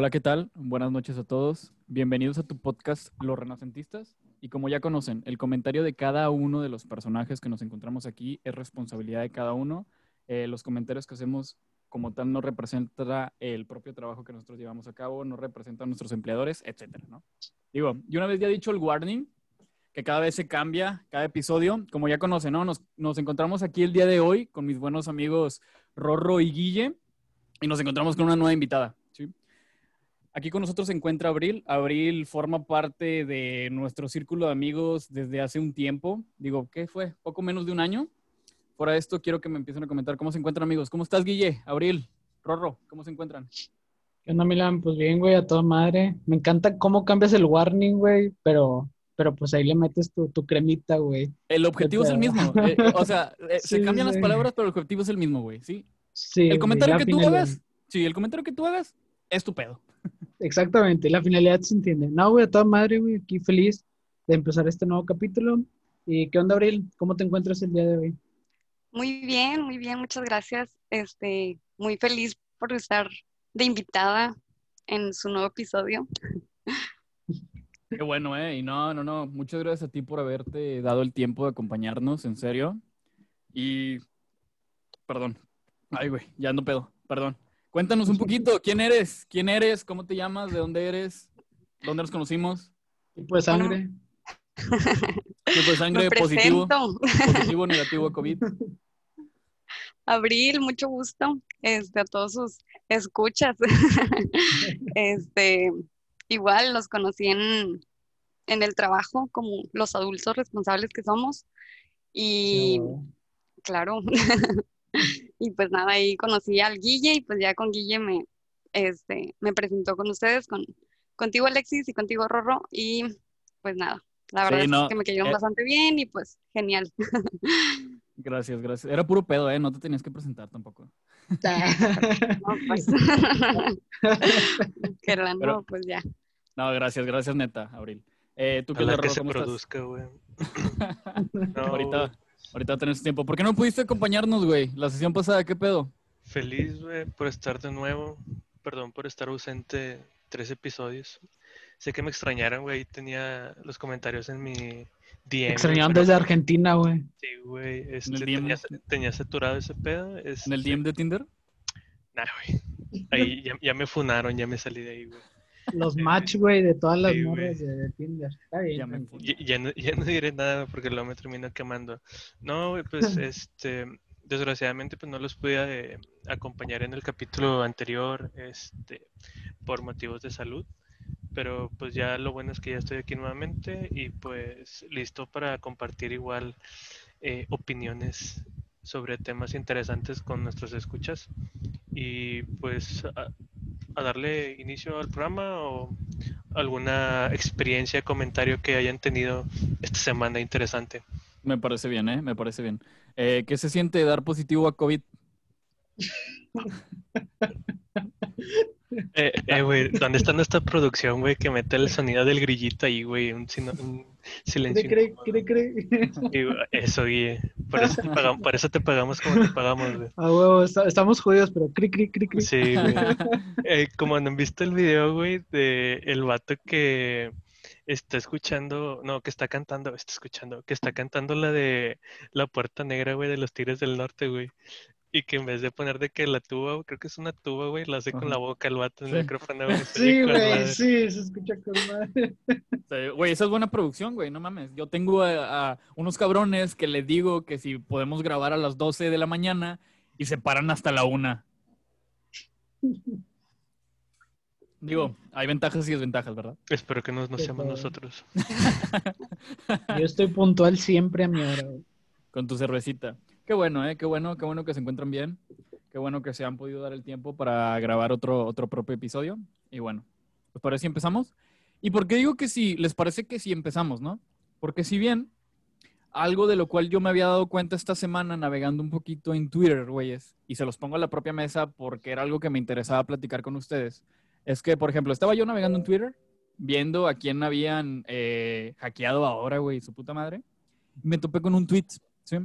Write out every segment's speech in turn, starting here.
Hola, ¿qué tal? Buenas noches a todos. Bienvenidos a tu podcast Los Renacentistas. Y como ya conocen, el comentario de cada uno de los personajes que nos encontramos aquí es responsabilidad de cada uno. Eh, los comentarios que hacemos como tal no representa el propio trabajo que nosotros llevamos a cabo, no representa a nuestros empleadores, etcétera, ¿no? Digo, y una vez ya dicho el warning, que cada vez se cambia, cada episodio, como ya conocen, ¿no? Nos, nos encontramos aquí el día de hoy con mis buenos amigos Rorro y Guille y nos encontramos con una nueva invitada. Aquí con nosotros se encuentra Abril. Abril forma parte de nuestro círculo de amigos desde hace un tiempo. Digo, ¿qué fue? Poco menos de un año. Fuera de esto, quiero que me empiecen a comentar cómo se encuentran amigos. ¿Cómo estás, Guille? Abril, Rorro, ¿cómo se encuentran? ¿Qué onda, Milan? Pues bien, güey, a toda madre. Me encanta cómo cambias el warning, güey, pero, pero pues ahí le metes tu, tu cremita, güey. El objetivo es el mismo. Eh, o sea, eh, se cambian las palabras, pero el objetivo es el mismo, güey, ¿sí? Sí, El comentario que tú hagas, sí, el comentario que tú hagas es tu pedo. Exactamente, la finalidad se entiende. No, güey, a toda madre, güey, aquí feliz de empezar este nuevo capítulo. ¿Y qué onda, Abril? ¿Cómo te encuentras el día de hoy? Muy bien, muy bien, muchas gracias. Este, muy feliz por estar de invitada en su nuevo episodio. Qué bueno, ¿eh? Y no, no, no. Muchas gracias a ti por haberte dado el tiempo de acompañarnos, en serio. Y. Perdón. Ay, güey, ya ando pedo. Perdón. Cuéntanos un poquito. ¿Quién eres? ¿Quién eres? ¿Cómo te llamas? ¿De dónde eres? ¿Dónde nos conocimos? Tipo de sangre. ¿Tipo de sangre Me positivo? ¿Positivo o negativo a COVID? Abril, mucho gusto. Este, a todos sus escuchas. Este, igual los conocí en, en el trabajo como los adultos responsables que somos. Y Sí, claro. Y pues nada, ahí conocí al Guille y pues ya con Guille me, este, me presentó con ustedes, con, contigo Alexis y contigo Rorro y pues nada, la verdad Sí, es que me cayeron eh. bastante bien y pues genial. Gracias, gracias. Era puro pedo, ¿eh? No te tenías que presentar tampoco. No, pues, no, Pero- pues ya. No, gracias, gracias, neta, Abril. Eh, ¿Tú qué que se produzca, güey. No, ahorita, ahorita tenés tiempo. ¿Por qué no pudiste acompañarnos, güey? La sesión pasada, ¿qué pedo? Feliz, güey, por estar de nuevo. Perdón por estar ausente tres episodios. Sé que me extrañaron, güey. Tenía los comentarios en mi DM. Extrañaron pero- desde Argentina, güey. Sí, güey. Este, tenía, tenía saturado ese pedo. ¿En el este, DM de Tinder? Nah, güey. Ahí ya, ya me funaron, ya me salí de ahí, güey. Los match, güey, de todas las Sí, morras de, de Tinder. Está bien. Ya me. Ya, ya no, ya no diré nada porque luego me termino quemando. No, güey, pues este, desgraciadamente pues no los pude eh, acompañar en el capítulo anterior, este, por motivos de salud. Pero pues ya lo bueno es que ya estoy aquí nuevamente y pues listo para compartir igual eh, opiniones sobre temas interesantes con nuestros escuchas. Y pues a, a darle inicio al programa o alguna experiencia, comentario que hayan tenido esta semana interesante. Me parece bien, ¿eh? Me parece bien. Eh, ¿Qué se siente dar positivo a COVID? Eh, eh, güey, ¿dónde está nuestra producción, güey, que mete el sonido del grillito ahí, güey? Un, sino- un silencio. ¿Cree, cree, cree? Sí, güey, Eso, Guille. Por eso, te pagamos, por eso te pagamos como te pagamos, güey. A huevo, estamos jodidos, pero cri, cri, cri, cri. Sí, güey. Eh, como no han visto el video, güey, de el vato que está escuchando, no, que está cantando, está escuchando, que está cantando la de La Puerta Negra, güey, de los Tigres del Norte, güey. Y que en vez de poner de que la tuba, güey, creo que es una tuba, güey, la hace con la boca el vato en Sí. el micrófono, güey. Sí, güey, madre. sí, se escucha con madre. Sí, Güey, esa es buena producción, güey, no mames. Yo tengo a, a unos cabrones que les digo que si podemos grabar a las 12 de la mañana y se paran hasta la una. Digo, hay ventajas y desventajas, ¿verdad? Espero que no, no Qué seamos padre. nosotros. Yo estoy puntual siempre a mi hora, güey. Con tu cervecita. Qué bueno, ¿eh? Qué bueno, qué bueno que se encuentran bien. Qué bueno que se han podido dar el tiempo para grabar otro, otro propio episodio. Y bueno, ¿les parece si empezamos? ¿Y por qué digo que sí? Les parece que sí empezamos, ¿no? Porque si bien algo de lo cual yo me había dado cuenta esta semana navegando un poquito en Twitter, güeyes, y se los pongo a la propia mesa porque era algo que me interesaba platicar con ustedes, es que, por ejemplo, estaba yo navegando en Twitter, viendo a quién habían eh, hackeado ahora, güey, su puta madre, me topé con un tweet, ¿sí?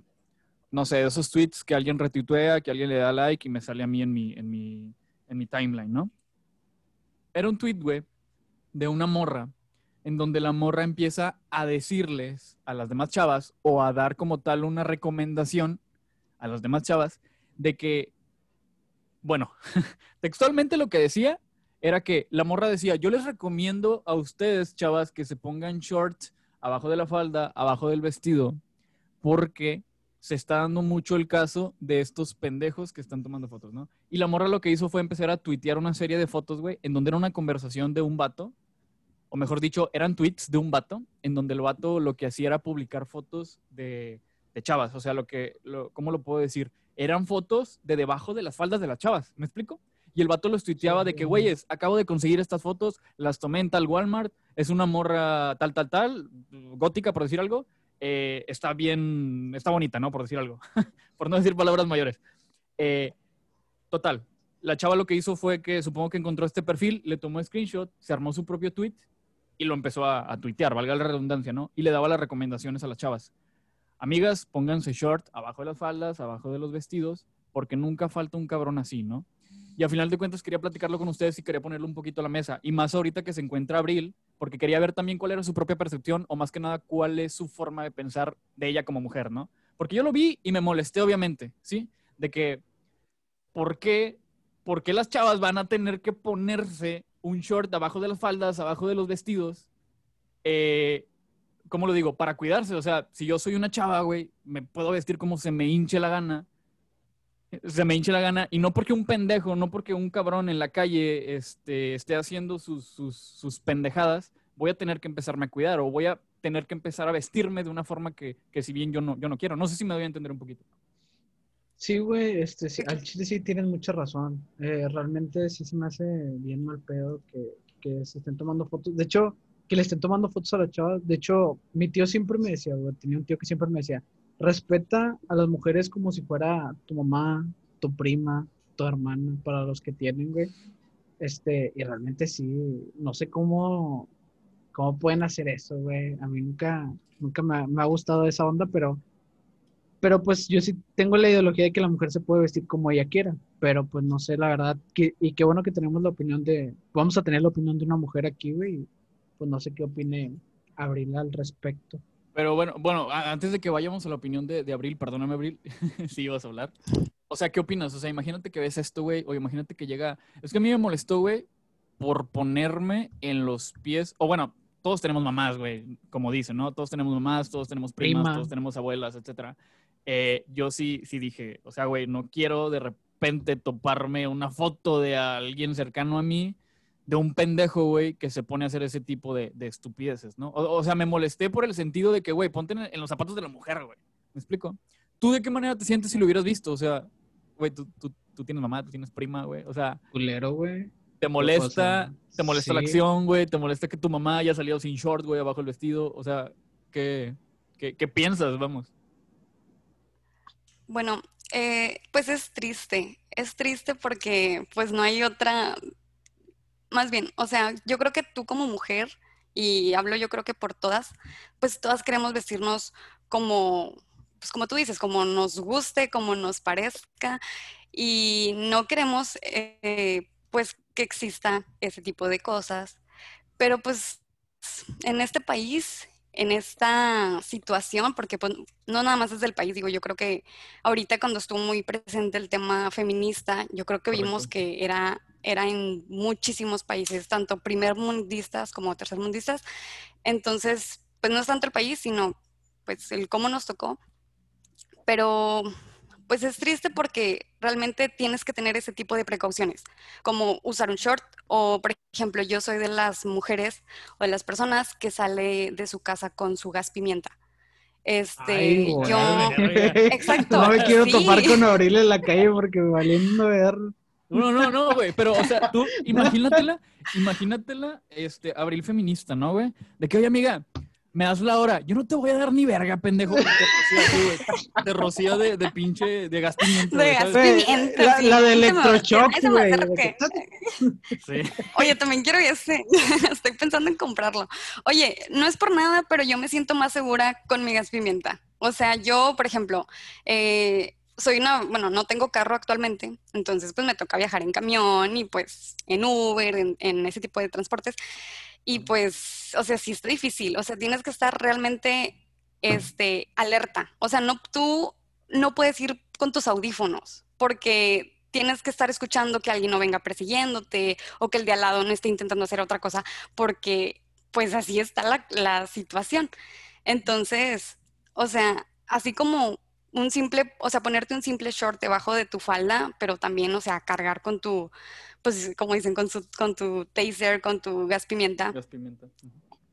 No sé, esos tweets que alguien retuitea, que alguien le da like y me sale a mí en mi, en mi, en mi timeline, ¿no? era un tweet, güey, de una morra, en donde la morra empieza a decirles a las demás chavas o a dar como tal una recomendación a las demás chavas de que, bueno, textualmente lo que decía era que la morra decía, yo les recomiendo a ustedes, chavas, que se pongan shorts abajo de la falda, abajo del vestido, porque se está dando mucho el caso de estos pendejos que están tomando fotos, ¿no? Y la morra lo que hizo fue empezar a tuitear una serie de fotos, güey, en donde era una conversación de un vato, o mejor dicho, eran tweets de un vato, en donde el vato lo que hacía era publicar fotos de, de chavas, o sea, lo que, lo, ¿cómo lo puedo decir? Eran fotos de debajo de las faldas de las chavas, ¿me explico? Y el vato los tuiteaba de que, güeyes, acabo de conseguir estas fotos, las tomé en tal Walmart, es una morra tal, tal, tal, gótica, por decir algo, eh, está bien, está bonita, ¿no? Por decir algo, por no decir palabras mayores. Eh, total, la chava lo que hizo fue que supongo que encontró este perfil, le tomó screenshot, se armó su propio tweet y lo empezó a, a tuitear, valga la redundancia, ¿no? Y le daba las recomendaciones a las chavas. Amigas, pónganse short abajo de las faldas, abajo de los vestidos, porque nunca falta un cabrón así, ¿no? Y a final de cuentas quería platicarlo con ustedes y quería ponerlo un poquito a la mesa. Y más ahorita que se encuentra Abril, porque quería ver también cuál era su propia percepción o más que nada cuál es su forma de pensar de ella como mujer, ¿no? Porque yo lo vi y me molesté, obviamente, ¿sí? De que, ¿por qué, ¿por qué las chavas van a tener que ponerse un short abajo de las faldas, abajo de los vestidos? Eh, ¿Cómo lo digo? Para cuidarse. O sea, si yo soy una chava, güey, me puedo vestir como se me hinche la gana se me hinche la gana. Y no porque un pendejo, no porque un cabrón en la calle este, esté haciendo sus, sus, sus, pendejadas, voy a tener que empezarme a cuidar o voy a tener que empezar a vestirme de una forma que, que si bien yo no, yo no quiero. No sé si me doy a entender un poquito. Sí, güey, este, sí, al chile sí tienen mucha razón. Eh, realmente sí se me hace bien mal pedo que, que, se estén tomando fotos. De hecho, que le estén tomando fotos a la chava. De hecho, mi tío siempre me decía, güey, tenía un tío que siempre me decía, respeta a las mujeres como si fuera tu mamá, tu prima, tu hermana, para los que tienen, güey. Este, y realmente sí, no sé cómo, cómo pueden hacer eso, güey. A mí nunca, nunca me ha, gustado esa onda, pero, pero pues yo sí tengo la ideología de que la mujer se puede vestir como ella quiera, pero pues no sé, la verdad, que, y qué bueno que tenemos la opinión de, vamos a tener la opinión de una mujer aquí, güey, pues no sé qué opine Abril al respecto. Pero bueno, bueno, antes de que vayamos a la opinión de, de Abril, perdóname Abril, si ibas a hablar. O sea, ¿qué opinas? O sea, imagínate que ves esto, güey, o imagínate que llega... Es que a mí me molestó, güey, por ponerme en los pies, o bueno, todos tenemos mamás, güey, como dicen, ¿no? Todos tenemos mamás, todos tenemos primas, Prima. todos tenemos abuelas, etcétera. Eh, yo sí, sí dije, o sea, güey, no quiero de repente toparme una foto de alguien cercano a mí de un pendejo, güey, que se pone a hacer ese tipo de, de estupideces, ¿no? O, o, sea, me molesté por el sentido de que, güey, ponte en, en, los zapatos de la mujer, güey. ¿Me explico? ¿Tú de qué manera te sientes si lo hubieras visto? O sea, güey, tú, tú, tú, tienes mamá, tú tienes prima, güey. O sea... Culero, güey. Te molesta, te molesta sí. la acción, güey. Te molesta que tu mamá haya salido sin short, güey, abajo el vestido. O sea, ¿qué, qué, qué piensas? Vamos. Bueno, eh, pues es triste. Es triste porque pues no hay otra más bien, o sea, yo creo que tú como mujer, y hablo yo creo que por todas, pues todas queremos vestirnos como, pues como tú dices, como nos guste, como nos parezca, y no queremos, eh, pues, que exista ese tipo de cosas, pero pues en este país en esta situación, porque pues, no nada más es del país, digo, yo creo que ahorita cuando estuvo muy presente el tema feminista, yo creo que Correcto. vimos que era, era en muchísimos países, tanto primer mundistas como tercer mundistas. Entonces, pues no es tanto el país, sino pues el cómo nos tocó. Pero pues es triste porque realmente tienes que tener ese tipo de precauciones, como usar un short o, por ejemplo, yo soy de las mujeres o de las personas que sale de su casa con su gas pimienta. Este, Ay, yo, exacto. No me quiero sí. topar con Abril en la calle porque me valiendo ver. No, no, no, güey, pero, o sea, tú imagínatela, imagínatela, este, Abril feminista, ¿no, güey? De que, oye, amiga, me das la hora. Yo no te voy a dar ni verga, pendejo. Te rocía, te rocía de, de, pinche de gas pimienta. De gas pimienta. La, sí. la de electroshock, güey. Sí. Oye, también quiero ese. Estoy pensando en comprarlo. Oye, no es por nada, pero yo me siento más segura con mi gas pimienta. O sea, yo, por ejemplo, eh, soy una, bueno, no tengo carro actualmente, entonces pues me toca viajar en camión y pues en Uber, en, en ese tipo de transportes. Y pues, o sea, sí está difícil, o sea, tienes que estar realmente este, alerta. O sea, no, tú no puedes ir con tus audífonos porque tienes que estar escuchando que alguien no venga persiguiéndote o que el de al lado no esté intentando hacer otra cosa porque pues así está la, la situación. Entonces, o sea, así como un simple, o sea, ponerte un simple short debajo de tu falda, pero también, o sea, cargar con tu, pues como dicen, con, su, con tu taser, con tu gas pimienta. Gas pimienta.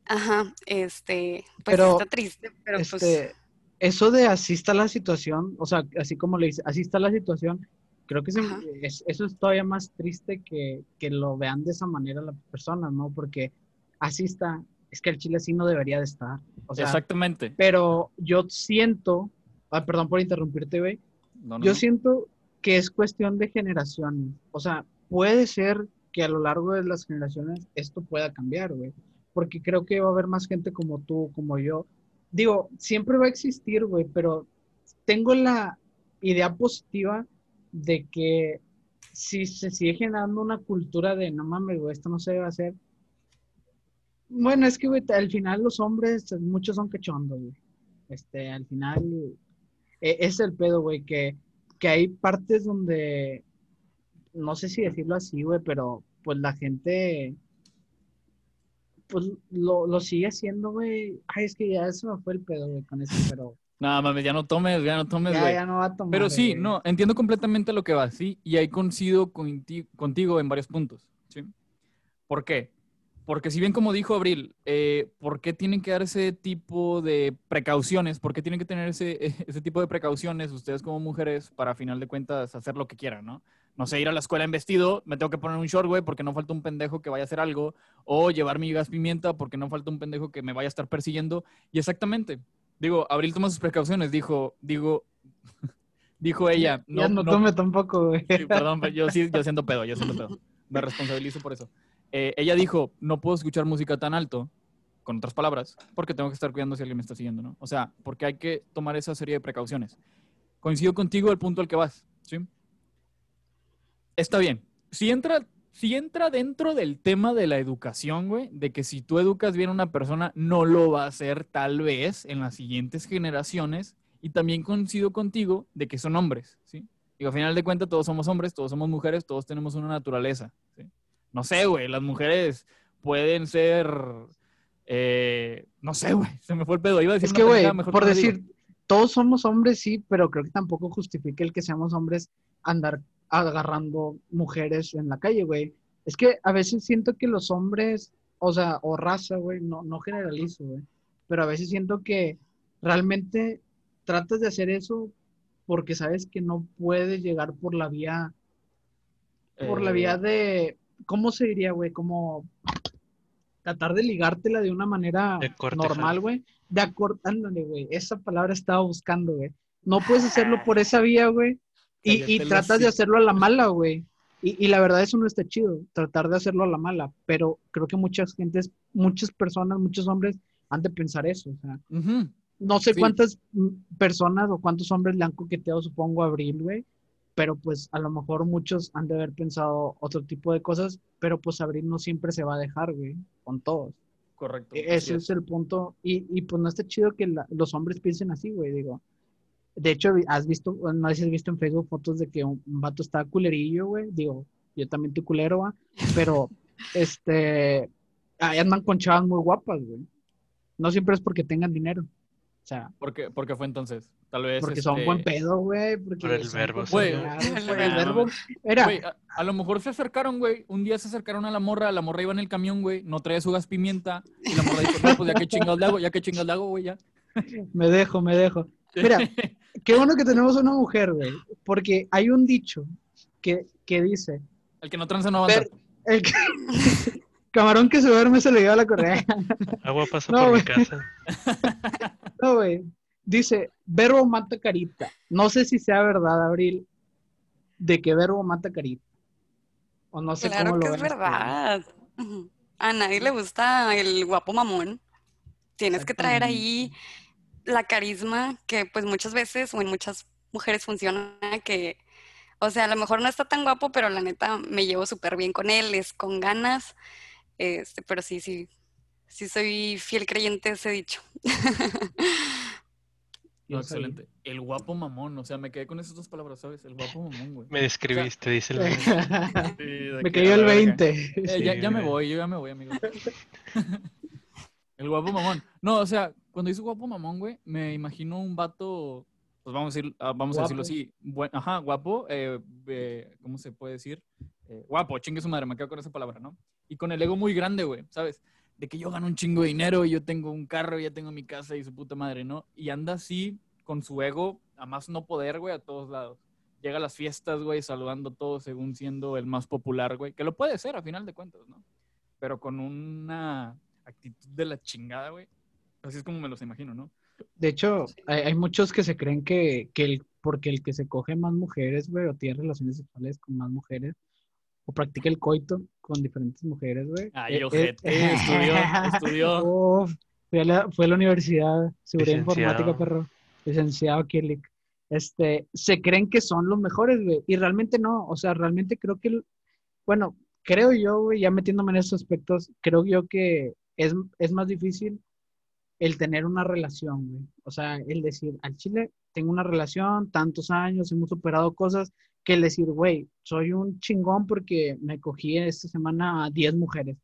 Ajá, este, pues Pero, está triste, pero pues Este, eso de así está la situación, o sea, así como le dice, así está la situación, creo que se- es- eso es todavía más triste que, que lo vean de esa manera las personas, ¿no? Porque así está, es que el chile así no debería de estar. O sea, Exactamente. pero yo siento, ah, perdón por interrumpirte, güey, No, no, yo siento que es cuestión de generaciones. O sea, puede ser que a lo largo de las generaciones esto pueda cambiar, güey. Porque creo que va a haber más gente como tú, como yo. Digo, siempre va a existir, güey, pero tengo la idea positiva de que si se sigue generando una cultura de no mames, güey, esto no se debe hacer. Bueno, es que, güey, al final los hombres, muchos son cachondos, güey. Este, al final, e- es el pedo, güey, que, que hay partes donde, no sé si decirlo así, güey, pero pues la gente, pues lo, lo sigue haciendo, güey. Ay, es que ya se me fue el pedo, güey, con eso, pero Nada, mames, ya no tomes, ya no tomes, ya, güey. ya no va a tomar. Pero sí, güey. no, entiendo completamente lo que va, sí, y ahí coincido conti- contigo en varios puntos, ¿sí? ¿Por qué? Porque si bien como dijo Abril, eh, ¿por qué tienen que dar ese tipo de precauciones? ¿Por qué tienen que tener ese, ese tipo de precauciones ustedes como mujeres para a final de cuentas hacer lo que quieran, ¿no? No sé, ir a la escuela en vestido, me tengo que poner un short, güey, porque no falta un pendejo que vaya a hacer algo, o llevar mi gas pimienta porque no falta un pendejo que me vaya a estar persiguiendo. Y exactamente, digo, Abril toma sus precauciones, dijo, digo, dijo ella, ya no, no, tome tampoco, güey. Sí, perdón, pero yo sí, yo siento pedo, yo siento pedo. Me responsabilizo por eso. Eh, ella dijo, no puedo escuchar música tan alto, con otras palabras, porque tengo que estar cuidando si alguien me está siguiendo, ¿no? O sea, porque hay que tomar esa serie de precauciones. Coincido contigo el punto al que vas, ¿sí? Está bien. Si entra, si entra dentro del tema de la educación, güey, de que si tú educas bien a una persona, no lo va a hacer tal vez en las siguientes generaciones. Y también coincido contigo de que son hombres, ¿sí? Digo, a final de cuentas, todos somos hombres, todos somos mujeres, todos tenemos una naturaleza. No sé, güey, las mujeres pueden ser. eh, no sé, güey, se me fue el pedo. Iba a decir Es que, güey, por digo. decir, todos somos hombres, sí, pero creo que tampoco justifica el que seamos hombres andar agarrando mujeres en la calle, güey. Es que a veces siento que los hombres, o sea, o raza, güey, no, no generalizo, güey, pero a veces siento que realmente tratas de hacer eso porque sabes que no puedes llegar por la vía, por la Eh, vía de, ¿cómo se diría, güey? Como tratar de ligártela de una manera De normal, güey. De acuerdo, ándale, güey. Esa palabra estaba buscando, güey. No puedes hacerlo por esa vía, güey. Y, tratas de hacerlo a la mala, güey. Y, y la verdad eso no está chido, tratar de hacerlo a la mala. Pero creo que muchas gentes, muchas personas, muchos hombres han de pensar eso. O sea, ujú. no sé Sí. cuántas personas o cuántos hombres le han coqueteado, supongo, a Abril, güey. Pero pues a lo mejor muchos han de haber pensado otro tipo de cosas, pero pues Abril no siempre se va a dejar, güey, con todos. Correcto. E- Ese es el punto. Y, y pues no está chido que la- los hombres piensen así, güey, digo. De hecho, has visto, no sé si has visto en Facebook fotos de que un, un vato está culerillo, güey. Digo, yo también estoy culero, ¿va? Pero, este, ahí andan con chavas muy guapas, güey. No siempre es porque tengan dinero. O sea, ¿Por qué, por qué fue entonces? Tal vez. porque son este, buen pedo, güey. Por el verbo, Güey, el por el verbo. Era, Güey, a, a lo mejor se acercaron, güey. Un día se acercaron a la morra, la morra iba en el camión, güey. No traía su gas pimienta. Y la morra dijo, no, pues ya que chingados le hago, ya que chingados le hago, güey, ya. me dejo, me dejo. Mira, qué bueno que tenemos una mujer, güey. Porque hay un dicho que, que dice, El que no tranza no avanza. Ver- el que- camarón que se duerme se le lleva la correa. Agua pasa No, por mi casa. No, güey. Dice, verbo mata carita. No sé si sea verdad, Abril, de que verbo mata carita. O no sé Claro cómo que lo es ven ustedes. verdad. A nadie le gusta el guapo mamón. Tienes que traer ahí la carisma que pues muchas veces o en muchas mujeres funciona que, o sea, a lo mejor no está tan guapo, pero la neta me llevo súper bien con él, es con ganas, este, pero sí, sí, sí soy fiel creyente ese dicho. No, excelente. El guapo mamón, o sea, me quedé con esas dos palabras, ¿sabes? El guapo mamón, güey. Me describiste, dice el Me cayó el 20. Eh, ya, ya me voy, yo ya me voy, amigo. el guapo mamón. No, o sea, cuando dice guapo mamón, güey, me imagino un vato, pues vamos a, decir, ah, vamos a decirlo así, buen- ajá, guapo, eh, eh, ¿cómo se puede decir? Eh, guapo, chingue su madre, me quedo con esa palabra, ¿no? Y con el ego muy grande, güey, ¿sabes? De que yo gano un chingo de dinero y yo tengo un carro y ya tengo mi casa y su puta madre, ¿no? Y anda así con su ego a más no poder, güey, a todos lados. Llega a las fiestas, güey, saludando a todos según siendo el más popular, güey, que lo puede ser a final de cuentas, ¿no? Pero con una actitud de la chingada, güey. Así es como me los imagino, ¿no? De hecho, hay, muchos que se creen que, que el, porque el que se coge más mujeres, güey, o tiene relaciones sexuales con más mujeres, o practica el coito con diferentes mujeres, güey. Ay, eh, ojete, eh, estudió, estudió. Uf, fue, a la, fue a la universidad, seguridad informática, perro. Licenciado Kirlik. Este, se creen que son los mejores, güey, y realmente no. O sea, realmente creo que, el- bueno, creo yo, güey, ya metiéndome en esos aspectos, creo yo que es, es más difícil el tener una relación, güey. O sea, el decir, al chile tengo una relación, tantos años, hemos superado cosas, que el decir, güey, soy un chingón porque me cogí esta semana a 10 mujeres.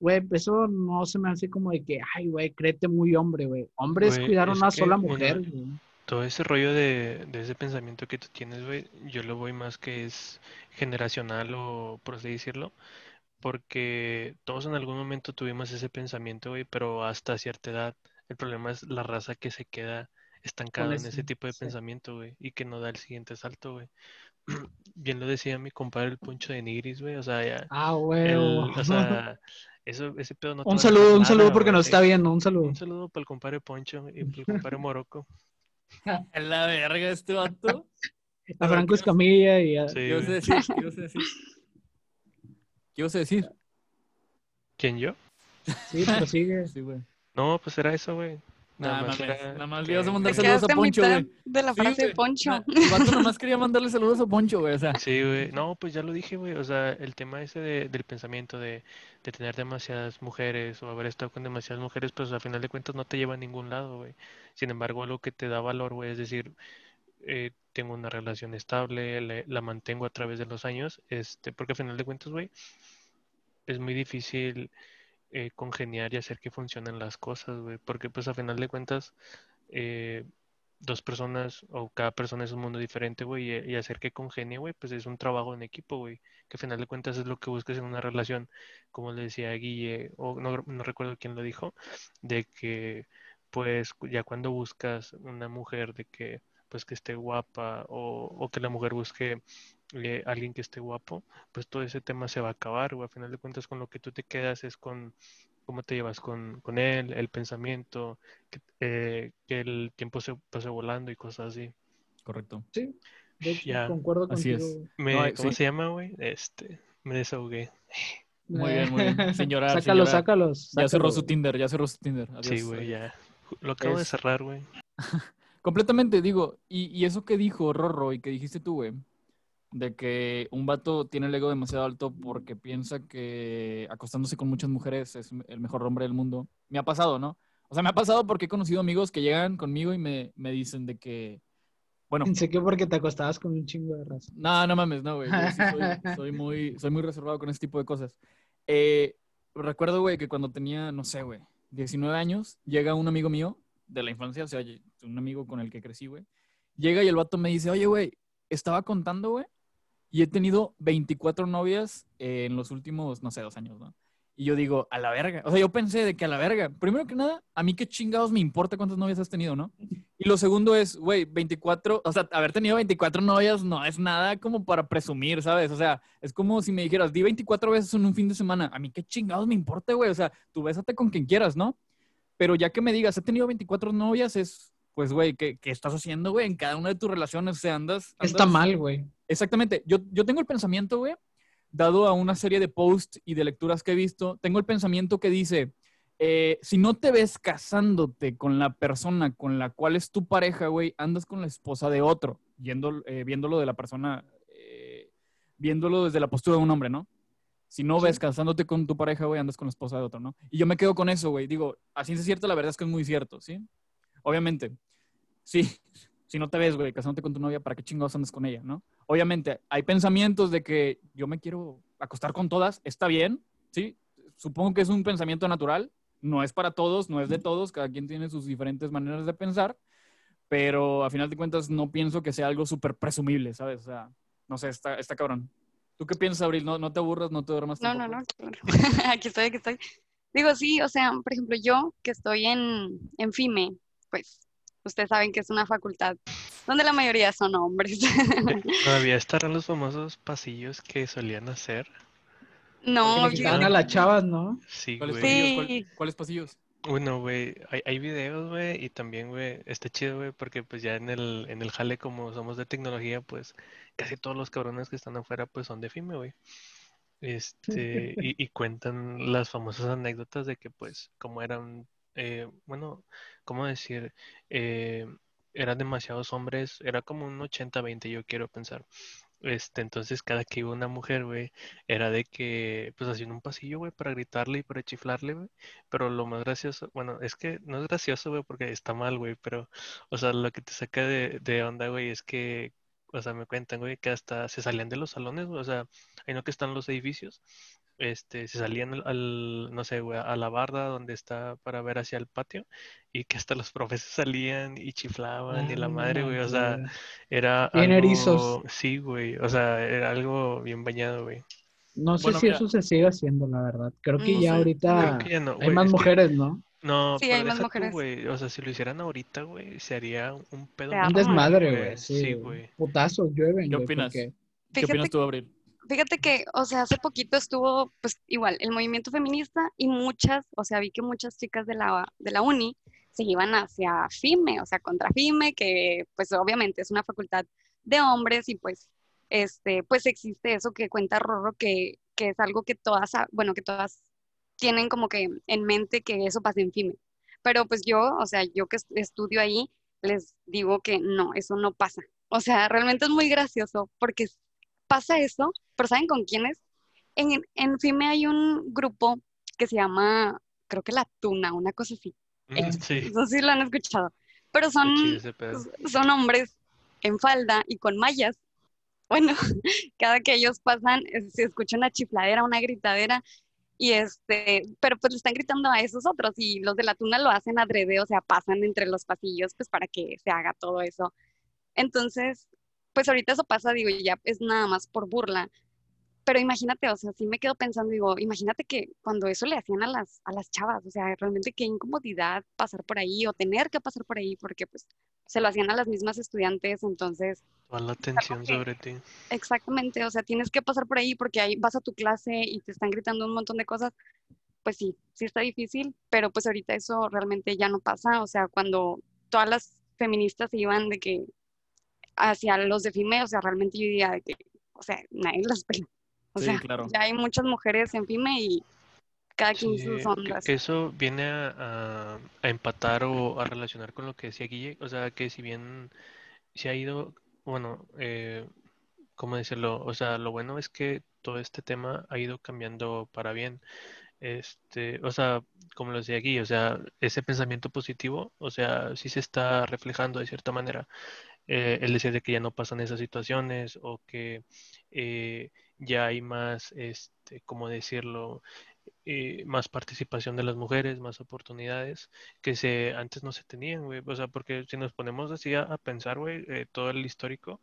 Güey, eso no se me hace como de que, ay, güey, créete muy hombre, güey. Hombre es cuidar a una sola mujer, güey. Todo ese rollo de, de ese pensamiento que tú tienes, güey, yo lo voy más que es generacional o por así decirlo, porque todos en algún momento tuvimos ese pensamiento, güey, pero hasta cierta edad. El problema es la raza que se queda estancada en ese ese, tipo de sí. pensamiento, güey, y que no da el siguiente salto, güey. Bien lo decía mi compadre el Poncho de Nigris, güey, o sea, ya, Ah, güey. o sea, eso, ese pedo no un a saludo, un nada, saludo porque nos está viendo, un saludo. Un saludo para el compadre Poncho y para el compadre Morocco. En la verga este vato. A Franco Escamilla y a... Sí, ¿Qué a decir? ¿Qué a decir? ¿Qué ibas a decir? ¿Quién yo? Sí, prosigue. Sí, güey. No, pues era eso, güey. Nada Nada más, más nada más que- le ibas a mandar saludos a a Poncho, güey. de la Sí, frase de güey. Poncho. Na- El vato nomás quería mandarle saludos a Poncho, güey. O sea, Sí, güey. No, pues ya lo dije, güey. O sea, el tema ese de- del pensamiento de, de tener demasiadas mujeres o haber estado con demasiadas mujeres, pues al final de cuentas no te lleva a ningún lado, güey. Sin embargo, algo que te da valor, güey, es decir, eh, tengo una relación estable, le- la mantengo a través de los años, este, porque al final de cuentas, güey, es muy difícil eh, congeniar y hacer que funcionen las cosas, güey, porque pues a final de cuentas eh, dos personas o cada persona es un mundo diferente, güey, y, hacer que congenie, güey, pues es un trabajo en equipo, güey, que al final de cuentas es lo que buscas en una relación, como le decía Guille, o no, no recuerdo quién lo dijo, de que pues ya cuando buscas una mujer de que pues que esté guapa o, o que la mujer busque eh, alguien que esté guapo, pues todo ese tema se va a acabar, güey, al final de cuentas con lo que tú te quedas es con cómo te llevas con, con él, el pensamiento, que, eh, que el tiempo se pase volando y cosas así. correcto. Sí, de hecho, Ya, concuerdo así contigo. es. Me, No, eh, ¿cómo sí. se llama, güey? Este, me desahogué. Muy bien, muy bien. Señora, Sácalos, señora. sácalos. Ya cerró su. Tinder, ya cerró su Tinder. Adiós, Sí, güey, ya. Lo acabo de Es- cerrar, güey. Completamente, digo, y, y eso que dijo Rorro y que dijiste tú, güey, de que un vato tiene el ego demasiado alto porque piensa que acostándose con muchas mujeres es el mejor hombre del mundo. Me ha pasado, ¿no? O sea, me ha pasado porque he conocido amigos que llegan conmigo y me, me dicen de que, bueno, Pensé que porque te acostabas con un chingo de raza. no, no mames, no, güey. sí soy, soy muy, soy muy reservado con ese tipo de cosas. Eh, recuerdo, güey, que cuando tenía, no sé, güey, 19 años, llega un amigo mío de la infancia, o sea, un amigo con el que crecí, güey. Llega y el vato me dice, oye, güey, estaba contando, güey, y he tenido 24 novias en los últimos, no sé, dos años, ¿no? Y yo digo, a la verga. O sea, yo pensé de que a la verga. Primero que nada, a mí qué chingados me importa cuántas novias has tenido, ¿no? Y lo segundo es, güey, 24, o sea, haber tenido 24 novias no es nada como para presumir, ¿sabes? O sea, es como si me dijeras, di 24 veces en un fin de semana. A mí qué chingados me importa, güey. O sea, tú bésate con quien quieras, ¿no? Pero ya que me digas, he tenido 24 novias, es, pues, güey, ¿qué, qué estás haciendo, güey? En cada una de tus relaciones, o sea, andas... Está mal, güey. Exactamente. Yo, yo tengo el pensamiento, güey, dado a una serie de posts y de lecturas que he visto, tengo el pensamiento que dice, eh, si no te ves casándote con la persona con la cual es tu pareja, güey, andas con la esposa de otro. yendo, eh, viéndolo de la persona, eh, viéndolo desde la postura de un hombre, ¿no? Si no ves casándote con tu pareja, güey, andas con la esposa de otro, ¿no? Y yo me quedo con eso, güey. Digo, así es cierto, la verdad es que es muy cierto, ¿sí? Obviamente, sí, si no te ves, güey, casándote con tu novia, ¿para qué chingados andas con ella, no? Obviamente, hay pensamientos de que yo me quiero acostar con todas, está bien, ¿sí? Supongo que es un pensamiento natural, no es para todos, no es de todos, cada quien tiene sus diferentes maneras de pensar, pero a final de cuentas no pienso que sea algo súper presumible, ¿sabes? O sea, no sé, está, está cabrón. ¿Tú qué piensas, Abril? ¿No, no te aburras, no te duermas? No, no, tampoco? no, claro. aquí estoy, aquí estoy. Digo, sí, o sea, por ejemplo, yo que estoy en, en FIME, pues ustedes saben que es una facultad donde la mayoría son hombres. Todavía estarán los famosos pasillos que solían hacer. no, yo- a las chavas, ¿no? Sí, ¿Cuáles güey. pasillos? Sí. ¿Cuál- ¿Cuáles pasillos? Bueno, güey, hay, hay videos, güey, y también, güey, está chido, güey, porque pues ya en el, en el jale, como somos de tecnología, pues casi todos los cabrones que están afuera, pues son de FIME, güey. Este, y, y cuentan las famosas anécdotas de que, pues, como eran, eh, bueno, ¿cómo decir? Eh, eran demasiados hombres, era como un 80-20, yo quiero pensar. Este, entonces cada que iba una mujer, güey, era de que, pues hacían un pasillo, güey, para gritarle y para chiflarle, güey. Pero lo más gracioso, bueno, es que no es gracioso, güey, porque está mal, güey, pero, o sea, lo que te saca de, de onda, güey, es que, o sea, me cuentan, güey, que hasta se salían de los salones, güey, o sea, ahí no que están los edificios, este, se salían al, al, no sé, güey, a la barda donde está para ver hacia el patio, y que hasta los profes salían y chiflaban y Ah, la no madre, güey, o sea, era Bien algo, erizos. sí, güey, o sea, era algo bien bañado, güey. No sé Bueno, si mira. eso se sigue haciendo, la verdad. Creo que No ya sé. ahorita que ya no, hay más es que- mujeres, ¿no? No, Sí, pero hay más mujeres. güey, o sea, si lo hicieran ahorita, güey, se haría un pedo Un desmadre, güey. Sí, Sí, güey. güey. Putazos llueven, ¿Qué opinas? porque- ¿Qué Fíjate opinas tú, Abril? Fíjate que, o sea, hace poquito estuvo, pues igual, el movimiento feminista y muchas, o sea, vi que muchas chicas de la, de la uni se iban hacia FIME, o sea, contra FIME, que pues obviamente es una facultad de hombres y pues, este, pues existe eso que cuenta Rorro, que, que es algo que todas, sa- bueno, que todas tienen como que en mente que eso pasa en FIME. Pero pues yo, o sea, yo que est- estudio ahí, les digo que no, eso no pasa. O sea, realmente es muy gracioso porque pasa eso, pero ¿saben con quiénes? En, en FIME hay un grupo que se llama, creo que La Tuna, una cosa así. Mm, Sí, No sé si lo han escuchado. Pero son, son hombres en falda y con mallas. Bueno, cada que ellos pasan, se escucha una chifladera, una gritadera, y este, pero pues le están gritando a esos otros, y los de la tuna lo hacen adrede, o sea, pasan entre los pasillos, pues para que se haga todo eso. Entonces, pues ahorita eso pasa, digo, y ya es nada más por burla. Pero imagínate, o sea, sí me quedo pensando, digo, imagínate que cuando eso le hacían a las, a las chavas, o sea, realmente qué incomodidad pasar por ahí o tener que pasar por ahí, porque pues se lo hacían a las mismas estudiantes, entonces, Toda la atención sobre ti. exactamente, o sea, tienes que pasar por ahí porque ahí vas a tu clase y te están gritando un montón de cosas, pues sí, sí está difícil, pero pues ahorita eso realmente ya no pasa, o sea, cuando todas las feministas se iban de que hacia los de FIME, o sea, realmente yo diría de que, o sea, nadie las pela. O Sí, sea, claro. ya hay muchas mujeres en FIME y cada quien Sí, sus ondas. que eso viene a, a- a empatar o a relacionar con lo que decía Guille, o sea, que si bien se ha ido, bueno, eh, ¿cómo decirlo? O sea, lo bueno es que todo este tema ha ido cambiando para bien. Este, o sea, como lo decía aquí, o sea, ese pensamiento positivo, o sea, sí se está reflejando de cierta manera. Eh, el decir de que ya no pasan esas situaciones o que eh, ya hay más, este, ¿cómo decirlo? eh, más participación de las mujeres, más oportunidades que se antes no se tenían, güey. O sea, porque si nos ponemos así a, a pensar, güey, eh, todo el histórico,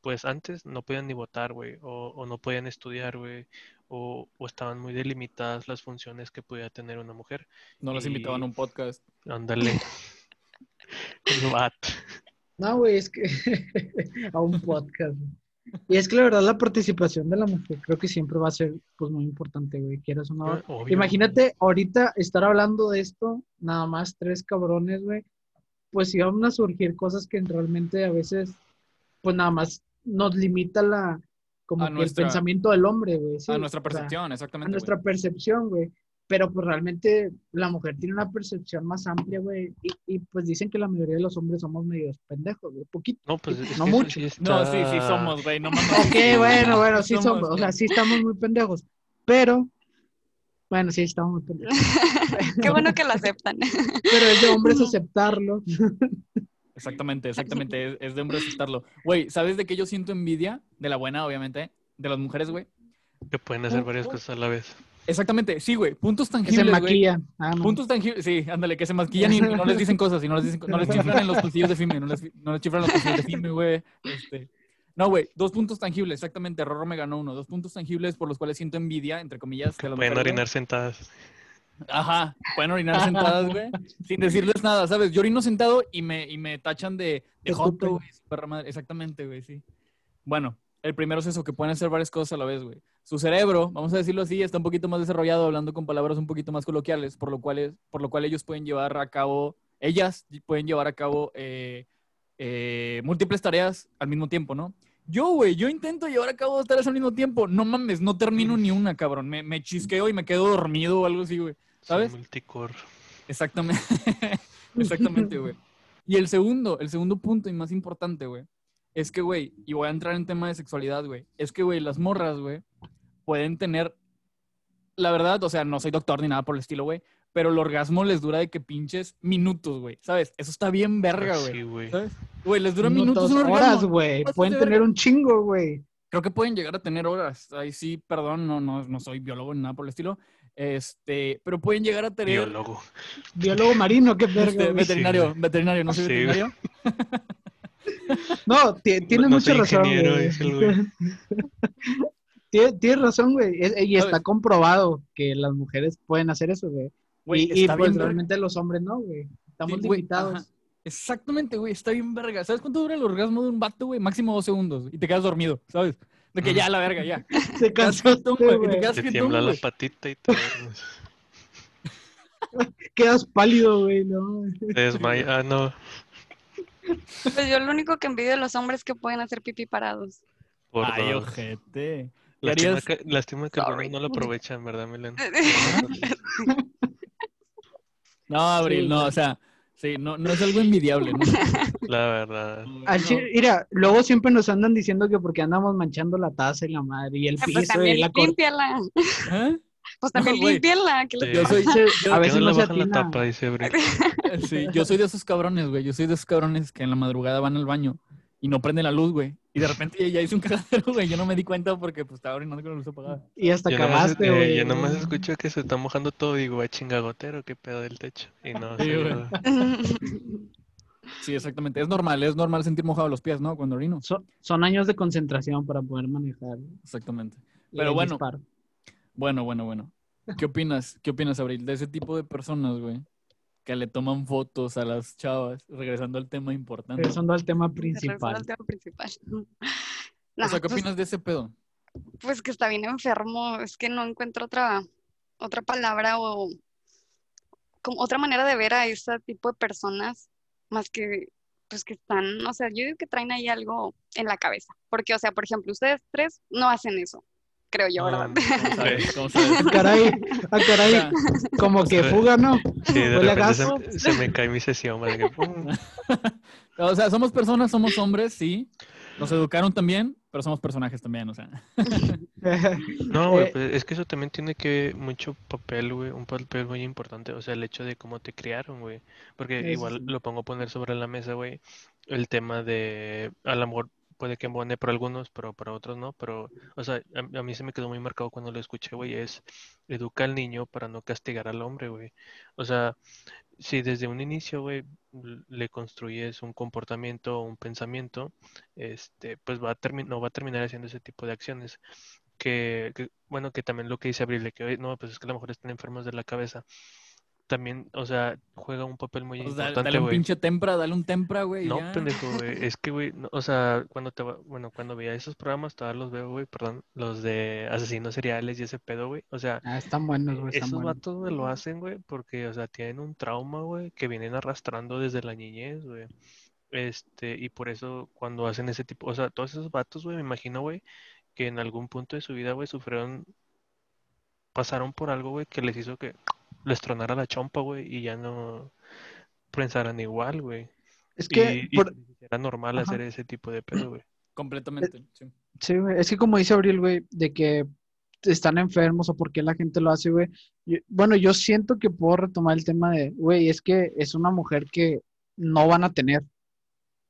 pues antes no podían ni votar, güey, o, o no podían estudiar, güey, o, o estaban muy delimitadas las funciones que podía tener una mujer. No los Y- invitaban a un podcast. Ándale. No, güey, es que a un podcast. Y es que la verdad la participación de la mujer creo que siempre va a ser pues muy importante, güey, quieras. Obvio. Imagínate ahorita estar hablando de esto, nada más tres cabrones, güey, pues iban a surgir cosas que realmente a veces, pues nada más nos limita la, como A que nuestra- el pensamiento del hombre, güey. sí, a nuestra o sea, percepción, a exactamente. güey. nuestra percepción, güey. Pero pues realmente la mujer tiene una percepción más amplia, güey, y, y, pues dicen que la mayoría de los hombres somos medios pendejos, güey, poquito. No, pues es no que mucho. sí No, sí, sí somos, güey, no mames. Ok, bueno, bueno, sí Somos, somos, o sea, sí estamos muy pendejos, pero, bueno, sí estamos muy pendejos, Qué bueno que lo aceptan. pero es de hombres aceptarlo. Exactamente, exactamente, es, es de hombre aceptarlo. Güey, ¿sabes de qué yo siento envidia? De la buena, obviamente, de las mujeres, güey. Que pueden hacer varias cosas a la vez. Exactamente, sí, güey, puntos Que se tangibles, güey. maquillan. Ah, no. Puntos tangibles, sí, ándale, que se maquillan y no les dicen cosas y no les, dicen, no les chiflan en los pasillos de FIME, no les, no les chiflan en los pasillos de FIME, güey. Este, no, güey, dos puntos tangibles, exactamente, Rorro me ganó uno. Dos puntos tangibles por los cuales siento envidia, entre comillas, de las Pueden mujeres, orinar sentadas. Ajá, pueden orinar sentadas, güey, sin decirles nada, ¿sabes? Yo orino sentado y me, y me tachan de, de joto, güey. Exactamente, güey, sí. Bueno, el primero es eso, que pueden hacer varias cosas a la vez, güey. Su cerebro, vamos a decirlo así, está un poquito más desarrollado, hablando con palabras un poquito más coloquiales, por lo cual, es- por lo cual ellos pueden llevar a cabo, ellas pueden llevar a cabo eh, eh, múltiples tareas al mismo tiempo, ¿no? Yo, güey, yo intento llevar a cabo dos tareas al mismo tiempo. No mames, no termino ni una, cabrón. Me, me chisqueo y me quedo dormido o algo así, güey. ¿Sabes? Multicore. Exactamente. Exactamente, güey. Y el segundo, el segundo punto y más importante, güey, es que, güey, y voy a entrar en tema de sexualidad, güey, es que, güey, las morras, güey, pueden tener, la verdad, o sea, no soy doctor ni nada por el estilo, güey, pero el orgasmo les dura de que pinches minutos, güey, ¿sabes? Eso está bien verga, güey. Sí, güey. ¿Sabes? Güey, les dura minutos, Minutos, un horas, orgasmo. güey. Pueden de tener verga. un chingo, güey. Creo que pueden llegar a tener horas. Ahí sí, perdón, no, no, no soy biólogo ni nada por el estilo. Este, pero pueden llegar a tener. Biólogo. Biólogo marino, qué verga. Este, veterinario, veterinario, no soy Sí, güey. veterinario. No, ti- tienes no mucha razón, güey. güey. Tienes, tienes razón, güey. Es- Y está ¿Sabes? comprobado que las mujeres pueden hacer eso, güey. Güey, y y, está pues bien realmente los hombres no, güey. Estamos Sí, limitados. Exactamente, güey, está bien verga. ¿Sabes cuánto dura el orgasmo de un vato, güey? Máximo dos segundos. Y te quedas dormido, ¿sabes? De que ya, la verga, ya. Se jetón, güey, y te güey. quedas Te tiembla la patita y te, Quedas pálido, güey, ¿no? te desmayas. Ah, no. Pues yo lo único que envidio de los hombres es que pueden hacer pipí parados. Por Ay, dos. ojete. ¿Qué Lástima que, lástima que no lo aprovechan, ¿verdad, Milen? No, Abril, Sí, no, o sea, sí, no, no es algo envidiable, ¿no? La verdad. No. chile- mira, luego siempre nos andan diciendo que porque andamos manchando la taza y la madre y el pues piso y también la cortina. límpiala. ¿Eh? Pues también güey. límpiala. ¿qué les Sí. Yo soy, yo- A ¿Por qué veces no no le se bajan la tapa? Dice Bri. sí, yo soy de esos cabrones, güey. Yo soy de esos cabrones que en la madrugada van al baño y no prenden la luz, güey. Y de repente ya, hice un cagadero, güey. Yo no me di cuenta porque pues estaba orinando con la luz apagada. Y hasta Yo cagaste, eh, güey. yo nomás escucho que se está mojando todo y digo, a chingagotero, qué pedo del techo. Y no, Sí, sí, güey. ¿verdad? Sí, exactamente. Es normal, es normal sentir mojado los pies, ¿no? Cuando orino. Son, son años de concentración para poder manejar. Exactamente. Pero bueno, disparo. bueno, bueno, bueno. ¿Qué opinas? ¿Qué opinas, Abril? De ese tipo de personas, güey, que le toman fotos a las chavas, regresando al tema importante. Regresando al tema Regresando principal. al tema principal. O sea, ¿qué pues, opinas de ese pedo? pues que está bien enfermo, es que no encuentro otra, otra palabra o como otra manera de ver a ese tipo de personas más que pues que están, o sea, yo digo que traen ahí algo en la cabeza, porque o sea, por ejemplo, ustedes tres no hacen eso, creo yo, ¿verdad? No, ¿Cómo sabes? ¿Cómo sabes? Ah, caray, ah, caray, como que fuga, ¿no? Sí, de repente se, se me cae mi sesión, ¿vale? Que, pum. o sea, somos personas, somos hombres, sí. Nos educaron también, pero somos personajes también, o sea. No, güey, Eh, pues es que eso también tiene que mucho papel, güey, un papel muy importante, o sea, el hecho de cómo te criaron, güey, porque Eso igual sí. lo pongo a poner sobre la mesa, güey, el tema de, a lo mejor puede que embone para algunos, pero para otros no, pero, o sea, a, a mí se me quedó muy marcado cuando lo escuché, güey, es educa al niño para no castigar al hombre, güey, o sea, si desde un inicio, güey, le construyes un comportamiento o un pensamiento, este, pues va a no va a terminar haciendo ese tipo de acciones que, que, bueno, que también lo que dice Abril, que "Oye, no, pues es que a lo mejor están enfermos de la cabeza. También, o sea, juega un papel muy Pues, importante, dale un pinche tempra, dale un tempra, güey. No, ya. pendejo, güey. Es que, güey, no, o sea, cuando te va, bueno, cuando veía esos programas, todavía los veo, güey, perdón, los de asesinos seriales y ese pedo, güey. O sea, Ah, están buenos, güey, esos buenos. vatos, güey, lo hacen, güey, porque, o sea, tienen un trauma, güey, que vienen arrastrando desde la niñez, güey. Este, y por eso cuando hacen ese tipo, o sea, todos esos vatos, güey, me imagino, güey, que en algún punto de su vida, güey, sufrieron pasaron por algo, güey, que les hizo que les tronara la chompa, güey, y ya no pensaran igual, güey. Es que, Y, y por- era normal Ajá. hacer ese tipo de pedo, güey. Completamente. sí. sí, güey, es que como dice Abril, güey, de que están enfermos o por qué la gente lo hace, güey. yo- Bueno, yo siento que puedo retomar el tema de, güey, es que es una mujer que no van a tener.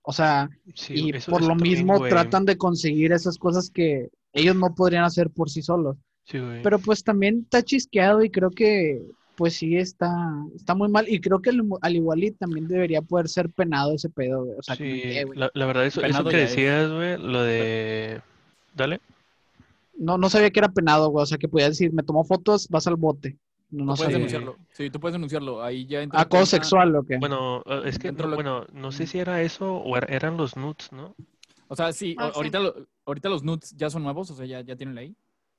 O sea, Sí, y eso- por eso lo también, mismo güey. tratan de conseguir esas cosas que ellos no podrían hacer por sí solos. Sí, güey. Pero pues también está chisqueado y creo que pues sí está, está muy mal. Y creo que al, al igual y también debería poder ser penado ese pedo, güey. O sea, Sí, que, güey, la, la verdad, eso, eso Penado que decías, güey, lo de... Dale. no, no sabía que era penado, güey. O sea, que podía decir, me tomó fotos, vas al bote. No, no Tú puedes denunciarlo. Sí, tú puedes denunciarlo. Ahí ya entra Acoso sexual o qué. Bueno, eh, es que, no, lo- bueno, no sé si era eso o era- eran los nudes, ¿no? O sea, sí, Ah, sí. ahorita, lo- ahorita los nudes ya son nuevos, o sea, ya, ya tienen ley.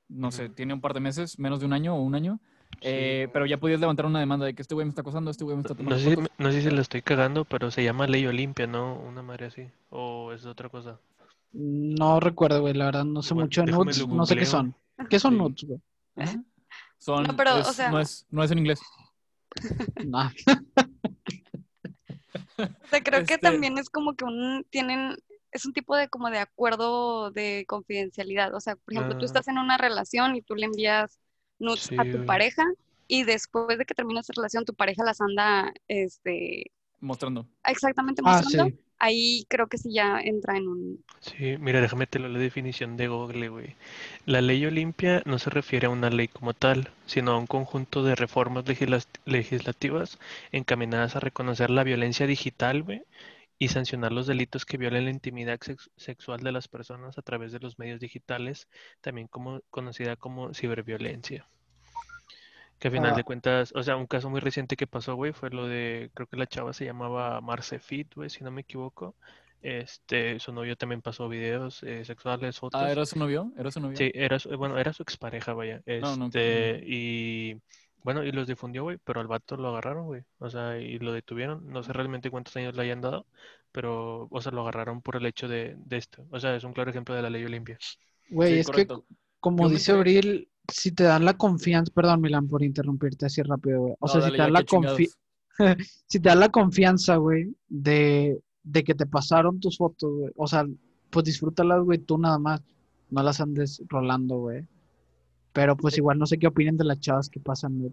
No sé, tiene un par de meses, menos de un año o un año. Eh, Sí. pero ya podías levantar una demanda de que este güey me está acosando, este güey me está No tomando sé, si- no sé si la estoy cagando, pero se llama Ley Olimpia, ¿no? Una madre así. O es otra cosa. No recuerdo, güey. La verdad, no sé Bueno, mucho de nudes. No sé qué son. ¿Qué son Sí. nudes, güey? Ajá. Son, No, pero, o es- sea- no, es, no es en inglés. No. O sea, creo que Este- también es como que un, tienen, es un tipo de como de acuerdo de confidencialidad. O sea, por ejemplo, tú Ah. estás en una relación y tú le envías nudes Sí, a tu güey. pareja y después de que termina esa relación, tu pareja las anda, este, Mostrando. exactamente Ah, mostrando. sí. Ahí creo que sí ya entra en un... Sí, mira, déjame te lo la definición de Google, güey. La ley Olimpia no se refiere a una ley como tal, sino a un conjunto de reformas legislativas encaminadas a reconocer la violencia digital, güey, y sancionar los delitos que violen la intimidad sex- sexual de las personas a través de los medios digitales, también como conocida como ciberviolencia. Que a final Ah. de cuentas, o sea, un caso muy reciente que pasó, güey, fue lo de, creo que la chava se llamaba Marce Fit, güey, si no me equivoco. Este, su novio también pasó videos eh, sexuales, fotos. Ah, ¿era su novio? ¿Era su novio? Sí, era su, bueno, era su expareja, vaya. No, no, Este, y bueno, y los difundió, güey, pero al vato lo agarraron, güey. O sea, y lo detuvieron. No sé realmente cuántos años le hayan dado, pero, o sea, lo agarraron por el hecho de, de esto. O sea, es un claro ejemplo de la ley Olimpia. Güey, Sí, es correcto. que, como Yo dice Abril, si te dan la confianza, perdón, Milan, por interrumpirte así rápido, güey. O No, sea, si te ya, dan la confianza, si te dan la confianza, güey, de, de que te pasaron tus fotos, güey. O sea, pues disfrútalas, güey, tú nada más. No las andes rolando, güey. Pero pues igual no sé qué opinen de las chavas que pasan, güey.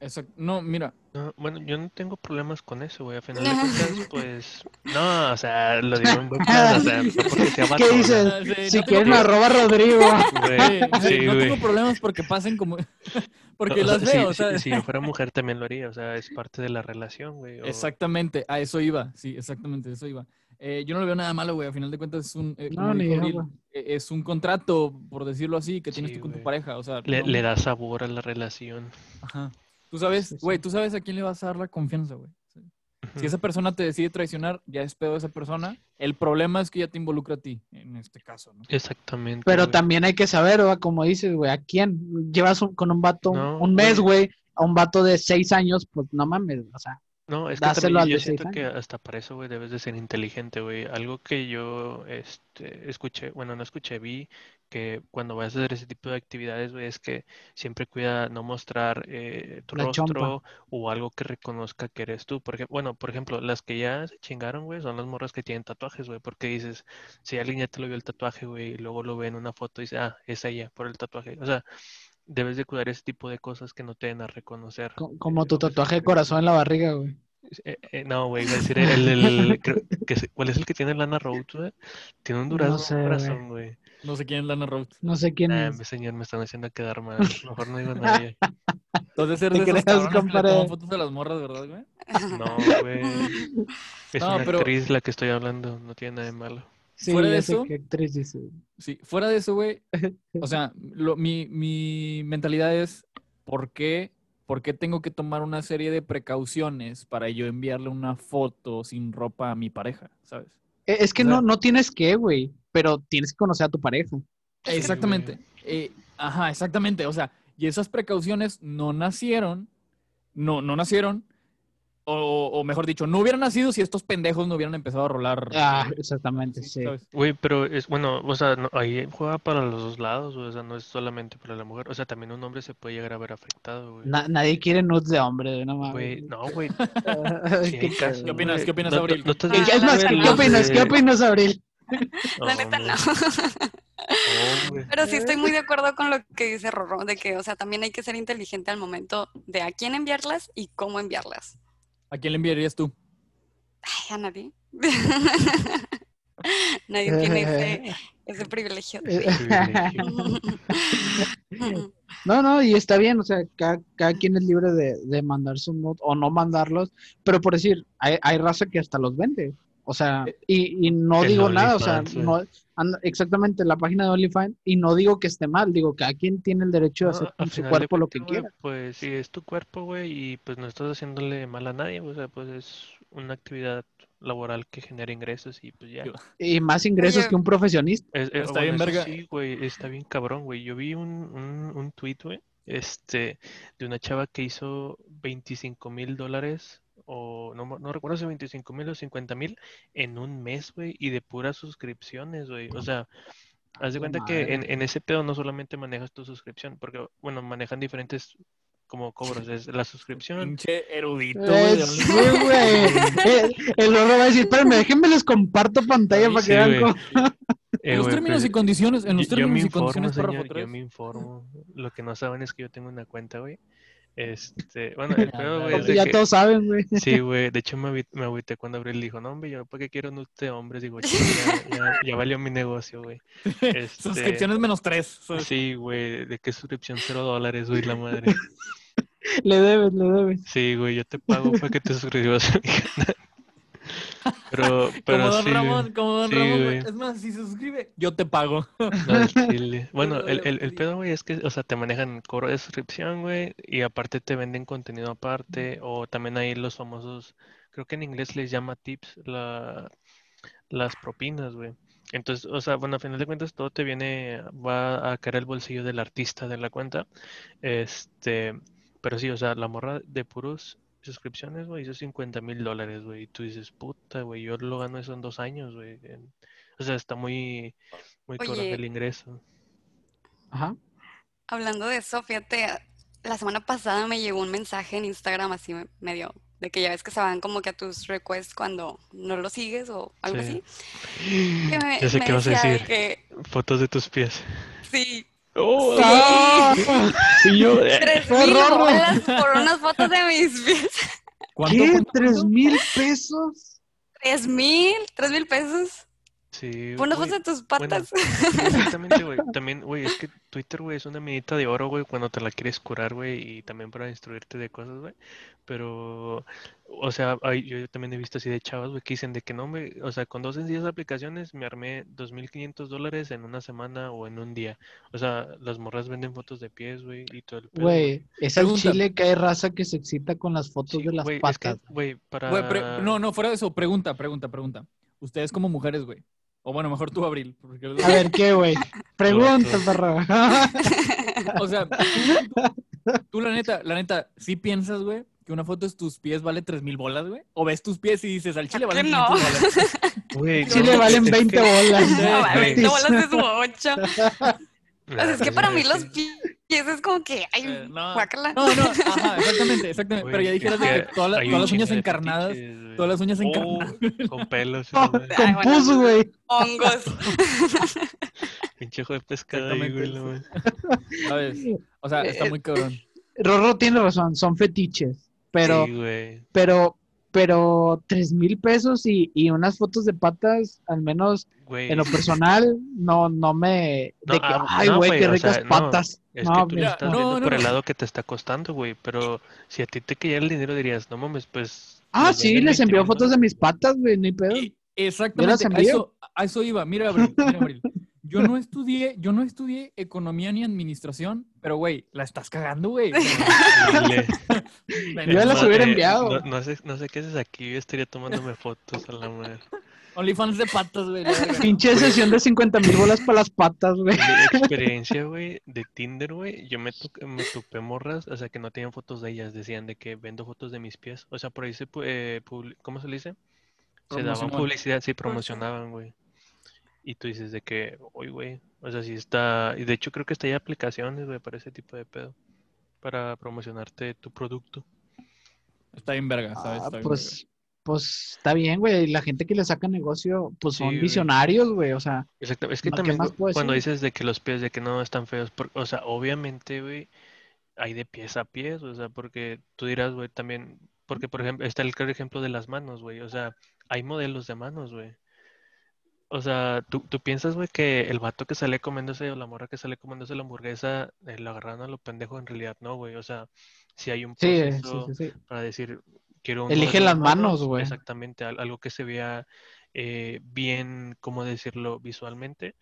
Exacto. No, mira, No, bueno, yo no tengo problemas con eso, güey. A final de cuentas, pues, no, o sea, lo digo en buen plan, o sea, no porque sea vato, ¿Qué dices? Ah, sí, Si no quieren, arroba Rodrigo. Güey, Sí, sí, sí, no güey. tengo problemas porque pasen como... porque O sea, las si- veo, o si- sea... si yo fuera mujer también lo haría, o sea, es parte de la relación, güey. o- Exactamente, a eso iba, sí, exactamente, a eso iba. Eh, yo no le veo nada malo, güey, a final de cuentas es un, eh, No, ni eh, es un contrato, por decirlo así, que tienes Sí, tú con tu pareja, o sea, Le, no- le da sabor a la relación. Ajá. Tú sabes, Sí, sí. güey, tú sabes a quién le vas a dar la confianza, güey. Sí. Si esa persona te decide traicionar, ya es pedo de esa persona. El problema es que ya te involucra a ti, en este caso, ¿no? Exactamente. Pero también hay que saber, ¿verdad? Como dices, güey, ¿a quién? Llevas un- con un vato un- No, un mes, güey. güey, a un vato de seis años, pues no mames, o sea. No, es que también yo siento que hasta para eso, güey, debes de ser inteligente, güey. Algo que yo, este, escuché, bueno, no escuché, vi que cuando vas a hacer ese tipo de actividades, güey, es que siempre cuida no mostrar eh, tu La chompa. rostro o algo que reconozca que eres tú. Porque, bueno, por ejemplo, las que ya se chingaron, güey, son las morras que tienen tatuajes, güey, porque dices, si alguien ya te lo vio el tatuaje, güey, y luego lo ve en una foto y dice, ah, es ella por el tatuaje. O sea, debes de cuidar ese tipo de cosas que no te den a reconocer. co- Como eh, tu tatuaje de corazón en la barriga, güey. Eh, eh, no, güey, iba a decir el, el- el- que ¿cuál es el que tiene Lana Rhodes, güey? Tiene un No durazno sé, el güey. corazón, güey. No sé quién es Lana Rhodes. No sé quién es. señor, me están haciendo quedar mal. Mejor no digo nada. ya. Entonces eres ¿Te de esos que le compadre? toman fotos a las morras, ¿verdad, güey? No, güey. Es No, una pero- actriz la que estoy hablando, no tiene nada de malo. Sí, Fuera de eso- actriz. Sí, fuera de eso, güey, o sea, lo- mi, mi mentalidad es, ¿por qué, ¿por qué tengo que tomar una serie de precauciones para yo enviarle una foto sin ropa a mi pareja, ¿sabes? Eh, Es que O sea- no, no tienes que, güey, pero tienes que conocer a tu pareja. Exactamente. Eh, ajá, exactamente. O sea, y esas precauciones no nacieron, no, no nacieron O, o mejor dicho, no hubiera nacido si estos pendejos no hubieran empezado a rolar. Ah, exactamente, sí. Güey, pero es bueno, o sea, no- ahí juega para los dos lados, o sea, no es solamente para la mujer, o sea, también un hombre se puede llegar a ver afectado, güey. Na- nadie quiere nudes de hombre, no mames. Güey, no, güey, qué hay casos, pedo. ¿Qué opinas? ¿Qué opinas, No- no- Abril? no estás Es más, la ¿qué opinas? ¿Qué opinas, Abril? La neta no. Pero sí estoy muy de acuerdo con lo que dice Rorro, de que, o sea, también hay que ser inteligente al momento de a quién enviarlas y cómo enviarlas. ¿A quién le enviarías tú? Ay, a nadie. Nadie tiene ese, ese privilegio. Privilegio. No, no, y está bien, o sea, cada, cada quien es libre de, de mandar su nude o no mandarlos, pero por decir, hay, hay raza que hasta los vende. O sea, y, y no El digo nada, o sea, no, anda- exactamente la página de OnlyFans, y no digo que esté mal, digo, cada quien tiene el derecho de No, hacer con su cuerpo lo que güey, quiera. Pues sí, es tu cuerpo, güey, y pues no estás haciéndole mal a nadie, o sea, pues es una actividad laboral que genera ingresos y pues ya. Y más ingresos Oye. que un profesionista. Es- eh, Está bien verga. Sí, güey, está bien cabrón, güey. Yo vi un, un, un tweet, güey, este, de una chava que hizo 25 mil dólares, o no, no recuerdo si 25 mil o 50 mil en un mes, güey, y de puras suscripciones, güey. O sea, haz de cuenta que en, madre. en ese pedo no solamente manejas tu suscripción, porque, bueno, manejan diferentes como cobros, es la suscripción. Pinche erudito, sí, güey. El, horror va a decir, espérame, déjenme les comparto pantalla para Sí, que vean. Eh, En los términos pues, y condiciones, en los Yo, yo me términos y informo, condiciones, señor, yo 3. me informo. Lo que no saben es que yo tengo una cuenta, güey. Este, bueno, el pedo, güey, es Ya que- todos saben, güey. Sí, güey, de hecho me, me agüité cuando Abril dijo, no, hombre, yo, ¿para qué quiero nudes de hombres? Digo, "Chale, ya, ya, ya valió mi negocio, güey. Este, Suscripciones menos 3. Sí, güey, ¿de qué suscripción? Cero dólares, güey, la madre. Le debes, le debes. Sí, güey, yo te pago para que te suscribas a mi canal. Pero, Como pero Don sí, Ramón, como Don sí, Ramón, güey. Es más, si se suscribe, yo te pago. No. Bueno, el, el, pedo, güey, es que, o sea, te manejan cobro de suscripción, güey, y aparte te venden contenido aparte, o también hay los famosos, creo que en inglés les llama tips, la, las propinas, güey. Entonces, o sea, bueno, a final de cuentas todo te viene, va a caer el bolsillo del artista de la cuenta. Este, pero sí, o sea, la morra de puros suscripciones, güey, hizo 50 mil dólares, güey, y tú dices, puta, güey, yo lo gano eso en dos años, güey. O sea, está muy, muy Oye. el ingreso. Ajá. Hablando de eso, fíjate, la semana pasada me llegó un mensaje en Instagram así me- medio de que ya ves que se van como que a tus requests cuando no lo sigues o algo Sí. así. Que me, Ya sé me qué vas a decir. que Fotos de tus pies. sí, ¡Oh! Y yo, eh, tres ¡Qué mil bolas por unas fotos de mis pies. ¿Cuánto? ¿Qué? ¿Tres mil pesos? Tres mil, tres mil pesos Sí, por unas güey. de tus Bueno, patas. exactamente, güey. También, güey, es que Twitter, güey, es una minita de oro, güey, cuando te la quieres curar, güey, y también para instruirte de cosas, güey. Pero, o sea, hay- yo también he visto así de chavas, güey, que dicen de que no me, o sea, con dos sencillas aplicaciones me armé 2.500 dólares en una semana o en un día. O sea, las morras venden fotos de pies, güey, y todo el pedo, Güey, es Pregunta. chile que hay raza que se excita con las fotos Sí, de las güey, es que, patas. güey, para... Güey, no, no, fuera de eso, pregunta, pregunta, pregunta. Ustedes como mujeres, güey. O bueno, mejor tú, Abril. porque- A ver, ¿qué, güey? Pregunta, perro. O sea, tú, tú, la neta, la neta, ¿sí piensas, güey, que una foto de tus pies vale tres mil bolas, güey? ¿O ves tus pies y dices, al chile ¿Por qué valen no? 500 bolas? Güey, Sí no, le valen es 20 que- bolas. No, güey. 20 bolas es mucho. O sea, es que para mí los pies es como que, ay, Eh, no. guácala. No, no, ajá, exactamente, exactamente. Pero ya dijeras de que todas, la- las uñas encarnadas, todas las uñas Oh, encarnadas. con pelos. Oh, madre. con pus, güey. Hongos. Pinche de pescado ahí, güey. O sea, está muy cabrón. Rorro tiene razón, son fetiches. Pero, Sí, pero, pero, tres mil pesos y, y unas fotos de patas, al menos en lo personal, no, no me. No, De que, ah, ay, no, güey, güey, qué o ricas sea, no, patas. Es No, que tú mira, estás no, viendo no, por el no. lado que te está costando, güey. Pero si a ti te cayera el dinero, dirías, no mames, pues. Ah, sí, les 20 envió fotos de mis patas, güey, ni pedo. Y- exactamente, a eso, a eso iba. Mira, Abril, mira, Abril. Yo no estudié, yo no estudié economía ni administración, pero güey, la estás cagando, güey. Yo las No, hubiera eh, enviado. No, no sé, no sé qué haces aquí. Yo estaría tomándome fotos a la madre. OnlyFans de patas, güey. Pinche sesión de 50 mil bolas para las patas, güey. Mi experiencia, güey, de Tinder, güey, yo me, to- me topé morras, o sea, que no tenían fotos de ellas, decían de que vendo fotos de mis pies. O sea, por ahí se, pu- eh, ¿cómo se le dice? Se daban publicidad, sí, promocionaban, güey. Y tú dices de que, oye, güey, o sea, sí está, y de hecho creo que está hay aplicaciones, güey, para ese tipo de pedo, para promocionarte tu producto. Está bien verga, ¿sabes? Ah, Está bien pues, pues está bien, güey. La gente que le saca negocio, pues Sí, son güey. visionarios, güey. O sea, Exacto, es que ¿Qué también cuando decir? dices de que los pies de que no están feos, por- o sea, obviamente, güey, hay de pies a pies, o sea, porque tú dirás, güey, también, porque por ejemplo, está el claro ejemplo de las manos, güey, o sea, hay modelos de manos, güey. O sea, tú, tú piensas, güey, que el vato que sale comiéndose o la morra que sale comiéndose la hamburguesa, eh, la agarraron a lo pendejo, en realidad no, güey, o sea, si hay un sí, proceso sí, sí. para decir, quiero un Elige las manos, güey. Exactamente, al- algo que se vea eh, bien, ¿cómo decirlo?, visualmente.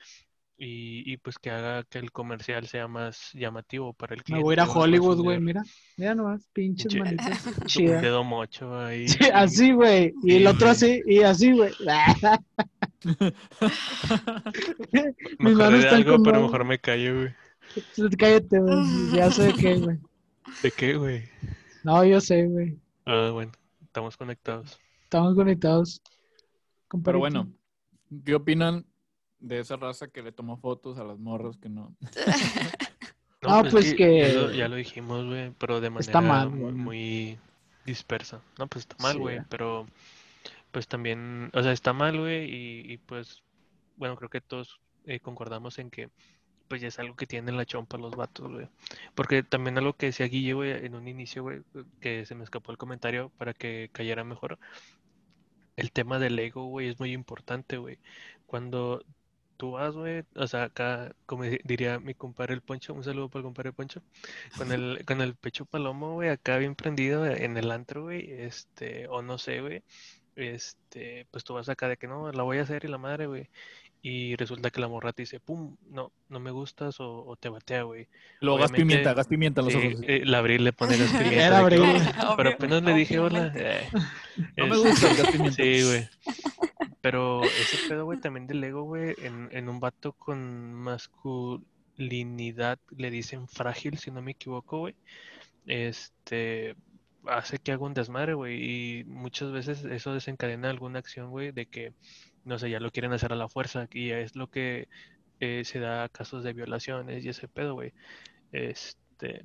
Y, y pues que haga que el comercial sea más llamativo para el Me cliente. voy a ir a Hollywood, güey. Mira, mira nomás, pinches Pinche- manitas. Dedo mocho ahí. Sí, así, güey. Y el otro así, y así, güey. Me Mis acordé manos de están algo, como- pero mejor me callo, güey. Cállate, güey. Ya sé de qué, güey. ¿De qué, güey? No, yo sé, güey. Ah, bueno, estamos conectados. Estamos conectados. Pero compadrito. bueno, ¿qué opinan de esa raza que le tomó fotos a las morras que no? No, Ah, es pues que- Ya lo, ya lo dijimos, güey, pero de manera Está mal, muy, dispersa. No, pues está mal, güey. pero pues también, o sea, está mal, güey, y, y, pues, bueno, creo que todos eh, concordamos en que pues ya es algo que tienen la chompa los vatos, güey. Porque también algo que decía Guille, güey, en un inicio, güey, que se me escapó el comentario para que cayera mejor. El tema del ego, güey, es muy importante, güey. Cuando tú vas, güey, o sea, acá, como di- diría mi compadre el Poncho, un saludo para el compadre Poncho, con el, con el pecho palomo, güey, acá bien prendido en el antro, güey, este, o no sé, güey, este, pues tú vas acá de que no, la voy a hacer y la madre, güey, y resulta que la morra te dice, pum, no, no me gustas o, o te batea, güey. Luego gas pimienta, gas pimienta en los ojos. sí. eh, la Abril le pone gas pimienta Era pero Obvio- apenas le dije hola. eh, No me gusta el gas pimienta. Sí, güey. Pero ese pedo, güey, también del ego, güey, en, en un vato con masculinidad le dicen frágil, si no me equivoco, güey. Este hace que haga un desmadre, güey, y muchas veces eso desencadena alguna acción, güey, de que, no sé, ya lo quieren hacer a la fuerza, y es lo que eh, se da a casos de violaciones y ese pedo, güey. Este,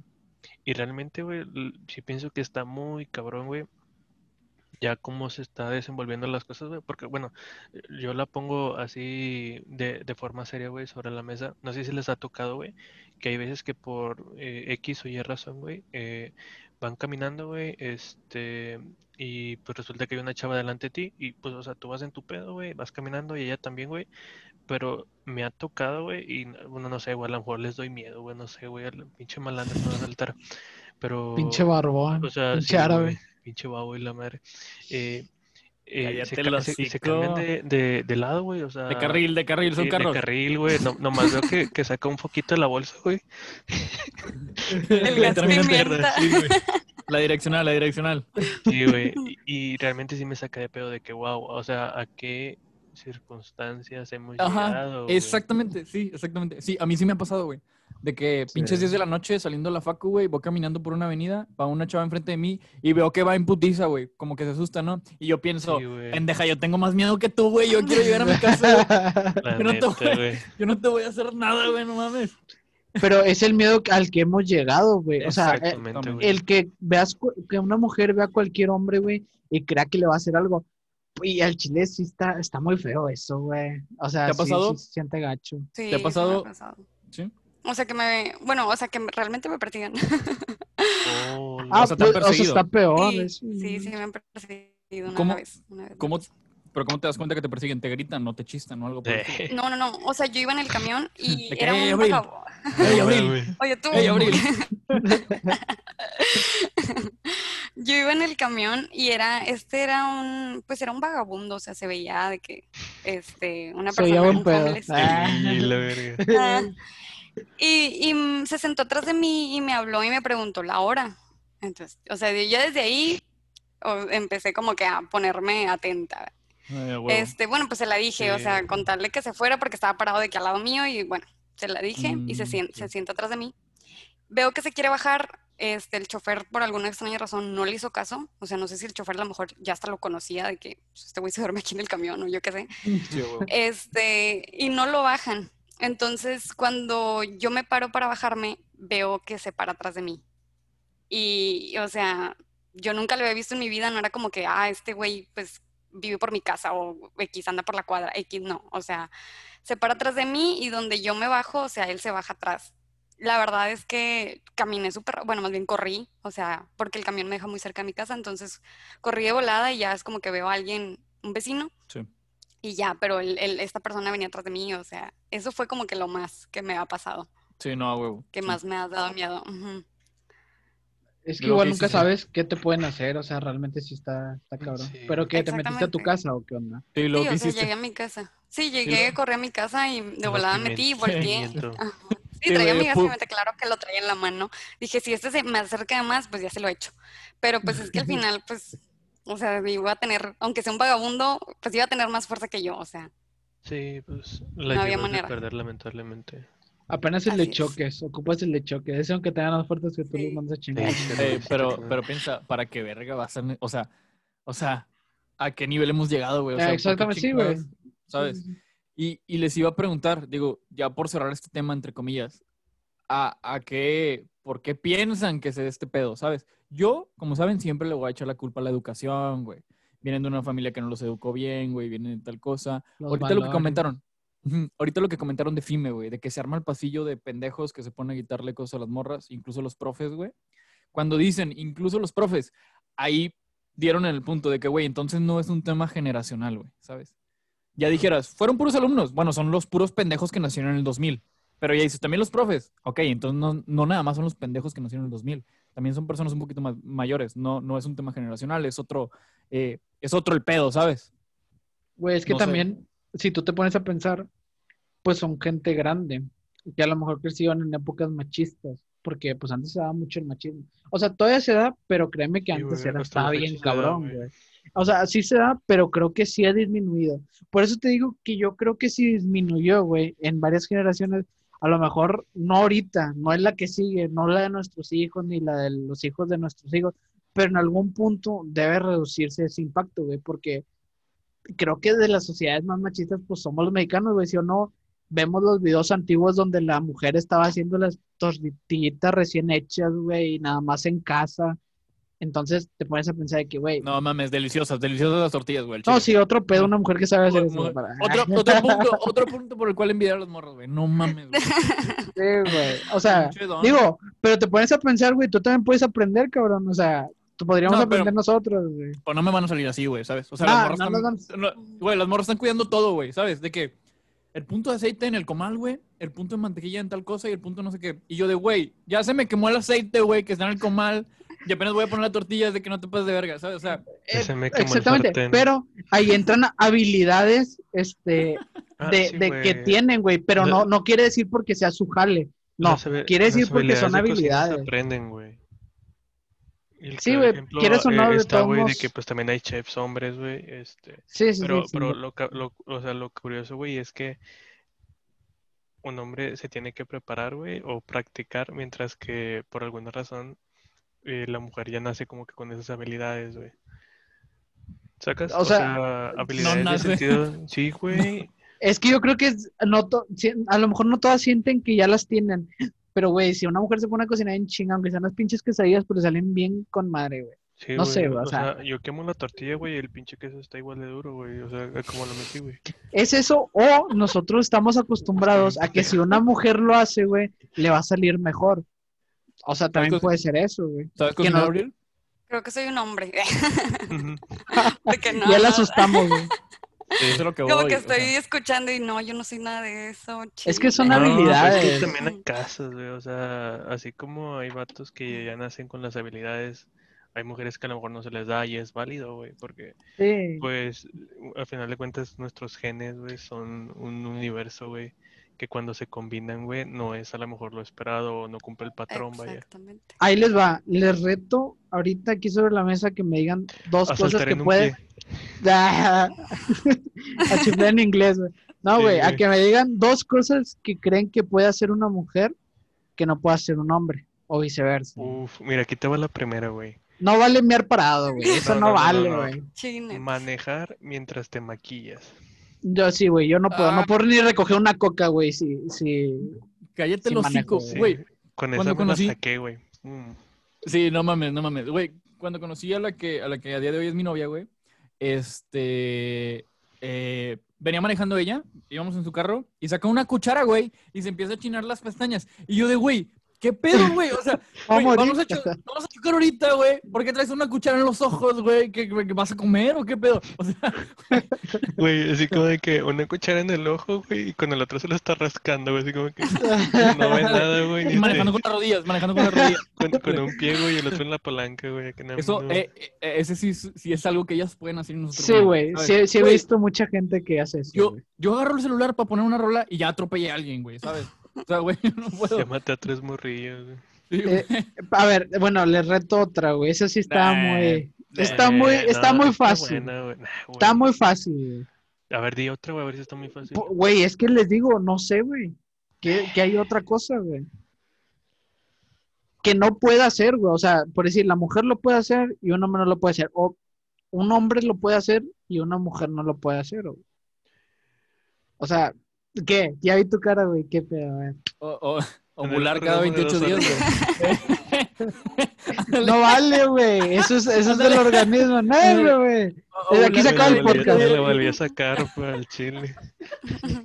y realmente, güey, sí pienso que está muy cabrón, güey, ya cómo se está desenvolviendo las cosas, güey, porque bueno, yo la pongo así de, de forma seria, güey, sobre la mesa. No sé si les ha tocado, güey, que hay veces que por eh, X o Y razón, güey, eh, van caminando, güey, este, y pues resulta que hay una chava delante de ti, y pues, o sea, tú vas en tu pedo, güey, vas caminando y ella también, güey, pero me ha tocado, güey, y bueno, no sé, güey, a lo mejor les doy miedo, güey, no sé, güey, al pinche malandro me va a saltar, pero... Pinche barbón. O sea, pinche sí, árabe. pinche babo y la madre. Eh, eh, se, el ca- se- se hocico. cambian de, de, de lado, güey, o sea... De carril, de carril, son sí, de carros. carril, güey. No, nomás veo que, que saca un foquito de la bolsa, güey. El gas Termina en pimienta. Sí, güey. La direccional, la direccional. Sí, güey. Y, y realmente sí me saca de pedo de que, wow, o sea, ¿a qué circunstancias hemos Ajá, llegado, güey? Exactamente, sí, exactamente. Sí, a mí sí me ha pasado, güey. De que pinches Sí. 10 de la noche saliendo a la facu, güey, voy caminando por una avenida, va una chava enfrente de mí y veo que va en putiza, güey. Como que se asusta, ¿no? Y yo pienso, Sí, pendeja, yo tengo más miedo que tú, güey. Yo quiero llegar a mi casa, güey. Yo no te neta, voy- güey. Yo no te voy a hacer nada, güey, no mames. Pero es el miedo al que hemos llegado, güey. O sea, eh, el que veas que una mujer vea a cualquier hombre, güey, y crea que le va a hacer algo. Y al chile sí está, está muy feo eso, güey. O sea, ¿Te ha sí- pasado? sí se siente gacho. Sí, ¿Te ha sí me pasado? Sí. O sea que me, bueno, o sea que me- realmente me persigan. Oh, Ah, O sea, te han pues, o sea, perseguido. está peor. Sí, eso. sí, sí me han perseguido una ¿Cómo- vez. una vez, ¿Cómo, pero ¿cómo te das cuenta que te persiguen? ¿Te gritan? ¿No te chistan o algo por eh, No, no, no. O sea, yo iba en el camión y que, era "Ey, un Abril". vagabundo. ¡Ey, no, Abril! güey. Oye, tú. ¡Ey, Abril! Yo iba en el camión y era, este era un, pues era un vagabundo, o sea, se veía de que, este, una persona, un pedo. Ah. La verga. Ah, y, y, se sentó atrás de mí y me habló y me preguntó la hora. Entonces, o sea, yo desde ahí o- empecé como que a ponerme atenta. Ay, huevo. Este, bueno, pues se la dije, o Sí. sea, contarle que se fuera porque estaba parado de que al lado mío y bueno, se la dije y se, Mm, sien- ok. se sienta atrás de mí. Veo que se quiere bajar, este, el chofer por alguna extraña razón no le hizo caso, o sea, no sé si el chofer a lo mejor ya hasta lo conocía de que pues, este güey se duerme aquí en el camión o yo qué sé. Sí. Este, y no lo bajan. Entonces, cuando yo me paro para bajarme, veo que se para atrás de mí. Y, o sea, yo nunca lo había visto en mi vida, no era como que, ah, este güey, pues, vive por mi casa o X anda por la cuadra, X no. O sea, se para atrás de mí y donde yo me bajo, o sea, él se baja atrás. La verdad es que caminé súper, bueno, más bien corrí, o sea, porque el camión me deja muy cerca de mi casa, entonces corrí de volada y ya es como que veo a alguien, un vecino, Sí. y ya, pero el- el- esta persona venía atrás de mí, o sea, eso fue como que lo más que me ha pasado, Sí, no, a huevo. que Sí. más me ha dado miedo. Es que Lo igual que nunca sí, sí. sabes qué te pueden hacer, o sea, realmente sí está, está cabrón. Sí. Pero que te metiste a tu casa o qué onda. Sí, lo o sea, llegué a mi casa. Sí, llegué, lo- corrí a mi casa y de volada metí y volteé. Ajá. Sí, traía mi gas pu- y me claro que lo traía en la mano. Dije, si este se me acerca más, pues ya se lo he hecho. Pero pues es que al final, pues, o sea, iba a tener, aunque sea un vagabundo, pues iba a tener más fuerza que yo, o sea. Sí, pues la No había llevas de manera. perder lamentablemente. Apenas el Así de es. choques, ocupas el de choque. Ese aunque tengan más fuertes que tú Sí. los mandas a chingar. Sí, sí, pero, pero piensa, ¿para qué verga va a ser? O sea, o sea, ¿a qué nivel hemos llegado, güey? O sea, ¿por qué exactamente, sí, güey. ¿Sabes? Y, y les iba a preguntar, digo, ya por cerrar este tema, entre comillas, ¿a, a qué, por qué piensan que se dé este pedo, ¿sabes? Yo, como saben, siempre le voy a echar la culpa a la educación, güey. Vienen de una familia que no los educó bien, güey, vienen de tal cosa. Los Ahorita lo que valores. comentaron, ahorita lo que comentaron de FIME, güey, de que se arma el pasillo de pendejos que se ponen a quitarle cosas a las morras, incluso los profes, güey. Cuando dicen, incluso los profes, ahí dieron el punto de que, güey, entonces no es un tema generacional, güey, ¿sabes? Ya dijeras, fueron puros alumnos. Bueno, son los puros pendejos que nacieron en el 2000. Pero ya dices, también los profes. Ok, entonces no, no nada más son los pendejos que nacieron en el 2000. También son personas un poquito más mayores. No, no es un tema generacional, es otro, eh, es otro el pedo, ¿sabes? Güey, es que No sé. también, si tú te pones a pensar, pues son gente grande, que a lo mejor crecieron en épocas machistas, porque pues antes se daba mucho el machismo. O sea, todavía se da, pero créeme que Sí, antes güey, era, estaba bien cabrón, güey. O sea, sí se da, pero creo que sí ha disminuido. Por eso te digo que yo creo que sí disminuyó, güey, en varias generaciones. A lo mejor no ahorita, no es la que sigue, no la de nuestros hijos ni la de los hijos de nuestros hijos, pero en algún punto debe reducirse ese impacto, güey, porque creo que de las sociedades más machistas, pues somos los mexicanos, güey, si o no, vemos los videos antiguos donde la mujer estaba haciendo las tortillitas recién hechas, güey, y nada más en casa. Entonces te pones a pensar de que, güey, no, No mames, deliciosas, deliciosas las tortillas, güey. chile. sí, otro pedo, una mujer que sabe hacer eso. para- Otro, otro, punto, otro punto por el cual envidiar a los morros, güey. No mames, güey. Sí, güey. O sea, digo, pero te pones a pensar, güey, tú también puedes aprender, cabrón. O sea, tú podríamos No, pero- aprender nosotros, güey. Pues no me van a salir así, güey, ¿sabes? O sea, Ah, las morras no están... no, Güey, las morras están cuidando todo, güey, ¿sabes? De que el punto de aceite en el comal, güey, el punto de mantequilla en tal cosa y el punto no sé qué. Y yo de, güey, ya se me quemó el aceite, güey, que está en el comal y apenas voy a poner la tortilla de que no te pases de verga, ¿sabes? O sea, Ya se me quemó Exactamente, pero ahí entran habilidades, este, Ah, de, sí, de que tienen, güey, pero no, no quiere decir porque sea su jale. No, quiere decir porque son de cocina se habilidades. aprenden, güey. El Sí, güey, ejemplo, quieres o no, eh, de está, güey, de que pues también hay chefs hombres, güey, este... Sí, sí, Pero, sí, sí. pero lo, lo- o sea, lo curioso, güey, es que un hombre se tiene que preparar, güey, o practicar, mientras que por alguna razón eh, la mujer ya nace como que con esas habilidades, güey. ¿Sacas? O sea, habilidades nace. de sentido. Sí, güey. Es que yo creo que es- no to- a lo mejor no todas sienten que ya las tienen, pero güey, si una mujer se pone a cocinar en chinga, aunque sean las pinches quesadillas, pero salen bien con madre, güey. Sí, No sé, o O sea- sea, yo quemo la tortilla, güey, y el pinche queso está igual de duro, güey. O sea, como lo metí, güey. Es eso, o nosotros estamos acostumbrados a que si una mujer lo hace, güey, le va a salir mejor. O sea, también puede ser eso, güey. ¿sabes cocinar, no- Gabriel? Creo que soy un hombre. Ujú. De que no, ya la asustamos, güey. Eso es lo que Como que o sea. estoy escuchando y no, yo no soy nada de eso. Es que son. No, habilidades. es que también hay casos, güey. O sea, así como hay vatos que ya nacen con las habilidades, hay mujeres que a lo mejor no se les da y es válido, güey, porque Sí. pues al final de cuentas nuestros genes, güey, son un universo, güey, que cuando se combinan, güey, no es a lo mejor lo esperado o no cumple el patrón, vaya. Exactamente. Ahí les va. Les reto ahorita aquí sobre la mesa que me digan dos A cosas que pueden. Ah, a chiflar en inglés, güey. No, Sí, güey, a que me digan dos cosas que creen que puede hacer una mujer que no puede hacer un hombre, o viceversa. Uf, mira, aquí te va la primera, güey. No vale miar parado, güey. Eso No, no, no, no, vale, no, no. güey. Neta. Manejar mientras te maquillas. Yo sí, güey. Yo no puedo. No Ah. puedo ni recoger una coca, güey. Si, si... Cállate Sí los hocico, Sí. güey. Con Cuando esa me conocí- saqué, güey. Mm. Sí, no mames, no mames. Güey, cuando conocí a la que a la que a día de hoy es mi novia, güey, este eh, venía manejando ella, íbamos en su carro y saca una cuchara, güey, y se empieza a chinar las pestañas. Y yo de, güey, ¿qué pedo, güey? O sea, güey, Vamos a vamos, a chocar ahorita, güey. ¿Por qué traes una cuchara en los ojos, güey? ¿Que, que vas a comer o qué pedo? O sea, Güey, así como de que una cuchara en el ojo, güey, y con el otro se lo está rascando, güey, así como que no ve nada, güey. manejando con las rodillas, manejando con las rodillas. con, con un pie, güey, y el otro en la palanca, güey. Eso, no. eh, eh, ese sí, es- sí es algo que ellas pueden hacer nosotros Sí, güey. Sí, sí he visto mucha gente que hace eso. Yo, yo agarro el celular para poner una rola y ya atropellé a alguien, güey, ¿sabes? O sea, güey, no puedo. Ya maté a tres morrillos, güey. Sí, Eh. A ver, bueno, les reto otra, güey. Esa sí está Nah, muy. Está muy, está no, muy fácil. buena, güey. Nah, Está muy fácil, güey. A ver, di otra, güey, a ver si está muy fácil. Güey, es que les digo, no sé, güey. Que, que hay otra cosa, güey. Que no puede hacer, güey. O sea, por decir, la mujer lo puede hacer y un hombre no lo puede hacer. O un hombre lo puede hacer y una mujer no lo puede hacer, güey. O sea, ¿qué? Ya vi tu cara, güey. ¿Qué pedo? Ver. O, o- ovular cada programa de 28 dos días, güey. No vale, güey. Eso es, eso es del organismo. No, güey. Desde aquí se acaba el cada Le volví- 28 podcast. Le volví a sacar para el chile.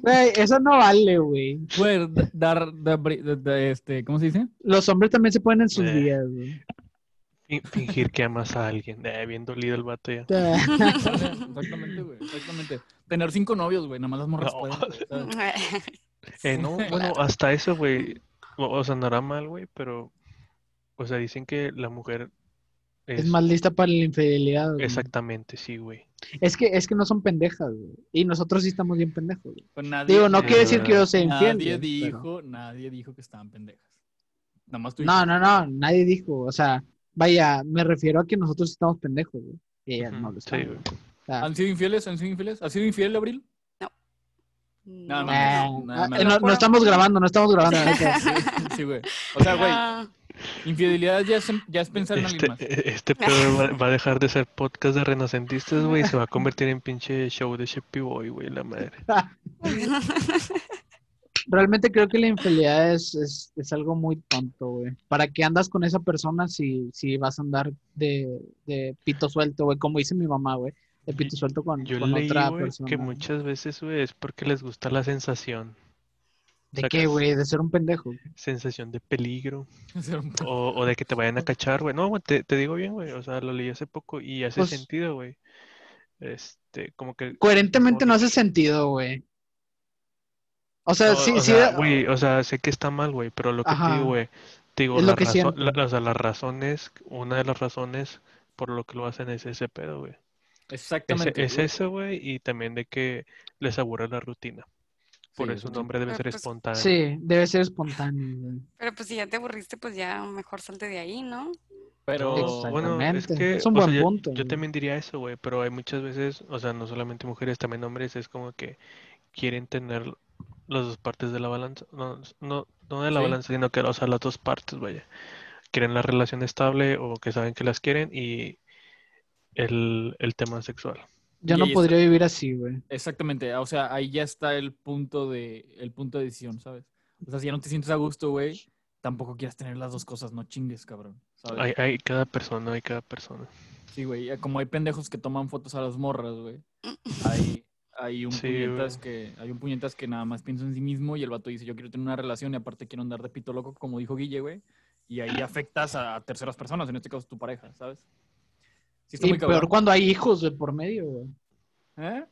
Güey, eso no vale, güey. Güey, da- dar, da- bri- da- da- este, ¿cómo se dice? Los hombres también se ponen en sus Eh. días, güey. Fin- Fingir que amas a alguien. Eh, bien dolido el vato ya. Exactamente, güey, exactamente. Tener cinco novios, güey, nada más las morras No. pueden. Eh, no, bueno, hasta eso, güey. O, o sea, no era mal, güey, pero. O sea, dicen que la mujer es. Es más lista para la infidelidad, güey. Exactamente, sí, güey. Es que, es que no son pendejas, güey. Y nosotros sí estamos bien pendejos, güey. Pues nadie, Digo, no quiere decir que yo sea infiel. nadie pero- dijo, nadie dijo que estaban pendejas. Nada más tú No, no, no, nadie dijo. O sea, vaya, me refiero a que nosotros estamos pendejos, güey. Y ellas no lo sí, están. güey. O sea, ¿Han sido infieles? ¿Han sido infieles? ¿Has sido infiel, Abril? No. no, eh, no, no, eh, no. no, no estamos grabando, no estamos grabando. Sí, sí, güey. O sea, güey, infidelidad ya es, ya es pensar en Este, alguien más. eh, este pedo va, va a dejar de ser podcast de renacentistas, güey, y se va a convertir en pinche show de Sheppy Boy, güey, la madre. Realmente creo que la infidelidad es, es, es algo muy tonto, güey. ¿Para qué andas con esa persona si, si vas a andar de, de pito suelto, güey? Como dice mi mamá, güey. De pito suelto con, Yo con leí, otra persona. que muchas veces, güey, es porque les gusta la sensación. ¿De qué, güey? De ser un pendejo. Sensación de peligro. Ser un- O, o de que te vayan a cachar, güey. No, güey, te, te digo bien, güey. O sea, lo leí hace poco y hace Pues- sentido, güey. Este, como que. Coherentemente no hace sentido, güey. O sea, No, sí, o sí. sea, güey, o sea, sé que está mal, güey, pero lo que te digo, güey, te digo, Es lo la que razón, la- o sea, las razones, una de las razones por lo que lo hacen es ese pedo, güey. Es, Exactamente. es güey. eso, güey, y también de que les aburre la rutina. Por Sí, eso un hombre debe ser pues, espontáneo. Sí, debe ser espontáneo, güey. Pero pues si ya te aburriste, pues ya mejor salte de ahí, ¿no? Pero, No, bueno, es que, Es un o sea, buen yo- punto, Yo, güey. también diría eso, güey, pero hay muchas veces, o sea, no solamente mujeres, también hombres, es como que quieren tener las dos partes de la balanza, no, no, no de la Sí. balanza, sino que, o sea, las dos partes, vaya. Quieren la relación estable o que saben que las quieren y el, el tema sexual. Yo Y no podría vivir así, güey. exactamente, o sea, ahí ya está el punto de, el punto de decisión, ¿sabes? O sea, si ya no te sientes a gusto, güey, tampoco quieras tener las dos cosas, no chingues, cabrón, ¿sabes? Hay, hay cada persona, hay cada persona. Sí, güey, como hay pendejos que toman fotos a las morras, güey. Hay, hay un Sí, puñetas güey. que, hay un puñetas que nada más piensa en sí mismo y el vato dice, yo quiero tener una relación y aparte quiero andar de pito loco, como dijo Guille, güey. Y ahí afectas a, terceras personas, en este caso tu pareja, ¿sabes? Sí está Y muy peor cuando hay hijos, güey, por medio, güey. ¿Eh?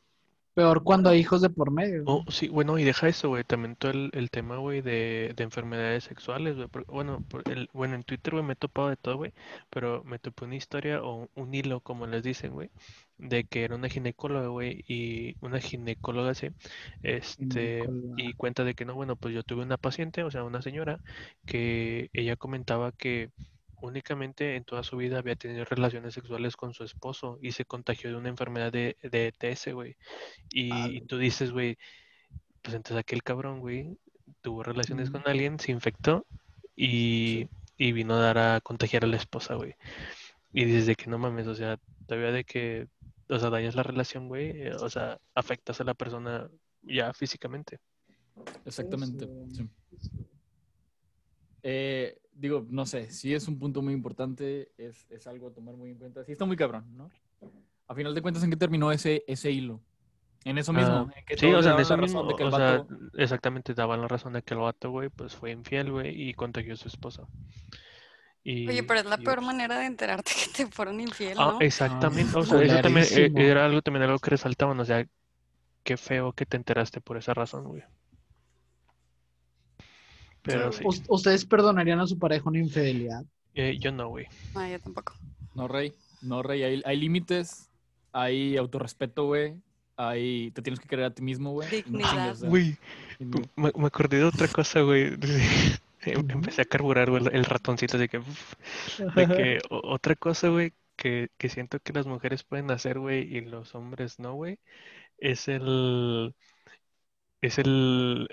Peor cuando hay hijos de por medio. Oh, sí, bueno, y deja eso, güey. También todo el, el tema, güey, de, de enfermedades sexuales, güey. Bueno, por el, bueno, en Twitter, güey, me he topado de todo, güey. Pero me topé una historia o un hilo, como les dicen, güey. De que era una ginecóloga, güey. Y una ginecóloga, sí. Este, Ginecóloga. y cuenta de que no, bueno, pues yo tuve una paciente, o sea, una señora, que ella comentaba que únicamente en toda su vida había tenido relaciones sexuales con su esposo y se contagió de una enfermedad de, de ETS, güey. Y, Ah, y tú dices, güey, pues entonces aquel cabrón, güey, tuvo relaciones con alguien, se infectó y, y vino a dar a contagiar a la esposa, güey. Y dices de que no mames, o sea, todavía de que, o sea, dañas la relación, güey, eh, o sea, afectas a la persona ya físicamente. Exactamente. Sí. Eh, digo, no sé, sí es un punto muy importante, es, es algo a tomar muy en cuenta. Sí está muy cabrón, ¿no? A final de cuentas, ¿en qué terminó ese, ese hilo? En eso mismo. Ah, en que sí, o sea, en eso mismo, de que el o sea, vato- exactamente daban la razón de que el vato, güey, pues fue infiel, güey, y contagió a su esposa. Y, Oye, pero es la y, peor pues, manera de enterarte que te fueron infiel, Ah, ¿no? exactamente, o sea, eso también eh, era algo también algo que resaltaban, o sea, qué feo que te enteraste por esa razón, güey. Pero sí, ¿Us- ¿Ustedes perdonarían a su pareja una infidelidad? eh, yo no, güey. No, yo tampoco. No, Rey. No, Rey. Hay, hay límites, hay autorrespeto, güey. Hay, te tienes que creer a ti mismo, güey. Dignidad. Güey, me, me acordé de otra cosa, güey. Em- Empecé a carburar, güey, el, ratoncito, de que, uf, de que otra cosa, güey, que, que siento que las mujeres pueden hacer, güey, y los hombres no, güey, es el, es el,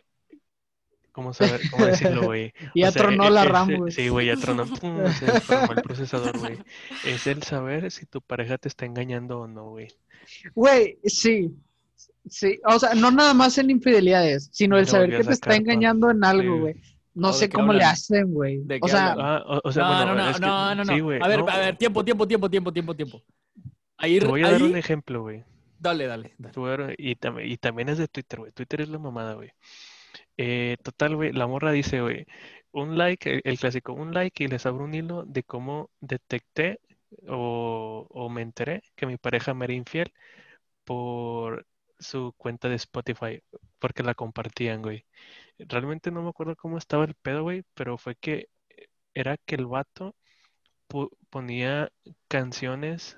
¿cómo saber, cómo decirlo, güey? Ya O sea, tronó e- la ese- RAM, güey. Sí, güey, ya tronó, pum, se el procesador, güey. Es el saber si tu pareja te está engañando o no, güey. Güey, sí. Sí, o sea, no nada más en infidelidades, sino el saber que te está engañando en algo, Sí. güey. No ¿O de sé cómo le hacen, güey. ¿De O sea? Ah, o, o sea, no, bueno, no, no, es que- no, no, no. sí, güey, a ver, a ver, tiempo, tiempo, tiempo, tiempo, tiempo, tiempo. Ahí, Te voy a dar un ejemplo, güey. Dale, dale, dale. Y, tam- y también es de Twitter, güey. Twitter es la mamada, güey. Eh, total, güey, la morra dice, güey, un like, el, clásico, un like y les abro un hilo de cómo detecté o, o me enteré que mi pareja me era infiel por su cuenta de Spotify, porque la compartían, güey. Realmente no me acuerdo cómo estaba el pedo, güey, pero fue que era que el vato ponía canciones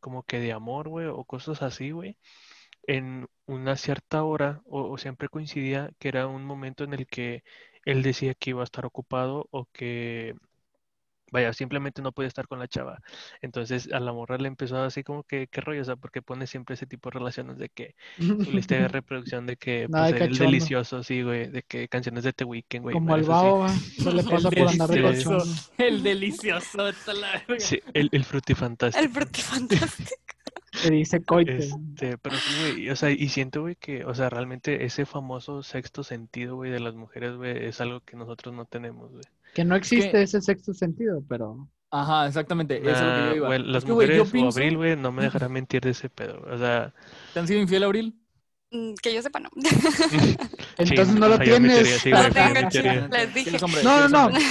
como que de amor, güey, o cosas así, güey, en una cierta hora, o, o siempre coincidía que era un momento en el que él decía que iba a estar ocupado o que, vaya, simplemente no podía estar con la chava. Entonces a la morra le empezó así como que, qué rollo, o sea, porque pone siempre ese tipo de relaciones de que su lista de reproducción de que Nada pues de el delicioso, sí, güey, de que canciones de The Weeknd, güey, como al va, se le pasa El por andar de. El delicioso. la. Sí, el, el frutifantástico. El frutifantástico. Se dice coite. Este, pero sí, güey, o sea, y siento, güey, que, o sea, realmente ese famoso sexto sentido, güey, de las mujeres, güey, es algo que nosotros no tenemos, güey. Que no existe que- ese sexto sentido, pero Ajá, exactamente. Eso es lo que yo iba. Es las yo mujeres o pienso- Abril, güey, no me dejará mentir de ese pedo, o sea, ¿Te han sido infiel, Abril? Mm, Que yo sepa, no. entonces sí, no lo teoría, tienes. sí, No güey, tengo. Les dije. No, ¿Tienes no, hombre?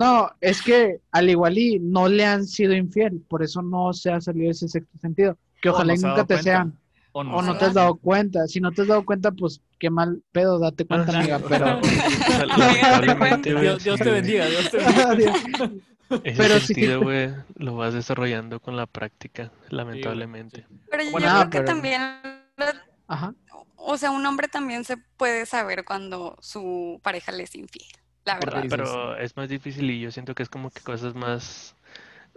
No, es que al igual y no le han sido infiel, por eso no se ha salido ese sexto sentido. Que O ojalá no y nunca te cuenta. sean. ¿O no? O no se te has da. dado cuenta. Si no te has dado cuenta, pues qué mal pedo, date cuenta, amiga. Pero. Dios, te bendiga, Dios te bendiga. Ese Pero sí. sentido, güey, lo vas desarrollando con la práctica, lamentablemente. Pero yo Bueno, creo que pero- también, Ajá. o sea, un hombre también se puede saber cuando su pareja le es infiel, la ¿Por qué verdad. Pero es más difícil y yo siento que es como que cosas más,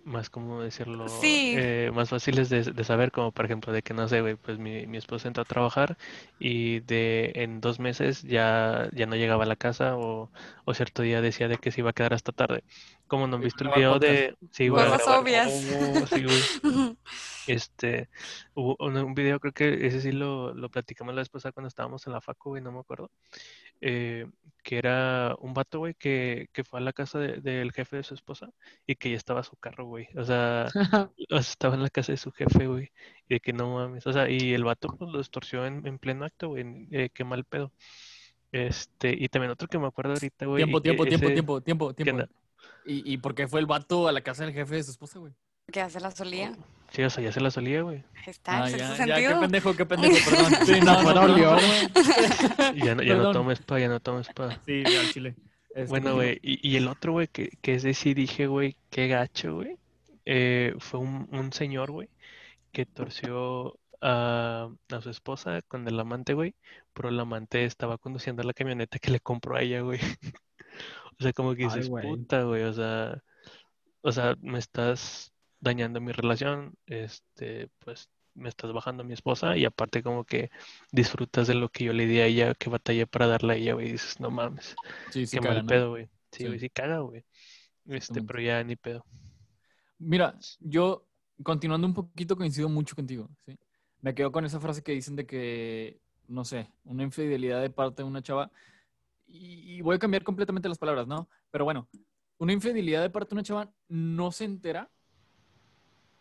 más como decirlo, Sí. eh, más fáciles de, de saber, como por ejemplo de que no sé, güey, pues mi, mi esposo entró a trabajar y de en dos meses ya, ya no llegaba a la casa o, o cierto día decía de que se iba a quedar hasta tarde. Como no han visto el video de, sí, güey, obvias. oh, sí, güey. Este, hubo un, un video, creo que ese sí lo, lo platicamos la vez pasada cuando estábamos en la facu, güey, no me acuerdo. Eh, que era un vato, güey, que, que fue a la casa de- del jefe de su esposa y que ya estaba su carro, güey. O sea, o sea, estaba en la casa de su jefe, güey. Y de que no mames. O sea, y el vato pues lo extorsió en, en pleno acto, güey. eh, qué mal pedo. Este, y también otro que me acuerdo ahorita, güey. Tiempo, tiempo, tiempo, ese- tiempo, tiempo, ¿qué tiempo. ¿Y, ¿Y por qué fue el vato a la casa del jefe de su esposa, güey? que hace la solía. Sí, o sea, ya se la solía, güey. Está, Ah, ya, ya, qué pendejo, qué pendejo, perdón. Sí, no, no, no, no. Ya no, ya no Perdón. tomo spa, ya no tomo spa. Sí, al chile. Bueno, güey, y, y el otro, güey, que, que ese sí dije, güey, qué gacho, güey. eh, fue un, un señor, güey, que torció a, a su esposa con el amante, güey, pero el amante estaba conduciendo la camioneta que le compró a ella, güey. O sea, como que Ay, dices, güey. puta, güey, o sea, o sea, me estás dañando mi relación, este, pues me estás bajando a mi esposa y aparte como que disfrutas de lo que yo le di a ella, que batallé para darle a ella, güey, y dices, no mames. Sí, sí, Qué caga, mal ¿no? pedo, güey. Sí, Sí. güey, sí caga, güey. Este, pero ya ni pedo. Mira, yo, continuando un poquito, coincido mucho contigo, ¿sí? Me quedo con esa frase que dicen de que, no sé, una infidelidad de parte de una chava, y, y voy a cambiar completamente las palabras, ¿no? Pero bueno, una infidelidad de parte de una chava no se entera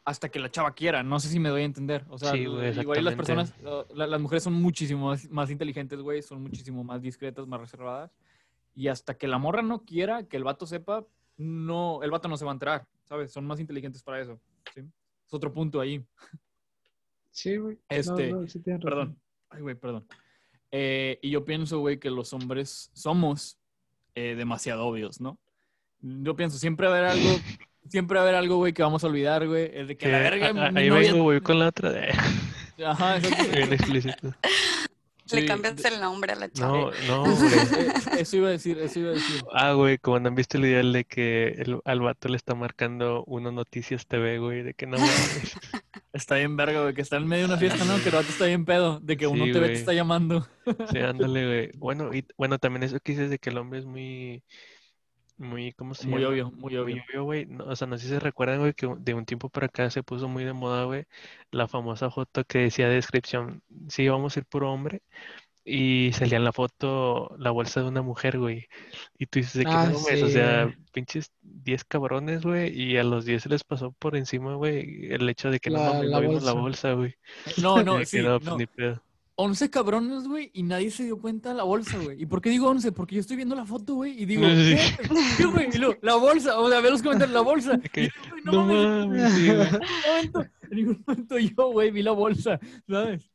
hasta que la chava quiera, no sé si me doy a entender, o sea, Sí, güey, igual y las personas, la- las mujeres son muchísimo más, más inteligentes, güey, son muchísimo más discretas, más reservadas, y hasta que la morra no quiera, que el vato sepa, no, el vato no se va a enterar, ¿sabes? Son más inteligentes para eso, ¿sí? Es otro punto ahí. Sí, güey. No, Este, no, sí tienes razón. Perdón. Ay, güey, perdón. Eh, y yo pienso, güey, que los hombres somos eh, demasiado obvios, ¿no? Yo pienso, siempre va a haber algo, siempre va a haber algo, güey, que vamos a olvidar, güey. Es de que la verga, a- ahí novia- vengo, güey, con la otra. de- Ajá, exacto. Bien explícito. Le cambias el nombre a la chava. No, no, güey. Eso iba a decir, eso iba a decir. Ah, güey, como no han visto el ideal de que el, al vato le está marcando uno Noticias TV, güey, de que no mames. Está bien verga, güey, que está en medio de una fiesta, ¿no? Que el vato está bien pedo, de que uno Sí, te ve, te está llamando. Sí, ándale, güey. Bueno, y bueno, también eso que dices de que el hombre es muy, muy, ¿cómo se Muy llama? obvio, muy Muy obvio. obvio, güey. No, o sea, no sé si se recuerdan, güey, que de un tiempo para acá se puso muy de moda, güey, la famosa foto que decía de descripción, sí, vamos a ir puro hombre. Y salía en la foto la bolsa de una mujer, güey. Y tú dices de que Ah, no mames, o sí, sea, pinches 10 cabrones, güey. Y a los 10 se les pasó por encima, güey, el hecho de que no mames, la no vimos la bolsa. bolsa, güey. No, no, sí, no, pues no. ni pedo. 11 cabrones, güey, y nadie se dio cuenta de la bolsa, güey. ¿Y por qué digo 11? Porque yo estoy viendo la foto, güey, y digo, Sí. ¿qué? ¿Qué, güey? Y luego, la bolsa, o sea, ve los comentarios, la bolsa. Y yo, güey, no, No mames, mames, sí, güey. en ningún momento, en ningún momento yo, güey, vi la bolsa, ¿sabes?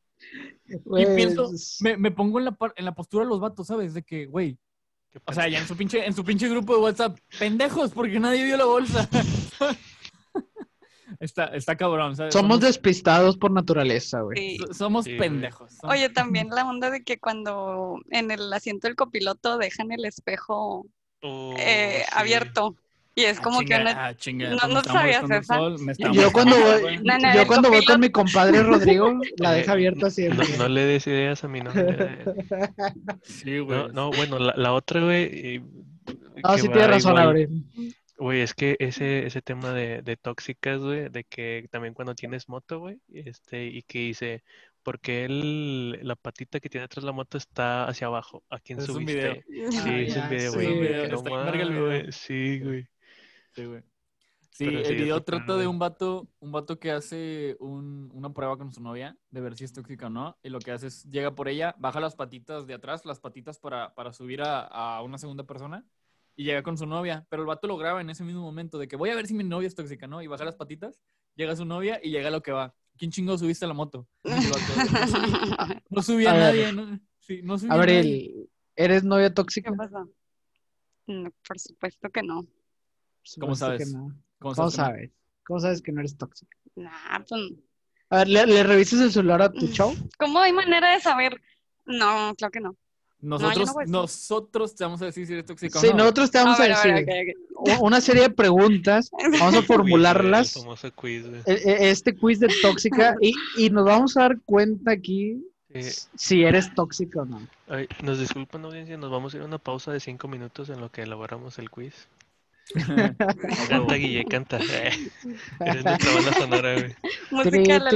Güey, pienso- Me, me pongo en la, par- en la postura de los vatos, ¿sabes? De que, güey, o sea, ya en su pinche, en su pinche grupo de WhatsApp, pendejos, porque nadie vio la bolsa. está, está cabrón, ¿sabes? Somos despistados por naturaleza, güey. Sí. somos Sí, pendejos. somos- Oye, también la onda de que cuando en el asiento del copiloto dejan el espejo Oh, eh, sí. abierto. Y es Ah, como que una... ah, chinga, no- no me está Yo cuando voy, güey. No, no, yo cuando voy con mi compadre Rodrigo, la deja abierta siempre. no le des ideas a mi novia. Sí, güey. No, no, bueno, la, la otra, güey. Ah, sí va tienes razón, Abril. Güey, es que ese, ese tema de, de tóxicas, güey, de que también cuando tienes moto, güey, este, y que dice, porque él, la patita que tiene atrás la moto está hacia abajo? ¿A quién Es un subiste? video. Sí, Ah, es un ya, video, sí. güey. Es un que video, no el güey, Sí, güey. Sí, güey. Sí, Pero sí, el video trata de un vato, un vato que hace un- una prueba con su novia de ver si es tóxica o no. Y lo que hace es llega por ella, baja las patitas de atrás, las patitas para, para subir a, a una segunda persona. Y llega con su novia. Pero el vato lo graba en ese mismo momento de que voy a ver si mi novia es tóxica, ¿no? Y baja las patitas, llega su novia y llega lo que va. ¿Quién chingo subiste a la moto? Vato, "No subí- No subí a, ver. nadie, ¿no? Sí, no subí a nadie. Abril, ¿eres novia ¿Qué tóxica? pasó? No, por supuesto que no. ¿Cómo sabes? no. ¿Cómo ¿Cómo sabes? ¿Cómo sabes que no eres tóxica? Nah, pues, A ver, ¿le, le revisas el celular a Mm. tu chavo? ¿cómo hay manera de saber? No, claro que no. Nosotros, no nosotros te vamos a decir si eres tóxica o Sí, no. nosotros te vamos a, ver, decir ver, una serie de preguntas, vamos a formularlas, quiz, e- e- este quiz de tóxica, y, y nos vamos a dar cuenta aquí Eh, si eres tóxica o no. ay, nos disculpan, audiencia, nos vamos a ir a una pausa de cinco minutos en lo que elaboramos el quiz. Canta, Guille, canta. Eres nuestra banda sonora, güey. Música del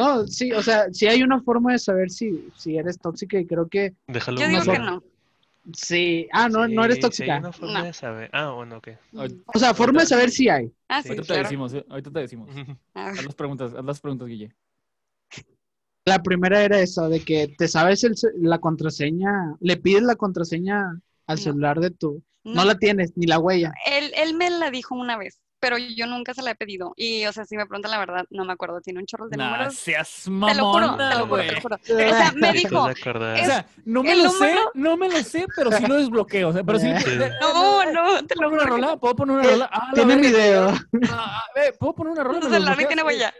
No, sí, o sea, sí hay una forma de saber si, si eres tóxica y creo que Déjalo. Yo digo que no. sí. Ah, no, no eres sí tóxica. hay una forma No. de saber. Ah, bueno, ok. O sea, forma de saber si hay. Ah, sí, Ahorita te decimos, ¿eh? Ahorita te decimos. Ah, Haz las preguntas, haz las preguntas, Guille. La primera era esa, de que te sabes el la contraseña, le pides la contraseña al No. celular de tu, No la tienes, ni la huella. Él, él me la dijo una vez, pero yo nunca se la he pedido. Y, o sea, si me preguntan la verdad, no me acuerdo. Tiene un chorro de Nah, números. seas Te lo juro, te mamona, lo juro, te lo juro. O sea, me dijo, ¿Estás de acuerdo? O sea, no me lo sé, número- no me lo sé, pero sí lo desbloqueo. O sea, pero sí. Sí. no, no, te ¿Puedo lo poner una juro. rola? ¿Puedo poner una rola? Ah, Tiene verga. video. Ah, eh, ¿Puedo poner una rola? No ¿Me sé, lo la vi tiene huella.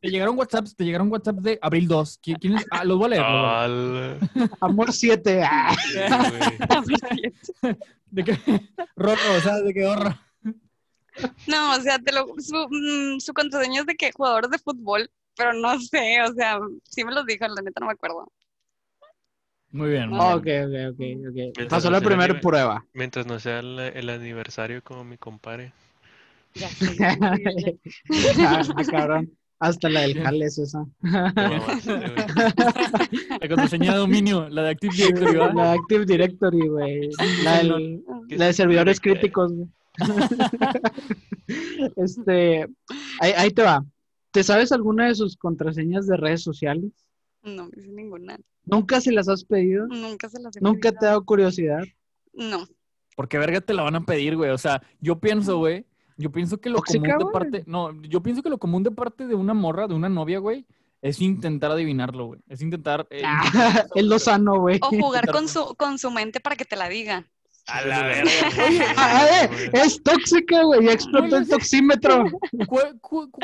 Te llegaron WhatsApps, te llegaron WhatsApp de abril 2. ¿Quién, quién es? Ah, los voy a leer. Al- Amor 7. ah. sí. ¿De qué? Rorro, o sea, de qué horror. No, o sea, te lo, su, mm, su contraseña es de que jugador de fútbol, pero no sé, o sea, sí me los dijo, la neta no me acuerdo. Muy bien. muy Ok, bien. ok, ok, ok. Mientras Pasó no la primera prueba. Mientras no sea el, el aniversario como mi compadre. Ya ah, cabrón. Hasta la del jale es esa. No. La contraseña de dominio, la de Active Directory. La Active Directory, güey. La, del- ¿Qué la de es servidores críticos, güey. Este, ahí, ahí te va. ¿Te sabes alguna de sus contraseñas de redes sociales? No me hice ninguna. ¿Nunca se las has pedido? Nunca se las he ¿Nunca te ha dado curiosidad? No. Porque verga te la van a pedir, güey. O sea, yo pienso, güey. Yo pienso que lo común de parte. No, yo pienso que lo común de parte de una morra, de una novia, güey, es intentar adivinarlo, güey. Es intentar. eh, Ah, es lo sano, güey. O jugar con su, con su mente para que te la diga. A la verga. güey. Oye, Ah, eh, es tóxica, güey. Ya explotó el toxímetro. cu- cu- cu-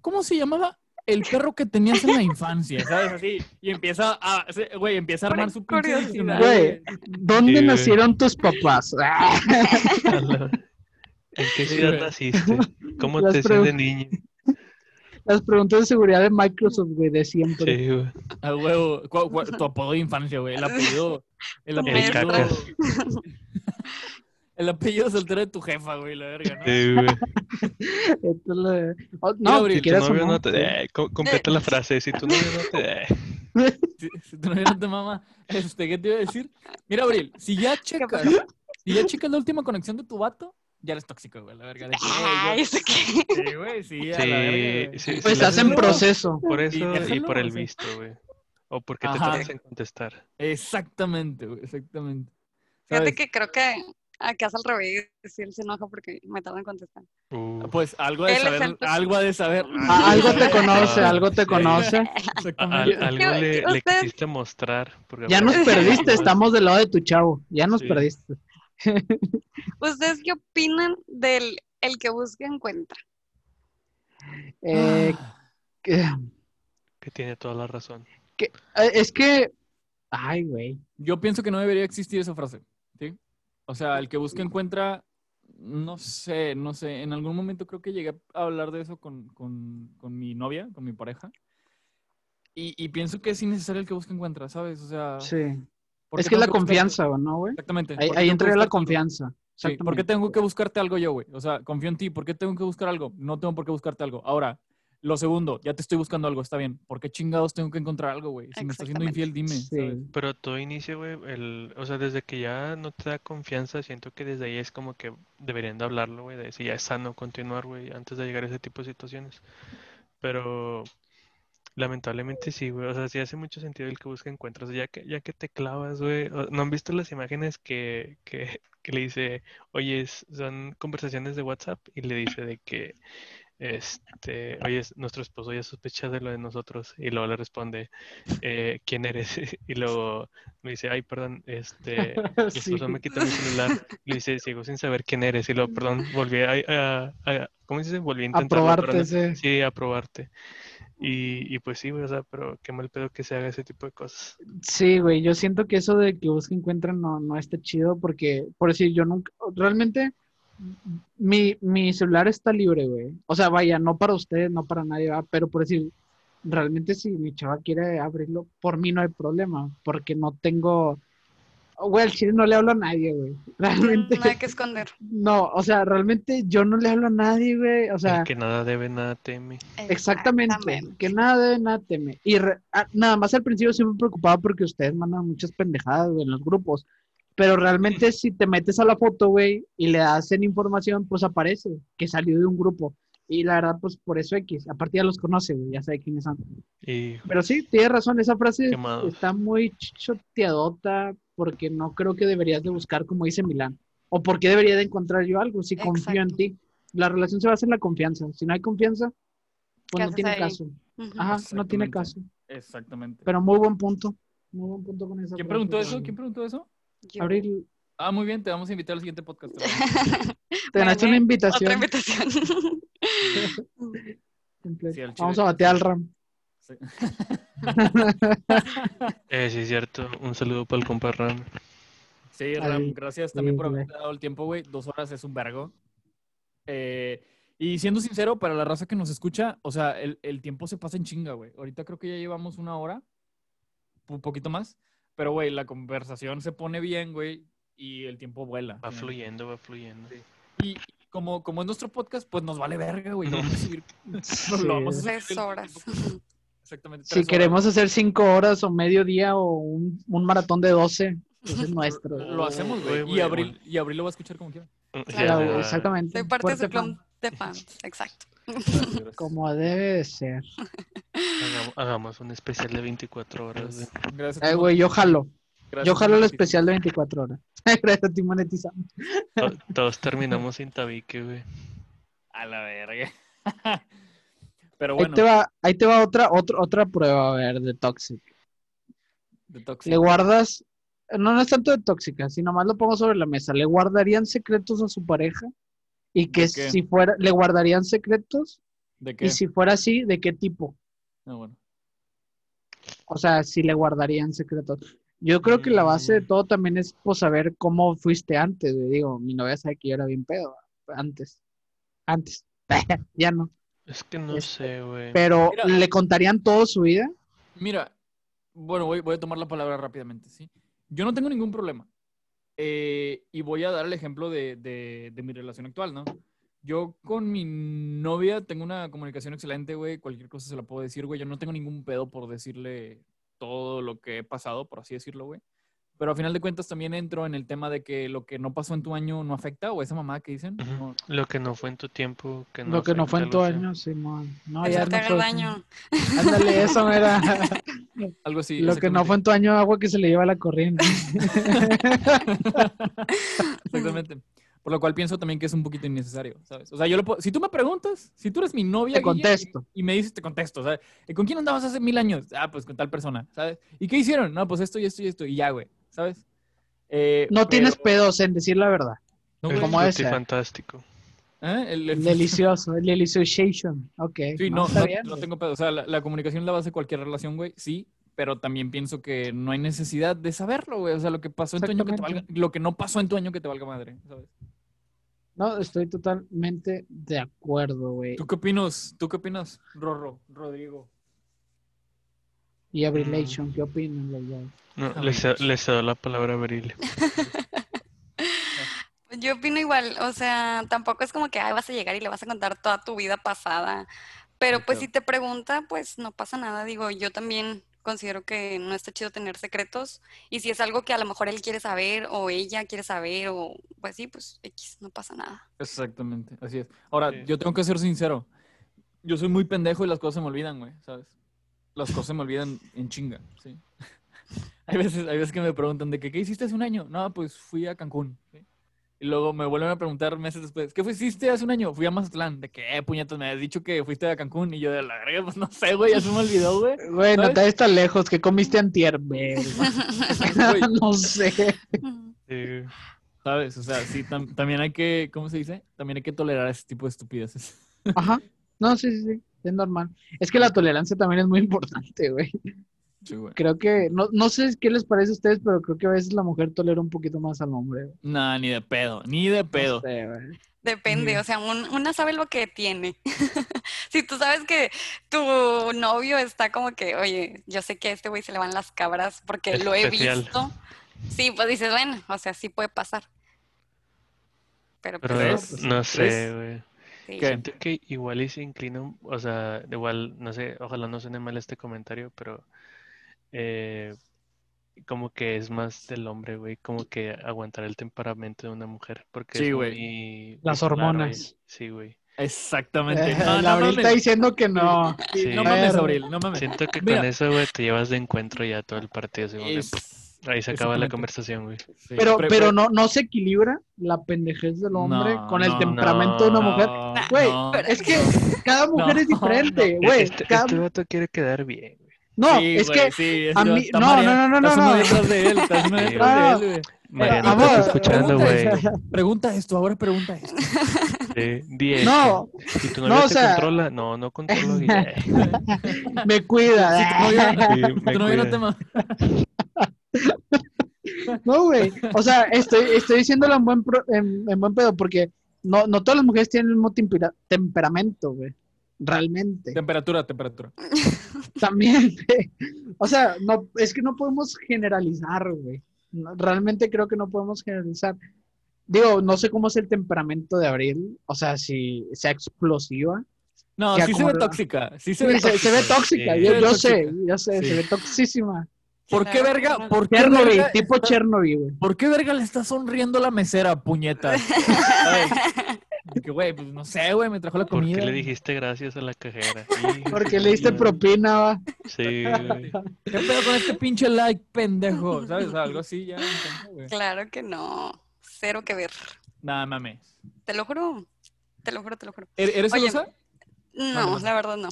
¿Cómo se llamaba? El perro que tenías en la infancia, ¿sabes? Así. Y empieza a, güey, empieza a armar su curiosidad. Güey, ¿dónde Sí, güey. nacieron tus papás? A ¿En qué ciudad naciste? ¿Cómo Las te decían de niño? Las preguntas de seguridad de Microsoft, güey, de siempre. Sí, güey. A huevo. ¿Cuál- cuál- tu apodo de infancia, güey. El apellido. El El apellido. El apellido soltero de tu jefa, güey, la verga, ¿no? Sí, güey. Esto es lo- oh, no, Abril, si tu novio no. te... eh, co- completa la frase. Si tu novio no te... eh. Si, si tu novia no te mama, este, ¿qué te iba a decir? Mira, Abril, si ya checas, si ya checas la última conexión de tu vato, ya eres tóxico, güey, la verga. De que, Ay, "Ey, ¿eso qué? yo-". Sí, güey, sí, a la verga, Sí, Pues le estás en proceso. Por Y eso y, por el visto, güey. O porque te tardas en contestar. Exactamente, güey, exactamente. Fíjate que creo que acá es al revés. Si él se enoja porque me tarda en contestar. Uh, Pues algo de Él es saber, el- algo ha de saber. Ah, algo te conoce, Ah, algo te conoce. Exactamente. al- algo le, le quisiste mostrar. porque Ya nos perdiste, estamos del lado de tu chavo. Ya nos Sí. perdiste. ¿Ustedes qué opinan del el que busca encuentra? Eh, que- Que tiene toda la razón. que- eh, es que. Ay, güey. Yo pienso que no debería existir esa frase, ¿sí? O sea, el que busca encuentra, no sé, no sé, en algún momento creo que llegué a hablar de eso con, con- con mi novia, con mi pareja, y, y pienso que es innecesario el que busca encuentra, ¿sabes? O sea, Sí. ¿Por Es que es la buscarte- confianza, ¿no, güey? Exactamente. Ahí, ¿por qué ahí entraría la confianza. Sí, ¿por qué tengo que buscarte algo yo, güey? O sea, confío en ti, ¿por qué tengo que buscar algo? No tengo por qué buscarte algo. Ahora, lo segundo, ya te estoy buscando algo, está bien. ¿Por qué chingados tengo que encontrar algo, güey? Si me estás siendo infiel, dime. Sí. ¿sabes? Pero todo inicia, güey, el, o sea, desde que ya no te da confianza, siento que desde ahí es como que deberían de hablarlo, güey, de si ya es sano continuar, güey, antes de llegar a ese tipo de situaciones. Pero lamentablemente sí, güey, o sea, sí hace mucho sentido el que busca encuentros, ya que, ya que te clavas, güey, ¿no han visto las imágenes que, que, que le dice, oye, son conversaciones de WhatsApp y le dice de que, este, oye, es- nuestro esposo ya sospecha de lo de nosotros y luego le responde, eh, ¿quién eres? Y luego me dice, ay, perdón, este, mi Sí. esposo me quitó mi celular. Y le dice, sigo sin saber quién eres. Y luego, perdón, volví a, a- a- ¿cómo se dice? Volví a A intentarlo, pero probarte, no- sí. Sí, a probarte. Y, pues sí, güey, o sea, pero qué mal pedo que se haga ese tipo de cosas. Sí, güey, yo siento que eso de que busca encuentra no, no está chido porque, por decir, yo nunca, realmente, mi, mi celular está libre, güey. O sea, vaya, no para ustedes, no para nadie, ¿va? pero por decir, realmente si mi chava quiere abrirlo, por mí no hay problema, porque no tengo, güey, al chile no le hablo a nadie, güey. Realmente, Nada que esconder. no, o sea, realmente yo no le hablo a nadie, güey. O sea, El que nada debe, nada teme. Exactamente, que nada debe, nada teme. Y re- ah, nada más al principio sí me preocupaba porque ustedes mandan muchas pendejadas güey, en los grupos. Pero realmente si te metes a la foto, güey, y le das en información, pues aparece que salió de un grupo. Y la verdad, pues por eso X. Aparte ya los conoce, güey, ya sabe quiénes son. Y Pero sí, tienes razón, esa frase Quemado. está muy choteadota porque no creo que deberías de buscar como dice Milán. ¿O por qué debería de encontrar yo algo si confío en Exacto. ti? La relación se basa en la confianza. Si no hay confianza, ¿Qué pues no tiene ahí? caso. Ujú. Ajá, no tiene caso. Exactamente. Pero muy buen punto. Muy buen punto con esa ¿Quién frase, preguntó eso? ¿Quién preguntó eso? Yo- Abril, Ah, muy bien, te vamos a invitar al siguiente podcast. te ganaste Bueno, una invitación. Otra invitación. Sí. Vamos a batear al Ram. Sí. Eh, sí, es cierto. Un saludo para el compa Ram. Sí, Ram, Ay, gracias también por sí, haberte dado el tiempo, güey. Dos horas es un vergo. Eh, y siendo sincero, para la raza que nos escucha, o sea, el, el tiempo se pasa en chinga, güey. Ahorita creo que ya llevamos una hora, un poquito más. Pero, güey, la conversación se pone bien, güey, y el tiempo vuela. Va fluyendo, va fluyendo. Y como, como es nuestro podcast, pues nos vale verga, güey. Lo vamos a subir. Sí. lo vamos a Tres horas. Exactamente. Si queremos hacer cinco horas o medio día o un, un maratón de 12, pues es nuestro. Lo hacemos, güey. Güey, Y Abril, y Abril lo va a escuchar como quiera. Claro, exactamente. Soy parte de Fuerte su club fan. de fans. Exacto. Gracias, gracias. Como debe de ser. Hagamos, hagamos un especial de 24 horas. güey. Gracias. Ay, güey, yo jalo. Gracias, Yo jalo el especial de 24 horas. Gracias a ti, monetizamos. To- Todos terminamos sin tabique, güey. A la verga. Pero Ahí bueno, te va, ahí te va otra, otra, otra prueba, a ver, de Toxic. de tóxico. Le guardas, no, no es tanto de tóxica, sino más lo pongo sobre la mesa. ¿Le guardarían secretos a su pareja? Y que si fuera, le guardarían secretos, ¿De qué? y si fuera así, ¿de qué tipo? Ah, bueno. O sea, si le guardarían secretos. Yo creo que la base de Mm. todo también es pues, saber cómo fuiste antes. güey. Digo, mi novia sabe que yo era bien pedo antes. Antes. ya no. Es que no Este, sé, güey. Pero Mira. ¿le contarían todo su vida? Mira, bueno, voy, voy a tomar la palabra rápidamente, ¿sí? Yo no tengo ningún problema. Eh, y voy a dar el ejemplo de, de- de mi relación actual, ¿no? Yo con mi novia tengo una comunicación excelente, güey. Cualquier cosa se la puedo decir, güey. Yo no tengo ningún pedo por decirle todo lo que he pasado, por así decirlo, güey. Pero a final de cuentas también entro en el tema de que lo que no pasó en tu año no afecta, o esa mamá que dicen. Ujú. No, Lo que no fue en tu tiempo, que no Lo que no fue en tu año, Simón. No, Que ya no haga soy- daño. Ándale, eso era. algo así. Lo que no fue en tu año, agua que se le lleva la corriente. Exactamente. Por lo cual pienso también que es un poquito innecesario, ¿sabes? O sea, yo lo puedo- si tú me preguntas, si tú eres mi novia, Te Guille, contesto. Y, y me dices, te contesto, ¿sabes? ¿Y ¿Con quién andabas hace mil años? Ah, pues con tal persona, ¿sabes? ¿Y qué hicieron? No, pues esto y esto y esto, y ya, güey, ¿sabes? Eh, No tienes pedos en decir la verdad. No, como fruti ese. fantástico. ¿Eh? El- el- Delicioso, el deliciosation. Ok. Sí, no, no, tengo pedo. O sea, la, la comunicación es la base de cualquier relación, güey, sí, pero también pienso que no hay necesidad de saberlo, güey. O sea, lo que pasó en tu año que te valga, lo que no pasó en tu año que te valga madre, ¿sabes? No, estoy totalmente de acuerdo, güey. ¿Tú qué opinas? ¿Tú qué opinas, Rorro, Rodrigo? Y Abrilation, ¿qué opinan los dos? No, Ah, le, cedo, bueno. le cedo la palabra a Abril. Yo opino igual, o sea, tampoco es como que ay, vas a llegar y le vas a contar toda tu vida pasada, pero pues si te pregunta, pues no pasa nada, digo, yo también considero que no está chido tener secretos y si es algo que a lo mejor él quiere saber o ella quiere saber o pues sí, pues X, no pasa nada. Exactamente, así es. Ahora, Sí. yo tengo que ser sincero. Yo soy muy pendejo y las cosas se me olvidan, güey, ¿sabes? Las cosas se me olvidan en chinga, sí. hay, veces, hay veces que me preguntan de que, ¿qué hiciste hace un año? No, pues fui a Cancún. ¿sí? Y luego me vuelven a preguntar meses después, ¿qué fuiste hace un año? Fui a Mazatlán. ¿De qué, puñetas? Me has dicho que fuiste a Cancún. Y yo de la verga, pues no sé, güey, ya se me olvidó, güey. Güey, no te tan lejos, que comiste antier. Güey, no sé. Sí. ¿Sabes? O sea, sí, tam- también hay que, ¿cómo se dice? También hay que tolerar ese tipo de estupideces. Ajá. No, sí, sí, sí. Es normal. Es que la tolerancia también es muy importante, güey. Sí, güey. Creo que, no, no sé qué les parece a ustedes, pero creo que a veces la mujer tolera un poquito más al hombre. güey. Nah, ni de pedo, ni de pedo. No sé, güey. Depende, o sea, un- una sabe lo que tiene. Si tú sabes que tu novio está como que, oye, yo sé que a este güey se le van las cabras porque lo he Especial. visto. Sí, pues dices, bueno, o sea, sí puede pasar. Pero Pero pues, ¿Crees? no sé, güey. sí. Siento que igual y se inclina, un- o sea, igual, no sé, ojalá no suene mal este comentario, pero eh, como que es más del hombre, güey, como que aguantar el temperamento de una mujer, porque Sí, güey. muy Las güey. hormonas. Sí, güey. Exactamente. Eh, No, Abril está diciendo que no. Sí. No mames. Abril, no mames. Siento que Mira. con eso, güey, te llevas de encuentro ya todo el partido, Es- Ahí se acaba la conversación, güey. Sí. Pero, Pre- pero pre- no, no se equilibra la pendejez del hombre No, con el no, temperamento de una mujer. Güey, no. es que cada mujer No, es diferente, güey. Este, cada- este vato quiere quedar bien, güey. No, Sí, es güey, que sí, a mí- no, no, no, no, estás no, no. detrás de él, estás uno Sí, detrás de él, güey. ¿estás escuchando, pregunta güey? esto, Pregunta esto, ahora pregunta esto. Sí, di esto. no, ¿Y tu no, novia o te sea- controla? No, no controlo. Guille. me cuida. Sí, tu novia- Sí, me tu novia no te No, güey. O sea, estoy, estoy diciéndolo en buen, pro- en, en buen pedo porque no, no todas las mujeres tienen el mismo tempera- temperamento, güey. Realmente. Temperatura, temperatura. También. O sea, no, es que no podemos generalizar, güey. No, realmente creo que no podemos generalizar. Digo, no sé cómo es el temperamento de Abril. O sea, si sea explosiva. No, sí se ve tóxica. Sí se Sí, ve se, se ve tóxica. tóxica, Sí. yo, yo tóxica. sé, yo sé, Sí. se ve toxísima. ¿Por qué verga? ¿Por qué Chernobyl, verga tipo está- Chernobyl, güey. ¿Por qué verga le está sonriendo la mesera, puñetas? Que, güey, pues no sé, güey, me trajo la ¿Por comida. qué le dijiste gracias a la cajera? Porque le diste propina, va. Sí, güey. ¿Qué pedo con este pinche like, pendejo? ¿Sabes? Algo así ya. güey. Claro que no. Cero que ver. Nada, mames. Te lo juro. Te lo juro, te lo juro. ¿Er- ¿Eres Oye, celosa? No, no. la verdad no.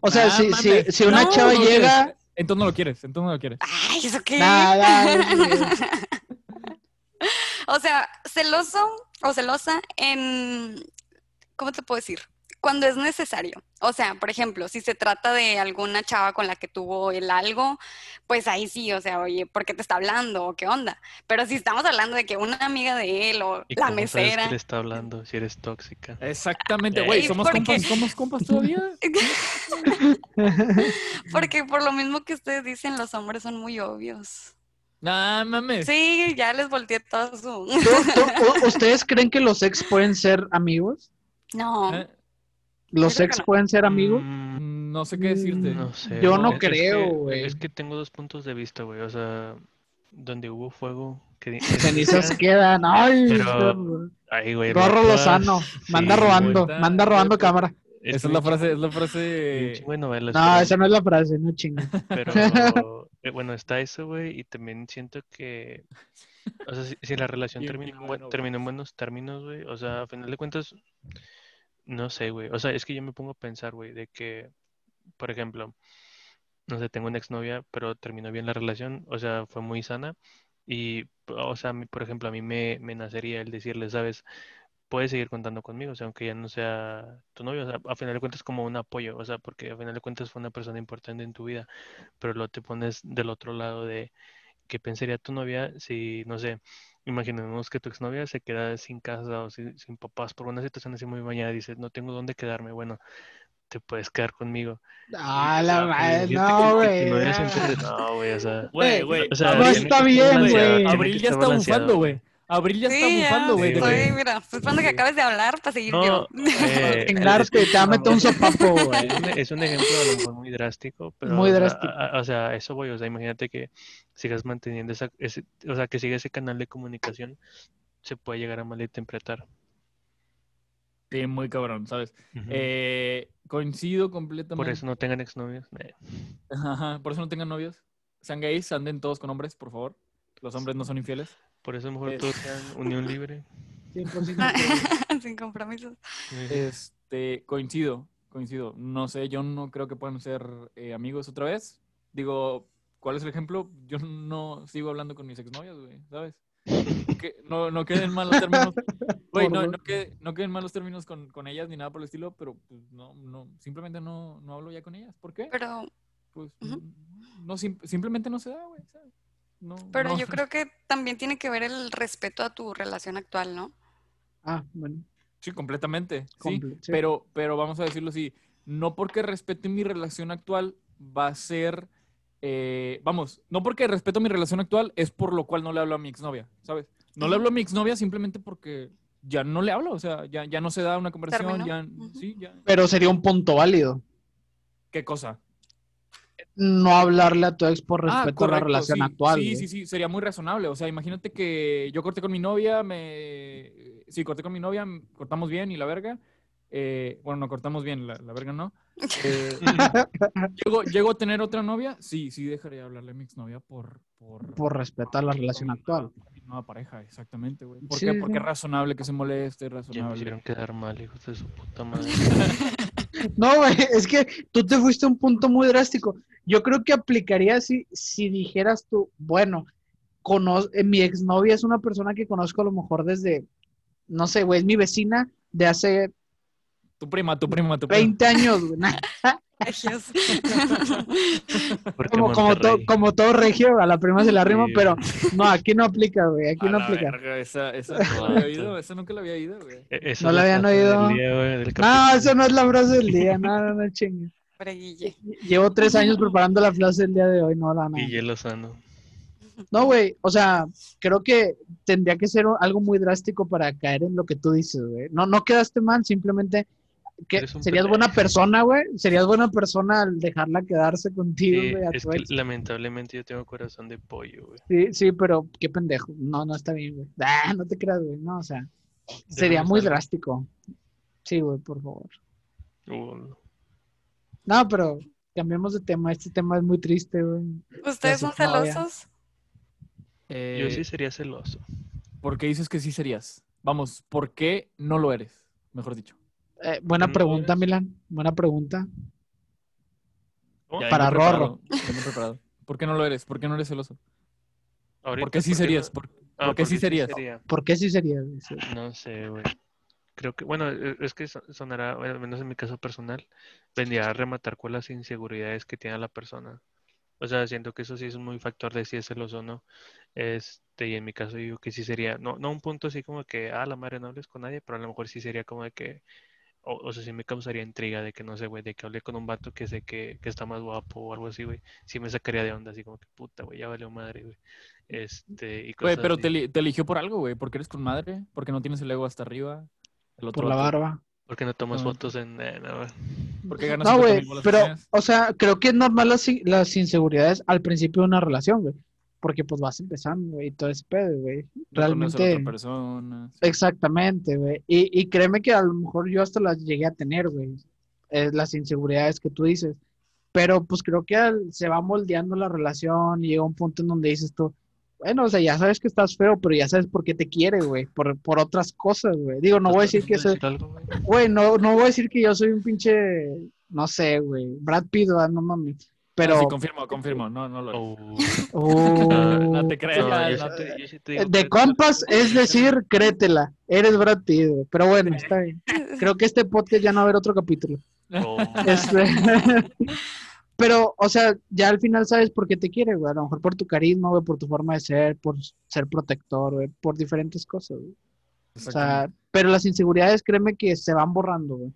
O sea, si, si, una No, chava No llega. quieres. Entonces no lo quieres, entonces no lo quieres. Ay, ¿eso qué? Nada, O sea, celoso o celosa en, ¿cómo te puedo decir? Cuando es necesario. O sea, por ejemplo, si se trata de alguna chava con la que tuvo el algo, pues ahí sí, o sea, oye, ¿por qué te está hablando? ¿O qué onda? Pero si estamos hablando de que una amiga de él o ¿Y la cómo sabes mesera. que le está hablando si eres tóxica? Exactamente, Ey, güey, somos porque- compas, somos compas todavía. Porque por lo mismo que ustedes dicen, los hombres son muy obvios. Nah, mames. Sí, ya les volteé todo su... ¿Tú- tú- u- ¿Ustedes creen que los ex pueden ser amigos? No, Eh, ¿Los creo ex no. pueden ser amigos? Mm, No sé qué decirte. No sé. Yo no creo, güey. Es que tengo dos puntos de vista, güey. O sea, donde hubo fuego. Que, que Cenizas quedan. Ay, Pero- Ay, güey. Rorro Lozano. Manda sí, robando, manda robando cámara. Es Esa es la frase, es la frase. novelas, No, pero- esa no es la frase, no chingue. Pero eh, bueno, está eso, güey, y también siento que, o sea, si, si la relación termina en, buen- terminó en buenos términos, güey, o sea, a final de cuentas, no sé, güey, o sea, es que yo me pongo a pensar, güey, de que, por ejemplo, no sé, tengo una exnovia, pero terminó bien la relación, o sea, fue muy sana, y, o sea, a mí, por ejemplo, a mí me, me nacería el decirle, ¿sabes? Puedes seguir contando conmigo, o sea, aunque ya no sea tu novio, o sea, a final de cuentas como un apoyo, o sea, porque a final de cuentas fue una persona importante en tu vida, pero luego te pones del otro lado de qué pensaría tu novia si, no sé, imaginemos que tu exnovia se queda sin casa o sin, sin papás por una situación así muy bañada, dices, no tengo dónde quedarme, bueno, te puedes quedar conmigo. Ah, la madre, no, güey. No, güey, o sea, Güey, güey. o sea, No está bien, güey. Abril ya está bufando, güey. Abril ya está Sí, bufando, güey. Sí, estoy, mira, esperando que acabes de hablar para seguir No, yo. eh, te un sopapo, güey. Es un, ejemplo a lo mejor muy drástico, pero Muy o sea, drástico. a- a- o sea, eso voy, o sea, imagínate que sigas manteniendo esa, ese, o sea, que siga ese canal de comunicación, se puede llegar a malinterpretar. Sí, muy cabrón, ¿sabes? Eh, coincido completamente. Por eso no tengan exnovios. Ajá, por eso no tengan novios. Sean gays, anden todos con hombres, por favor. Los hombres no son infieles. Por eso mejor Es- todos sean unión libre. 100% Sin compromisos. Este, coincido, coincido. No sé, yo no creo que puedan ser eh, amigos otra vez. Digo, ¿cuál es el ejemplo? Yo no sigo hablando con mis exnovias, güey, ¿sabes? Que no, no queden malos términos. Güey, no, no, que- no queden malos términos con, con ellas ni nada por el estilo, pero pues, no, no, simplemente no, no hablo ya con ellas. ¿Por qué? Pero, Pues Ujú. no, sim- simplemente no se da, güey, ¿sabes? No, pero no. yo creo que también tiene que ver el respeto a tu relación actual, ¿no? Ah, bueno. Sí, completamente. Sí, comple- sí. pero, pero vamos a decirlo así, no porque respete mi relación actual va a ser, eh, vamos, no porque respeto mi relación actual es por lo cual no le hablo a mi exnovia, ¿sabes? No le hablo a mi exnovia simplemente porque ya no le hablo, o sea, ya, ya no se da una conversación, sí, ya. Pero sería un punto válido. ¿Qué cosa? No hablarle a tu ex por Ah, respeto a la relación sí, actual. Sí, sí, sí, sería muy razonable. O sea, imagínate que yo corté con mi novia, me... Sí, corté con mi novia, cortamos bien y la verga. eh, bueno, nos cortamos bien, la, la verga no. Eh, ¿llego, llego a tener otra novia? Sí, sí dejaría de hablarle a mi exnovia por... Por, Por respeto a la relación actual. nueva- por mi nueva pareja, exactamente, güey. ¿Por Sí, qué? sí. Porque es razonable que se moleste, es Ya me razonable. hicieron quedar mal, hijos de su puta madre. No, güey, es que tú te fuiste a un punto muy drástico. Yo creo que aplicaría si, si dijeras tú, bueno, cono- eh, mi exnovia es una persona que conozco a lo mejor desde, no sé, güey, es mi vecina de hace Tu prima, tu prima, tu prima. 20 años, güey. Regios. Como, como, to- Monterrey. como todo regio, a la prima se la rima, Sí. pero no, aquí no aplica, güey, aquí A no aplica. verga, esa, esa nunca la había oído, esa nunca la había oído, güey. E- No la habían oído. día, güey, del No, eso no es la frase del día, no, no, no, chingue. Llevo tres años preparando la frase del día de hoy, no la nada. Guille Lozano. No, güey, o sea, creo que tendría que ser algo muy drástico para caer en lo que tú dices, güey. No, no quedaste mal, simplemente serías buena persona, güey. Serías buena persona al dejarla quedarse contigo, güey, es que ex. lamentablemente yo tengo corazón de pollo, güey. Sí, sí, pero qué pendejo. No, no está bien, güey. Ah, no te creas, güey. No, o sea, sería muy drástico. Sí, güey, por favor. Uh, No, pero cambiemos de tema. Este tema es muy triste, güey. ¿Ustedes son celosos? Eh, yo sí sería celoso. ¿Por qué dices que sí serías? Vamos, ¿por qué no lo eres? Mejor dicho. Eh, buena ¿No pregunta, eres? Milan. Buena pregunta. Para Rorro. preparado. ¿Por qué no lo eres? ¿Por qué no eres celoso? Ahorita, ¿Por qué sí no- serías? ¿Por, Ah, por qué sí serías? sería. ¿Por qué sí sería? güey? Sí. No sé, güey. Creo que, bueno, e- es que so- sonará, al menos en mi caso personal, vendría a rematar con las inseguridades que tiene la persona. O sea, siento que eso sí es muy factor de si es celoso o no. Este, y en mi caso digo que sí sería, no, no un punto así como que, ah, la madre no hables con nadie, pero a lo mejor sí sería como de que, o, o sea, sí me causaría intriga de que, no sé, güey, de que hablé con un vato que sé que, que está más guapo o algo así, güey. Sí me sacaría de onda, así como que, puta, güey, ya valió madre, güey. Este, y Güey, cosas pero así. te, te eligió por algo, güey. Porque eres con madre, porque no tienes el ego hasta arriba. El otro Por la vato, barba. ¿Por qué no tomas fotos en, eh, no, güey? Porque ganas No, 50 güey, mil bolas pero, o sea, creo que es normal las, las inseguridades al principio de una relación, güey. Porque pues vas empezando, güey, y todo ese pedo, güey. Realmente, otra persona. sí. exactamente, güey. Y, y créeme que a lo mejor yo hasta las llegué a tener, güey. eh, las inseguridades que tú dices. Pero pues creo que al- se va moldeando la relación y llega un punto en donde dices tú, bueno, o sea, ya sabes que estás feo, pero ya sabes por qué te quiere, güey. Por, por otras cosas, güey. Digo, no voy a decir que soy, güey? No, no voy a decir que yo soy un pinche, no sé, güey, Brad Pitt, no mames. Pero, Ah, sí, confirmo, confirmo. No, no lo. Oh. No te creas, No, ya, yo no sí te- te- yo sí te digo de compas, es decir, créetela, eres Brad Pitt. Pero bueno, está bien. Creo que este podcast ya no va a haber otro capítulo. Oh, Este, pero, o sea, ya al final sabes por qué te quiere, güey. A lo mejor por tu carisma, güey, por tu forma de ser, por ser protector, güey, por diferentes cosas, güey. O sea, pero las inseguridades, créeme que se van borrando, güey.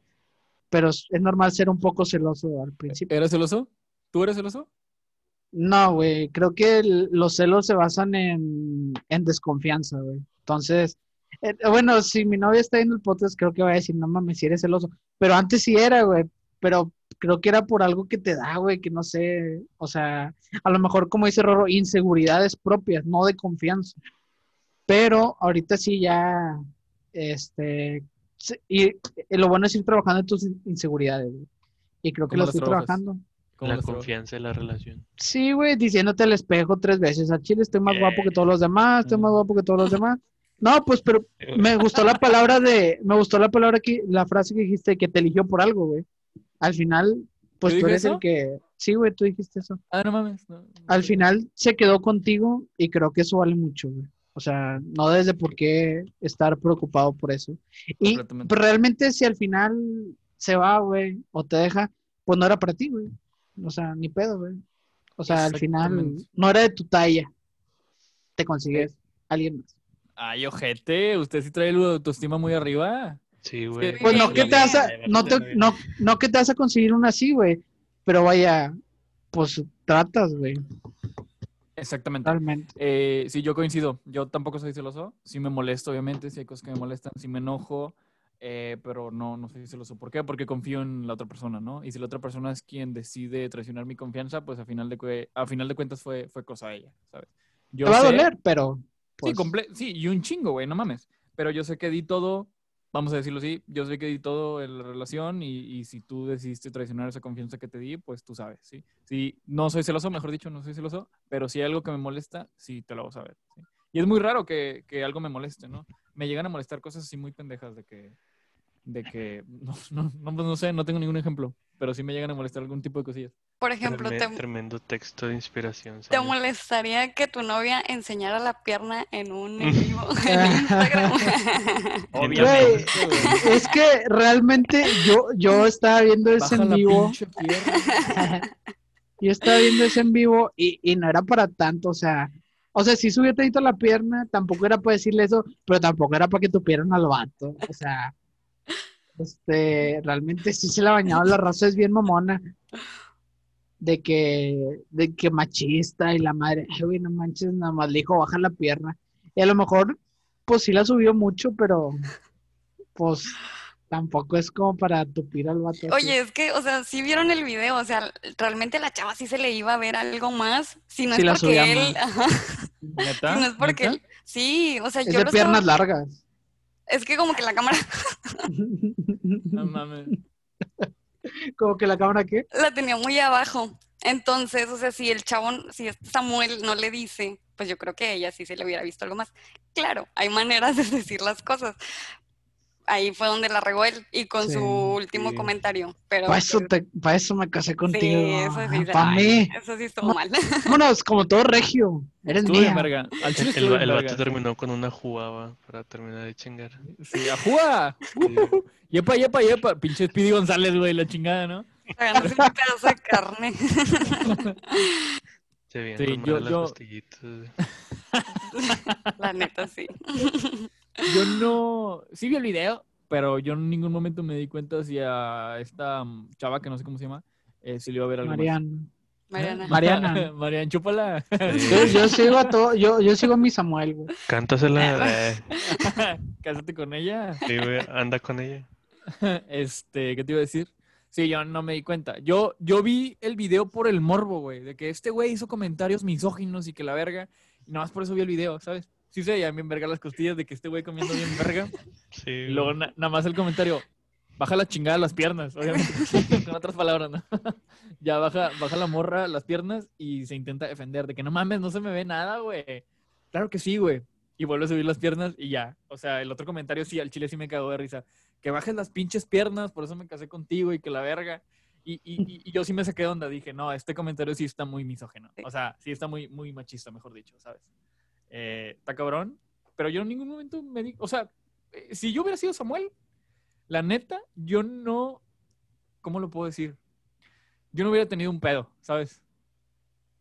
Pero es es normal ser un poco celoso al principio. ¿Eres celoso? ¿Tú eres celoso? No, güey, creo que el- los celos se basan en, en desconfianza, güey. Entonces, eh, bueno, si mi novia está en el podcast, creo que va a decir, no mames, si eres celoso. Pero antes sí era, güey. Pero creo que era por algo que te da, güey, que no sé. O sea, a lo mejor, como dice Roro, inseguridades propias, no de confianza. Pero ahorita sí ya, este, y, y lo bueno es ir trabajando en tus inseguridades, güey. Y creo que ¿Cómo lo estoy trabajas? trabajando. ¿Cómo la confianza de la relación. Sí, güey, diciéndote al espejo tres veces. Al chile estoy más guapo que todos los demás, estoy más guapo que todos los demás. No, pues, pero me gustó la palabra de, me gustó la palabra que, la frase que dijiste que te eligió por algo, güey. Al final, pues ¿Yo tú eres el que, sí, güey, tú dijiste eso. Ah, no mames. no, no Al final se quedó contigo y creo que eso vale mucho, güey. O sea, no desde por qué estar preocupado por eso. Y pero realmente si al final se va, güey, o te deja, pues no era para ti, güey. O sea, ni pedo, güey. O sea, al final no era de tu talla. Te consigues alguien más. Ay, ojete, usted sí trae la autoestima muy arriba. Sí, güey. Pues no que te vas a, no te, no, no que te vas a conseguir una así, güey. Pero vaya, pues tratas, güey, Exactamente. realmente. Eh, sí, yo coincido. Yo tampoco soy celoso. Sí me molesto, obviamente. Sí hay cosas que me molestan. Sí me enojo. Eh, pero no, no soy celoso. ¿Por qué? Porque confío en la otra persona, ¿no? Y si la otra persona es quien decide traicionar mi confianza, pues a final de, a final de cuentas fue, fue cosa de ella, ¿sabes? Yo Te va a sé- doler, pero Sí, pues, comple- sí, y un chingo, güey, no mames. Pero yo sé que di todo vamos a decirlo así, yo sé que di todo en la relación y, y si tú decidiste traicionar esa confianza que te di, pues tú sabes, ¿sí? Si no soy celoso, mejor dicho, no soy celoso, pero si hay algo que me molesta, sí te lo vas a ver, ¿sí? Y es muy raro que, que algo me moleste, ¿no? Me llegan a molestar cosas así muy pendejas de que, de que, no, no, no, pues no sé, no tengo ningún ejemplo, pero sí me llegan a molestar algún tipo de cosillas. Por ejemplo, te, Tremendo texto de inspiración. ¿te molestaría que tu novia enseñara la pierna en un en vivo en Instagram? Obviamente. Es que realmente yo, yo estaba viendo ese Baja en vivo. Yo estaba viendo ese en vivo y, y no era para tanto, o sea, o sea, sí subió tantito la pierna, tampoco era para decirle eso, pero tampoco era para que tupieran al vato, o sea, este, realmente sí se la bañaba, la raza es bien mamona, de que, de que machista y la madre, ay, güey, no manches, nada más le dijo, baja la pierna, y a lo mejor, pues sí la subió mucho, pero, pues, tampoco es como para tupir al vato. así. Oye, es que, o sea, sí vieron el video, o sea, realmente a la chava sí se le iba a ver algo más, si no Sí es porque él, ajá, No es porque sí, o sea, es yo de lo piernas estaba, largas. es que como que la cámara No mames. Como que la cámara qué? la tenía muy abajo, entonces, o sea, si el chabón, si este Samuel no le dice, pues yo creo que a ella sí se le hubiera visto algo más. Claro, hay maneras de decir las cosas. Ahí fue donde la regó él y con Sí, su último sí. comentario, pero Para eso, pues, te, pa' eso me casé contigo. eso sí se- Para mí. eso sí estuvo mal. Vámonos, como todo regio. Eres mía. verga. Al chile El, el, vato terminó con una jugaba para terminar de chingar. Sí, ajúa. Sí. Yepa, yepa, yepa. Pinche Speedy González, güey, la chingada, ¿no? Para ganarse un pedazo de carne. Se Sí, yo- las yo- güey. La neta, sí. Yo no. Sí vi el video, pero yo en ningún momento me di cuenta si a esta mm, chava, que no sé cómo se llama, eh, si le iba a ver algo. Mariana. Mariana. Mariana. Mariana, chúpala. Yo, yo sigo a todo, yo, yo sigo a mi Samuel, güey. Cántasela. eh, Cásate con ella. sí, güey, anda con ella. Este, ¿qué te iba a decir? Sí, yo no me di cuenta. Yo, yo vi el video por el morbo, güey, de que este güey hizo comentarios misóginos y que la verga. Y nada más por eso vi el video, ¿sabes? Sí se veían bien verga las costillas de que este güey comiendo bien verga. Sí, luego na- nada más el comentario, baja la chingada las piernas, obviamente. Con otras palabras, ¿no? ya baja, baja la morra las piernas y se intenta defender de que no mames, no se me ve nada, güey. Claro que sí, güey. Y vuelve a subir las piernas y ya. O sea, el otro comentario sí, al chile sí me cagó de risa. Que bajes las pinches piernas, por eso me casé contigo y que la verga. Y, y, y- y yo sí me saqué de onda. Dije, no, este comentario sí está muy misógeno. O sea, sí está muy, muy machista, mejor dicho, ¿sabes? Eh, está cabrón. Pero yo en ningún momento me di... O sea, eh, si yo hubiera sido Samuel, la neta, yo no... ¿Cómo lo puedo decir? Yo no hubiera tenido un pedo, ¿sabes?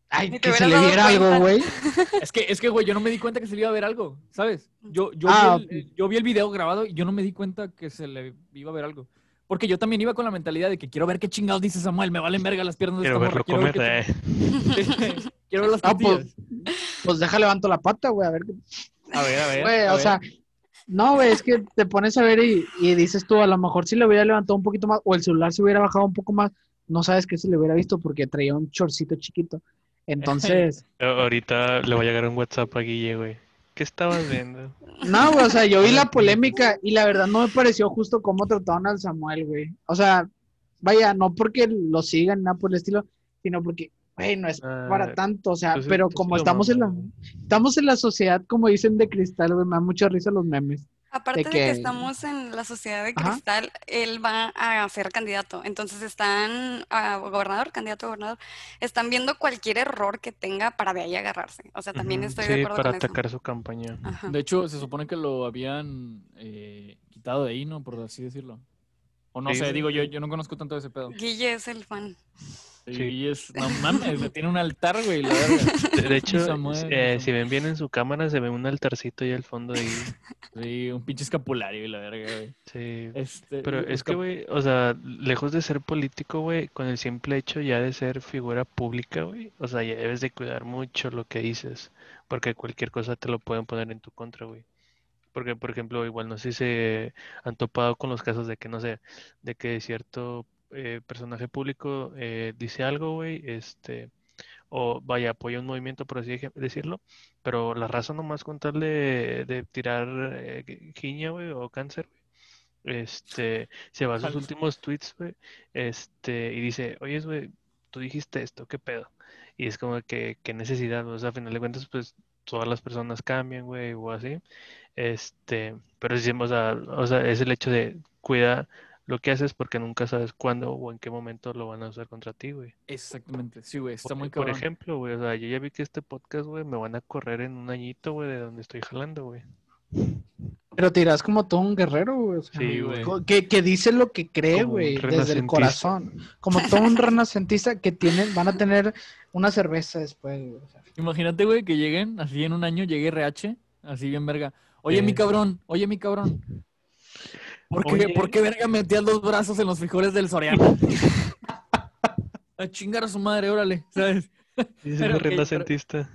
Ay, que se le dado viera algo, güey. Es que, es que, güey, yo no me di cuenta que se le iba a ver algo, ¿sabes? Yo, yo, Ah, vi el, yo vi el video grabado y yo no me di cuenta que se le iba a ver algo. Porque yo también iba con la mentalidad de que quiero ver qué chingados dice Samuel, me valen verga las piernas de Quiero esta verlo morra, comer. ver eh. qué- quiero ver las Ah, pues. Pues deja levanto la pata, güey, a ver. A ver, a ver. Güey, o ver. sea, no, güey, es que te pones a ver y, y dices tú, a lo mejor si le hubiera levantado un poquito más, o el celular se hubiera bajado un poco más, no sabes qué se le hubiera visto porque traía un chorcito chiquito. Entonces, Ahorita le va a llegar un WhatsApp a Guille, güey. ¿Qué estabas viendo? no, güey, o sea, yo vi la polémica y la verdad no me pareció justo cómo trataron al Samuel, güey. O sea, vaya, no porque lo sigan, nada por el estilo, sino porque, güey, no es Ah, para tanto, o sea, pues pero pues como estamos en la, estamos en la sociedad, como dicen, de cristal, güey, me da mucha risa los memes. Aparte de que que- estamos en la sociedad de Ajá. cristal, él va a ser candidato. Entonces están, a gobernador, candidato a gobernador, están viendo cualquier error que tenga para de ahí agarrarse. O sea, también estoy de Sí, acuerdo para con eso. atacar su campaña. Ajá. De hecho, se supone que lo habían eh, quitado de ahí, ¿no? Por así decirlo. O no Sí, sé, digo, yo, yo no conozco tanto de ese pedo. Guille es el fan. Sí. es, no mames, le tiene un altar, güey, la verga. De, hecho, Samuel, eh, si ven bien en su cámara, se ve un altarcito ahí al fondo ahí. Sí, un pinche escapulario y la verga, güey. Sí. Este, Pero es que, güey, o sea, lejos de ser político, güey, con el simple hecho ya de ser figura pública, güey, o sea, ya debes de cuidar mucho lo que dices, porque cualquier cosa te lo pueden poner en tu contra, güey. Porque, por ejemplo, igual no sé si se han topado con los casos de que, no sé, de que cierto eh, personaje público eh, dice algo, güey, este, o vaya, apoya un movimiento, por así decirlo, pero la raza nomás con tal de, de tirar eh, giña, güey, o cáncer, güey, este, se va a sus últimos tweets, güey, este, y dice, oye, güey, tú dijiste esto, ¿qué pedo? Y es como que, qué necesidad, o sea, a final de cuentas, pues, todas las personas cambian, güey, o así, este, pero sí, o sea, o sea, es el hecho de cuida lo que haces porque nunca sabes cuándo o en qué momento lo van a usar contra ti, güey. Exactamente, sí, güey, está Por, muy por cabrón. ejemplo, güey, o sea, yo ya vi que este podcast, güey, me van a correr en un añito, güey, de donde estoy jalando, güey. Pero te dirás como todo un guerrero, güey. o sea, Sí, güey. co- que, que dice lo que cree, Como un güey, desde el corazón. Como todo un renacentista que tienen, van a tener una cerveza después, güey. o sea. Imagínate, güey, que lleguen, así en un año llegue RH, así bien verga. Oye, mi cabrón, oye, mi cabrón. ¿Por qué, Oye. ¿por qué verga metías los brazos en los frijoles del Soriano? A chingar a su madre, órale, ¿sabes? Dice que- renacentista.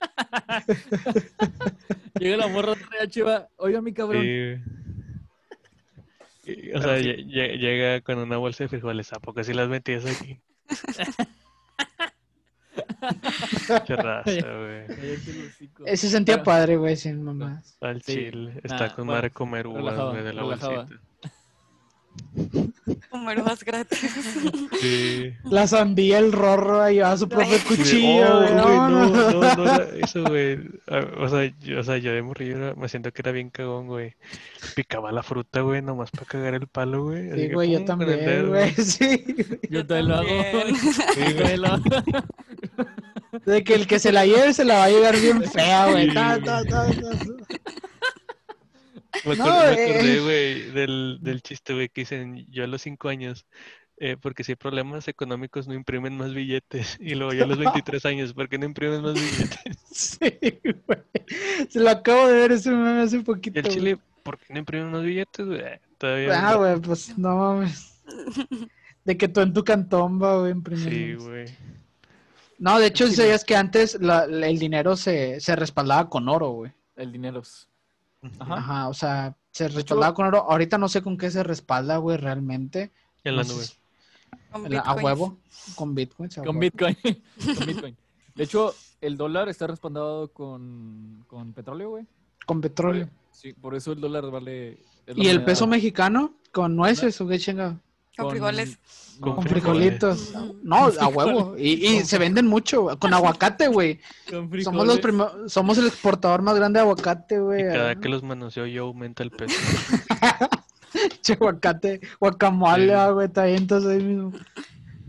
Llega la morra de RH, va, oye, mi cabrón. Sí. Y, O sea, sí. lle- lle- llega con una bolsa de frijoles. ¿A poco si las metías aquí? Qué raza, güey. Se sentía Pero- padre, güey, sin mamás. Al Sí. chile. Está Nah, con bueno, madre comer uvas, güey, de la relajado. bolsita. Comer más gratis. Sí. La sandía, el rorro, ahí va su propio Sí, cuchillo, oh, no, no, no. no, eso, güey. Ah, O sea, yo, o sea, yo de morrillo me siento que era bien cagón, güey. Picaba la fruta, güey, nomás para cagar el palo, güey. así Sí, que güey, yo también, dedo. güey, sí. Yo también lo hago. Sí, Yo güey. lo hago. De que el que se la lleve se la va a llevar bien fea, güey. Sí, ta, ta, ta. Me No, acordé, me eh. acordé, güey, del, del chiste, güey, que dicen yo a los cinco años, eh, porque si hay problemas económicos no imprimen más billetes. Y luego yo a los 23 años, ¿por qué no imprimen más billetes? Sí, güey. Se lo acabo de ver ese meme hace Y poquito. el. Chile, ¿por qué no imprimen más billetes, güey? Eh, Todavía Ah, no. güey, pues no mames. De que tú en tu cantón va, güey, Sí, imprimiendo. güey. No, de hecho, Sí, sabías que antes la- la- el dinero se, se respaldaba con oro, güey. El dinero. es- Ajá. Ajá, o sea, se respaldaba con oro. Ahorita no sé con qué se respalda, güey, realmente. En la nube. si- Con la- a huevo, con huevo. Bitcoin. con Bitcoin. De hecho, el dólar está respaldado con, con petróleo, güey. Con petróleo. Sí, por eso el dólar vale. ¿Y el peso mexicano? Con nueces, ¿o qué chingado? Con frijoles. Con frijolitos. No, a huevo. Y, y se venden mucho. Con aguacate, güey. Con Somos los somos el exportador más grande de aguacate, güey. cada que los manoseo yo aumenta el peso. Che, aguacate, guacamole, Sí. ah, güey, está bien, entonces ahí mismo.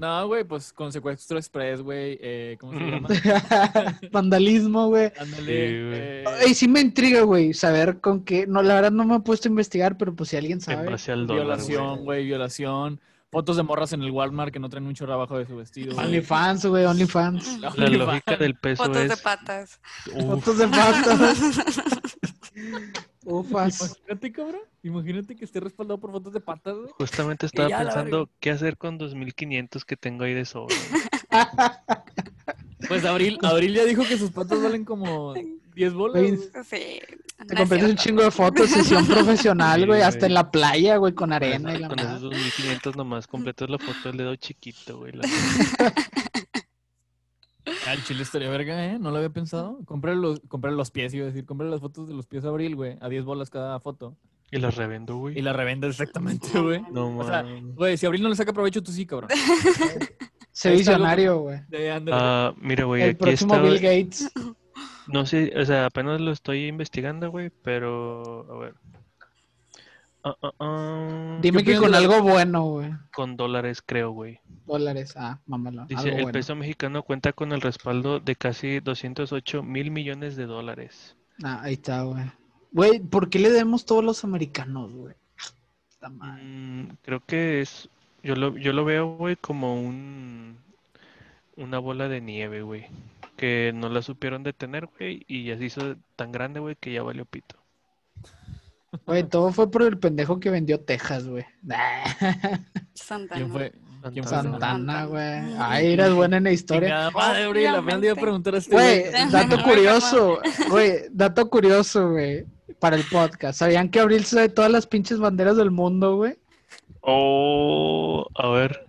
No, güey, pues con secuestro express, güey. Eh, ¿Cómo se llama? Vandalismo, güey. Ándale. Sí, güey. eh, Y sí me intriga, güey, saber con qué. No, la verdad no me he puesto a investigar, pero pues si alguien En sabe. base al dólar, violación, güey. violación. Fotos de morras en el Walmart que no traen un chorro abajo de su vestido. OnlyFans, güey, OnlyFans. La lógica del peso Fotos de patas. Uf, Fotos de patas. Ufas. Imagínate, cabrón. Imagínate que esté respaldado por fotos de patas, güey. justamente estaba ya, pensando qué hacer con 2500 que tengo ahí de sobra. Pues Abril, Abril ya dijo que sus patas valen como 10 bolas. Güey. Sí. Te compraste un chingo de fotos, sesión profesional, Sí, güey, hasta en la playa, güey, con Con arena y esos- la Con esos 2500 nomás completas la foto del dedo chiquito, güey. la- Ah, el chile estaría verga, ¿eh? No lo había pensado. Compré los, compré los pies, iba a decir. Compré las fotos de los pies a Abril, güey. A 10 bolas cada foto. Y las revendo, güey. Y la revenda exactamente, güey. No O sea. Güey, si Abril no le saca provecho, tú sí, cabrón. Sé está visionario, güey. Ah, mira, güey, El aquí próximo estaba... Bill Gates. No sé, o sea, apenas lo estoy investigando, güey, pero... A ver. Ah, ah, ah, Dime ¿Qué que con algo bueno, güey. Con dólares, creo, güey. Dólares. Ah, mámalo. Dice, algo el bueno. peso mexicano cuenta con el respaldo de casi 208 mil millones de dólares. Ah, ahí está, güey. Güey, ¿por qué le debemos todos los americanos, güey? Está mal. Mm, creo que es... Yo lo, yo lo veo, güey, como un... Una bola de nieve, güey. Que no la supieron detener, güey, y ya se hizo tan grande, güey, que ya valió pito. Güey, todo fue por el pendejo que vendió Texas, güey. Santana. ¿Quién fue? ¿Quién fue? Santana. Güey. Ay, eras buena en la historia. Madre, Abril. Apenas le iba a preguntar a este Güey, güey. dato curioso, güey, dato curioso, güey, para el podcast. ¿Sabían que Abril sabe todas las pinches banderas del mundo, güey? Oh, a ver.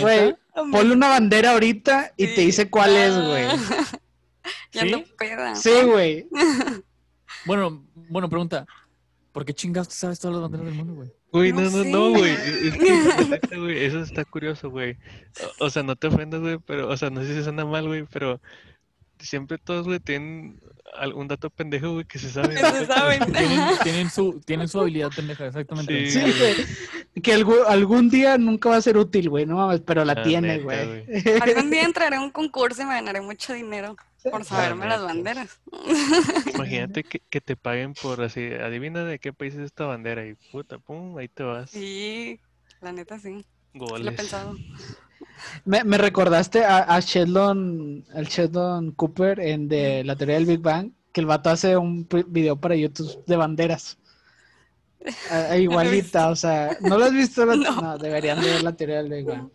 Güey, ponle una bandera ahorita y te dice cuál es, güey. Ya ¿Sí? no peda. Sí, güey. Bueno, bueno, pregunta. ¿Por qué chingados tú sabes todas las banderas del mundo, güey? Güey, No no, no, güey. Es que, eso está curioso, güey. O, o sea, no te ofendas, güey, pero, o sea, no sé si suena mal, güey, pero siempre todos, güey, tienen algún dato pendejo, güey, que se sabe. Que se saben. Tienen, tienen su, tienen su habilidad pendeja, exactamente. Sí. Sí, güey. Que algún, algún día nunca va a ser útil, güey, no mames, pero la La tiene, neta, güey. Algún día entraré a un concurso y me ganaré mucho dinero por saberme las banderas. Imagínate que, que te paguen por así, adivina de qué país es esta bandera y puta, pum, ahí te vas. Sí, la neta sí. Sí lo he pensado. Me, me recordaste a, a Sheldon, al Sheldon Cooper en de la teoría del Big Bang, que el vato hace un video para YouTube de banderas. Ah, igualita, o sea, ¿no lo has visto? La- No. no, deberían de ver la teoría del Big Bang.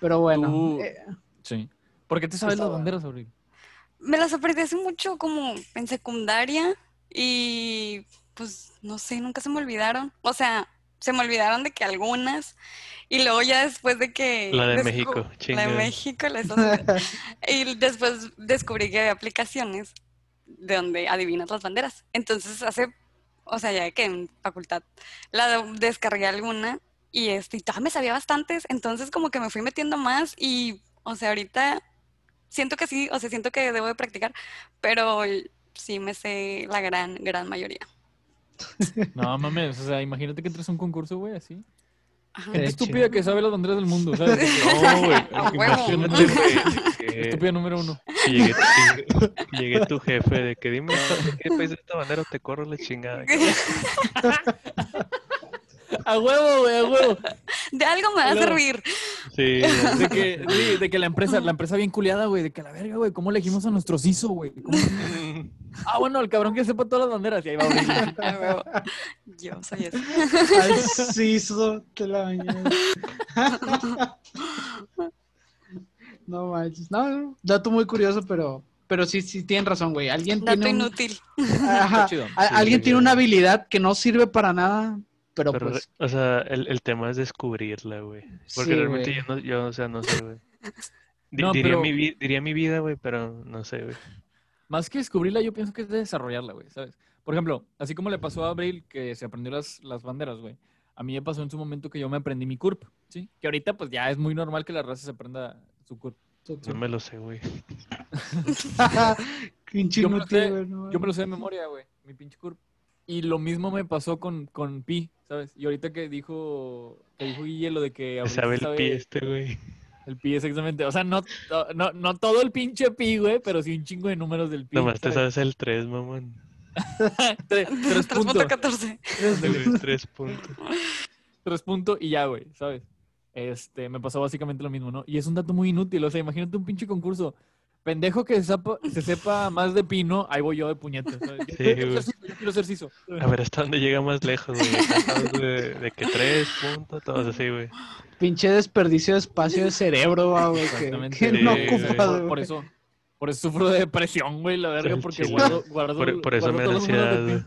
Pero bueno, Tú- eh, Sí. ¿Por qué te sabes las banderas, Abril? Me las aprendí hace mucho como en secundaria y pues no sé, nunca se me olvidaron. O sea, se me olvidaron de que algunas y luego ya después de que... La de México, La de. México, la Y después descubrí que había aplicaciones de donde adivinas las banderas. Entonces hace, o sea, ya que en facultad la de- descargué alguna y este, y todavía me sabía bastantes, entonces como que me fui metiendo más y, o sea, ahorita siento que sí, o sea, siento que debo de practicar, pero sí me sé la gran, gran mayoría. No mames, o sea, imagínate que entras a un concurso, güey, así. Ajá. Gente estúpida que sabe las banderas del mundo, ¿sabes? No, güey. Imagínate, güey, Estúpida número uno. que llegue- que llegue tu jefe de que dime de qué país es esta bandera o te corro la chingada. A huevo, güey, a huevo. De algo me va a servir. Sí, De que, sí, de que la empresa, la empresa bien culiada, güey, de que la verga, güey, ¿cómo elegimos a nuestro CISO, güey? ¿Cómo- sé. Ah, bueno, el cabrón que sepa todas las banderas. Y ahí va a abrir. A huevo. Yo soy eso. al siso de la mañana. No manches, no, no, dato muy curioso, pero, pero sí, sí tienen razón, güey. Alguien Dato tiene un- inútil. Ajá, chido. Sí, alguien sí, tiene sí. una habilidad que no sirve para nada, pero, Pero, pues, o sea, el, el tema es descubrirla, güey. Porque Sí, realmente yo, no, yo, o sea, no sé, güey. No, diría, pero- mi, diría mi vida, güey, pero no sé, güey. Más que descubrirla, yo pienso que es de desarrollarla, güey, ¿sabes? Por ejemplo, así como le pasó a Abril que se aprendió las, las banderas, güey. A mí me pasó en su momento que yo me aprendí mi CURP, ¿sí? Que ahorita pues ya es muy normal que la raza se aprenda su CURP. No me lo sé, güey. pinche Yo me lo sé, Yo me lo sé de memoria, güey, mi pinche CURP. Y lo mismo me pasó con, con Pi, ¿sabes? Y ahorita que dijo, que dijo Guille lo de que sabe el pie este, güey. El pi, exactamente. O sea, no, no, no todo el pinche pi, güey, pero sí un chingo de números del pi. Nomás te ¿sabes? sabes el 3, mamón. Tres, tres puntos. 3.14. Güey, Tres puntos. Tres puntos y ya, güey, ¿sabes? Este, me pasó básicamente lo mismo, ¿no? Y es un dato muy inútil. O sea, imagínate un pinche concurso. Pendejo que sepa, se sepa más de pino, ahí voy yo de puñetas. Sí, yo yo quiero ser ciso. A ver hasta dónde llega más lejos, güey. De, de que tres puntos, todos así, güey. Pinche desperdicio de espacio de cerebro, güey, que, Exactamente. que Sí, no ocupa, Por, eso, por eso sufro de depresión, güey, la verga, porque chile. guardo, guardo, Por, por eso guardo me ansiedad, güey.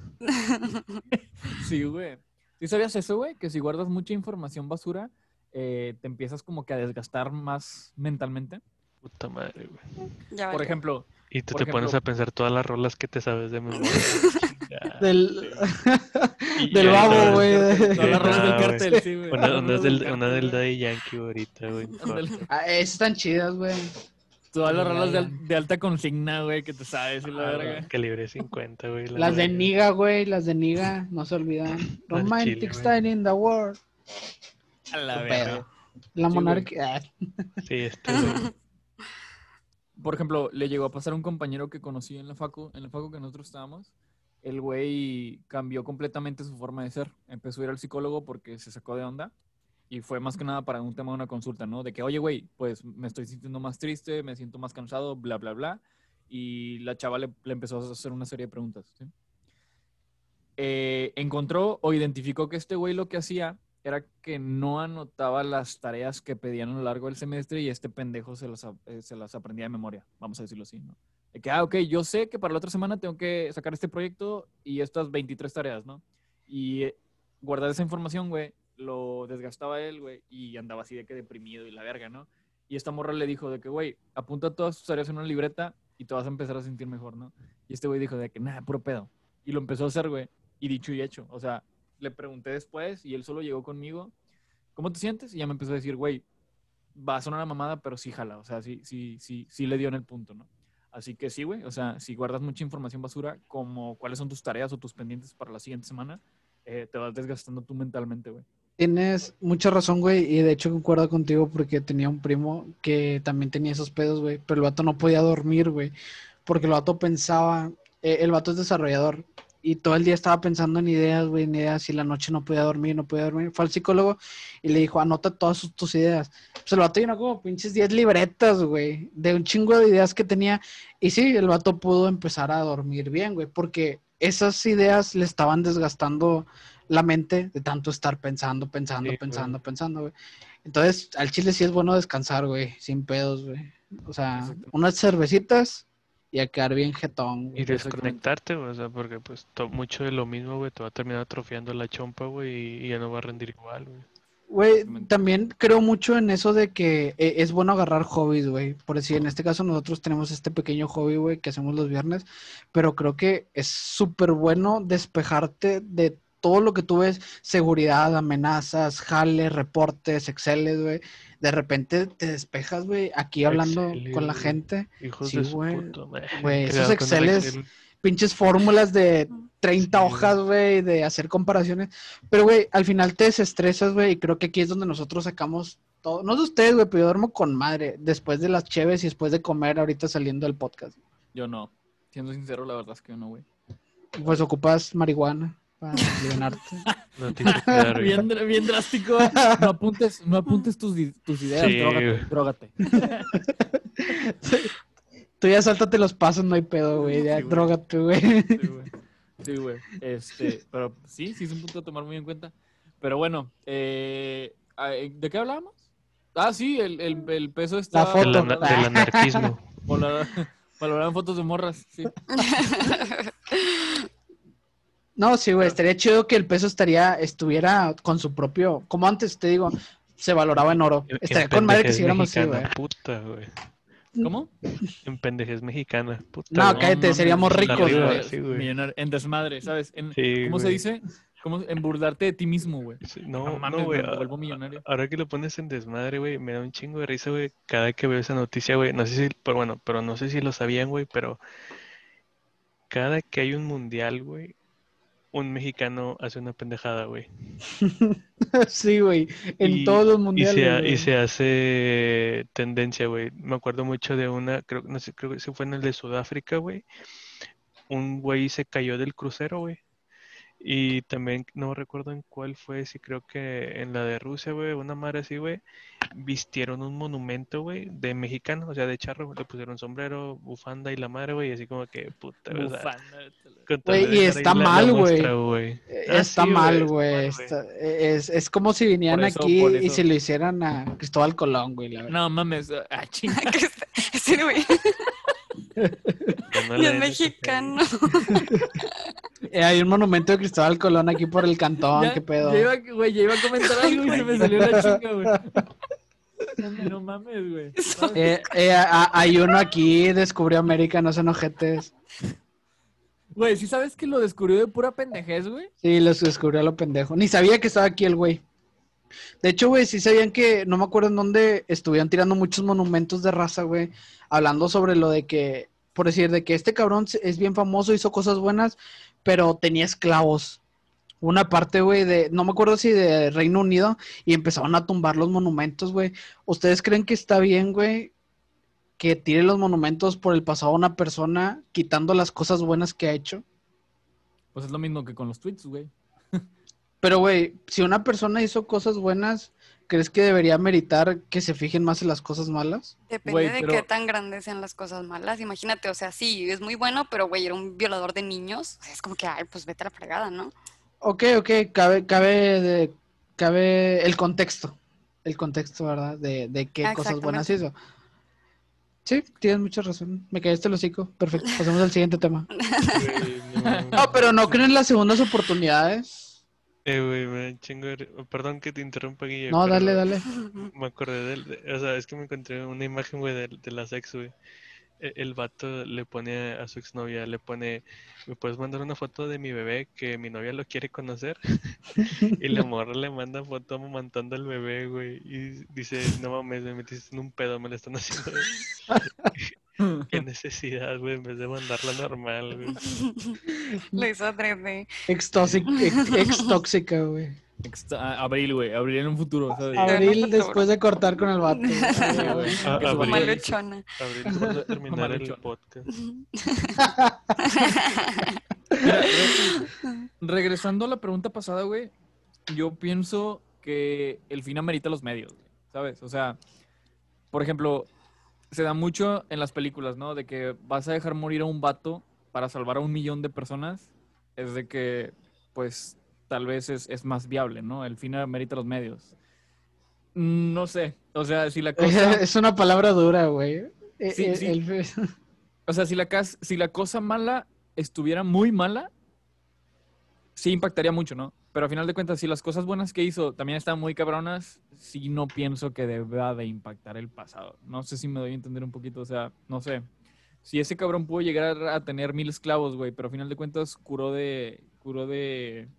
Sí, güey. ¿Sí sabías eso, güey? Que si guardas mucha información basura, eh, te empiezas como que a desgastar más mentalmente. Puta madre, güey. Ya Por ejemplo, Y tú te pones a pensar todas las rolas que te sabes de memoria. Ya. Del, del babo, güey. todas las rolas del güey. cartel, sí, güey. Una, del, una del. Daddy Yankee ahorita, güey. Ah, esas están chidas, güey. Todas las rolas de, alta consigna, güey, que te sabes y la Ah, verga. Calibre 50, güey. la Las de. Niga, güey, las de Niga, no se olvidan. Romantic style in the world. A la verga. La monarquía. Sí, este, güey. Por ejemplo, le llegó a pasar a un compañero que conocí en la facu, en la facu que nosotros estábamos. El güey cambió completamente su forma de ser. Empezó a ir al psicólogo porque se sacó de onda. Y fue más que nada para un tema de una consulta, ¿no? De que, oye, güey, pues me estoy sintiendo más triste, me siento más cansado, bla, bla, bla. Y la chava le, le empezó a hacer una serie de preguntas, ¿sí? Eh, encontró o identificó que este güey lo que hacía era que no anotaba las tareas que pedían a lo largo del semestre y este pendejo se las, eh, se las aprendía de memoria, vamos a decirlo así, ¿no? De que, ah, ok, yo sé que para la otra semana tengo que sacar este proyecto y estas 23 tareas, ¿no? Y eh, guardar esa información, güey, lo desgastaba él, güey, y andaba así de que deprimido y la verga, ¿no? Y esta morra le dijo de que, güey, apunta todas tus tareas en una libreta y te vas a empezar a sentir mejor, ¿no? Y este güey dijo de que, nada, puro pedo. Y lo empezó a hacer, güey. y dicho y hecho. O sea, le pregunté después y él solo llegó conmigo. ¿Cómo te sientes? Y ya me empezó a decir, güey, va a sonar una mamada, pero sí jala. O sea, sí, sí, sí, sí le dio en el punto, ¿no? Así que sí, güey. O sea, si guardas mucha información basura, como cuáles son tus tareas o tus pendientes para la siguiente semana, eh, te vas desgastando tú mentalmente, güey. Tienes mucha razón, güey, y de hecho concuerdo contigo porque tenía un primo que también tenía esos pedos, güey, pero el vato no podía dormir, güey, porque el vato pensaba, eh, el vato es desarrollador y todo el día estaba pensando en ideas, güey, en ideas y la noche no podía dormir, no podía dormir. Fue al psicólogo y le dijo, anota todas sus- tus ideas. Pues el vato llenó como pinches 10 libretas, güey, de un chingo de ideas que tenía. Y sí, el vato pudo empezar a dormir bien, güey, porque esas ideas le estaban desgastando la mente de tanto estar pensando, pensando, Sí, güey. pensando, pensando, güey. Entonces, al chile sí es bueno descansar, güey, sin pedos, güey. O sea, unas cervecitas y a quedar bien jetón, güey. Y desconectarte, güey, o sea, porque pues to- mucho de lo mismo, güey, te va a terminar atrofiando la chompa, güey, y, y ya no va a rendir igual, güey. Güey, también creo mucho en eso de que eh, es bueno agarrar hobbies, güey. Por decir, en este caso nosotros tenemos este pequeño hobby, güey, que hacemos los viernes, pero creo que es súper bueno despejarte de todo lo que tú ves, seguridad, amenazas, jale, reportes, Exceles, güey. De repente te despejas, güey, aquí hablando con la gente. Hijos Sí, de güey. esos Exceles- Excel. pinches fórmulas de 30 Sí, güey. hojas, güey, de hacer comparaciones. Pero, güey, al final te desestresas, güey, y creo que aquí es donde nosotros sacamos todo. No de ustedes, güey, pero yo duermo con madre, después de las cheves y después de comer ahorita saliendo del podcast. Yo no. Siendo sincero, la verdad es que yo no, güey. Pues ocupas marihuana para. No bien. bien, dr- bien drástico. No apuntes, no apuntes tus, tus ideas, Sí, drógate. Tú ya sáltate los pasos, no hay pedo, güey, ya Sí, güey. drógate, güey. Sí, güey. Sí, güey. Este, pero sí, sí es un punto a tomar muy en cuenta. Pero bueno, eh, ¿de qué hablábamos? Ah, sí, el, el, el peso está... foto. Del, del anarquismo. Valora- Valoraban fotos de morras, sí. No, sí, güey, estaría chido que el peso estaría, estuviera con su propio, como antes te digo, se valoraba en oro. Estaría en con madre que siguiéramos así, güey. Puta, güey. ¿Cómo? En pendejez mexicana. Puta, No, cállate, seríamos ricos, güey. sí, En desmadre, ¿sabes? En, Sí, ¿Cómo se dice? ¿Cómo, en burlarte de ti mismo, güey. Sí, No No, mames, no, güey. me a- vuelvo millonario. Ahora que lo pones en desmadre, güey, me da un chingo de risa, güey, cada que veo esa noticia, güey. No sé si, pero bueno, pero no sé si lo sabían, güey, pero cada que hay un mundial, güey, un mexicano hace una pendejada, güey. Sí, güey. En Y- todos los Y mundiales. se, güey. y se hace tendencia, güey. Me acuerdo mucho de una, creo, no sé, creo que se fue en el de Sudáfrica, güey. Un güey se cayó del crucero, güey. Y también no recuerdo en cuál fue, si creo que en la de Rusia, güey, una madre así, güey. Vistieron un monumento, güey, de mexicano, o sea, de charro, le pusieron sombrero, bufanda y la madre, güey, y así como que, puta, Güey, de y está mal, güey. Eh, Ah, Está sí, mal, está güey. Es, es como si vinieran eso- aquí y se lo hicieran a Cristóbal Colón, güey. La verdad. No mames. Ah, chinga. Sí, güey. No Y es mexicano. Eh, hay un monumento de Cristóbal Colón aquí por el cantón, Ya- qué pedo. Ya iba, güey, ya iba a comentar algo y se me salió la chinga, güey. No mames, güey. Eh, eh, a- a- hay uno aquí, descubrió América, no son ojetes. Güey, ¿sí sabes que lo descubrió de pura pendejez, güey? Sí, los descubrió a lo pendejo. Ni sabía que estaba aquí el güey. De hecho, güey, sí sabían que, no me acuerdo en dónde estuvieron tirando muchos monumentos de raza, güey, hablando sobre lo de que, por decir, de que este cabrón es bien famoso, hizo cosas buenas, pero tenía esclavos. Una parte, güey, de, no me acuerdo si de Reino Unido, y empezaron a tumbar los monumentos, güey. ¿Ustedes creen que está bien, güey, que tire los monumentos por el pasado a una persona, quitando las cosas buenas que ha hecho? Pues es lo mismo que con los tweets, güey. Pero, güey, si una persona hizo cosas buenas, ¿crees que debería meritar que se fijen más en las cosas malas? Depende Güey, de pero- qué tan grandes sean las cosas malas. Imagínate, o sea, sí, es muy bueno, pero güey, era un violador de niños. O sea, es como que, ay, pues vete a la fregada, ¿no? Ok, ok, cabe, cabe, de- cabe el contexto, el contexto, ¿verdad? De, de qué cosas buenas hizo. Sí, tienes mucha razón. Me caíste el hocico. Perfecto, pasemos al siguiente tema. No, pero no creen las segundas oportunidades. Eh, güey, me chingo de... Perdón que te interrumpa, Guille, No, dale, dale. Me acordé de- O sea, es que me encontré una imagen, güey, de, de las ex, güey. e- el vato le pone a su exnovia, le pone, ¿me puedes mandar una foto de mi bebé que mi novia lo quiere conocer? y la morra le manda foto amamantando al bebé, güey. Y dice, no mames, me metiste en un pedo, me lo están haciendo. Qué necesidad, güey, en vez de mandarla normal, güey. Lo hizo 3D. Ex, tóxic- ex, ex tóxica, güey. Abril, güey. Abril en un futuro, ¿sabes? Abril después de cortar con el vato. güey. Ah, Abril. Maluchona. Abril, después de terminar el podcast. Mira, re- regresando a la pregunta pasada, güey, yo pienso que el fin amerita los medios, güey, ¿sabes? O sea, por ejemplo, se da mucho en las películas, ¿no? De que vas a dejar morir a un vato para salvar a un millón de personas, es de que, pues, tal vez es, es más viable, ¿no? El fin amerita los medios. No sé, o sea, si la cosa... Es una palabra dura, güey. Eh, Sí, eh, sí. el- O sea, si la, si la cosa mala estuviera muy mala, sí impactaría mucho, ¿no? Pero a final de cuentas, si las cosas buenas que hizo también están muy cabronas, sí no pienso que deba de impactar el pasado. No sé si me doy a entender un poquito, o sea, no sé. Si ese cabrón pudo llegar a tener mil esclavos, güey, pero a final de cuentas curó de... curó de...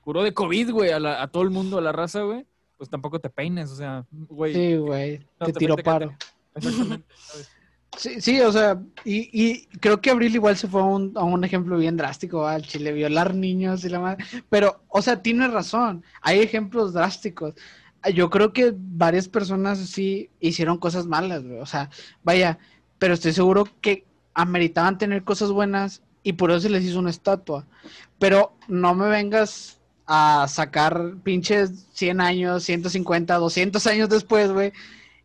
curó de COVID, güey, a, la- a todo el mundo, a la raza, güey, pues tampoco te peines, o sea, güey. Sí, güey. no, te te tiró paro. Exactamente, ¿sabes? Sí, sí, o sea, y, y creo que Abril igual se fue a un, a un ejemplo bien drástico al Chile, violar niños y la madre. Pero, o sea, tiene razón, hay ejemplos drásticos. Yo creo que varias personas sí hicieron cosas malas, güey. O sea, vaya, pero estoy seguro que ameritaban tener cosas buenas y por eso se les hizo una estatua. Pero no me vengas a sacar pinches 100 años, 150, 200 años después, güey,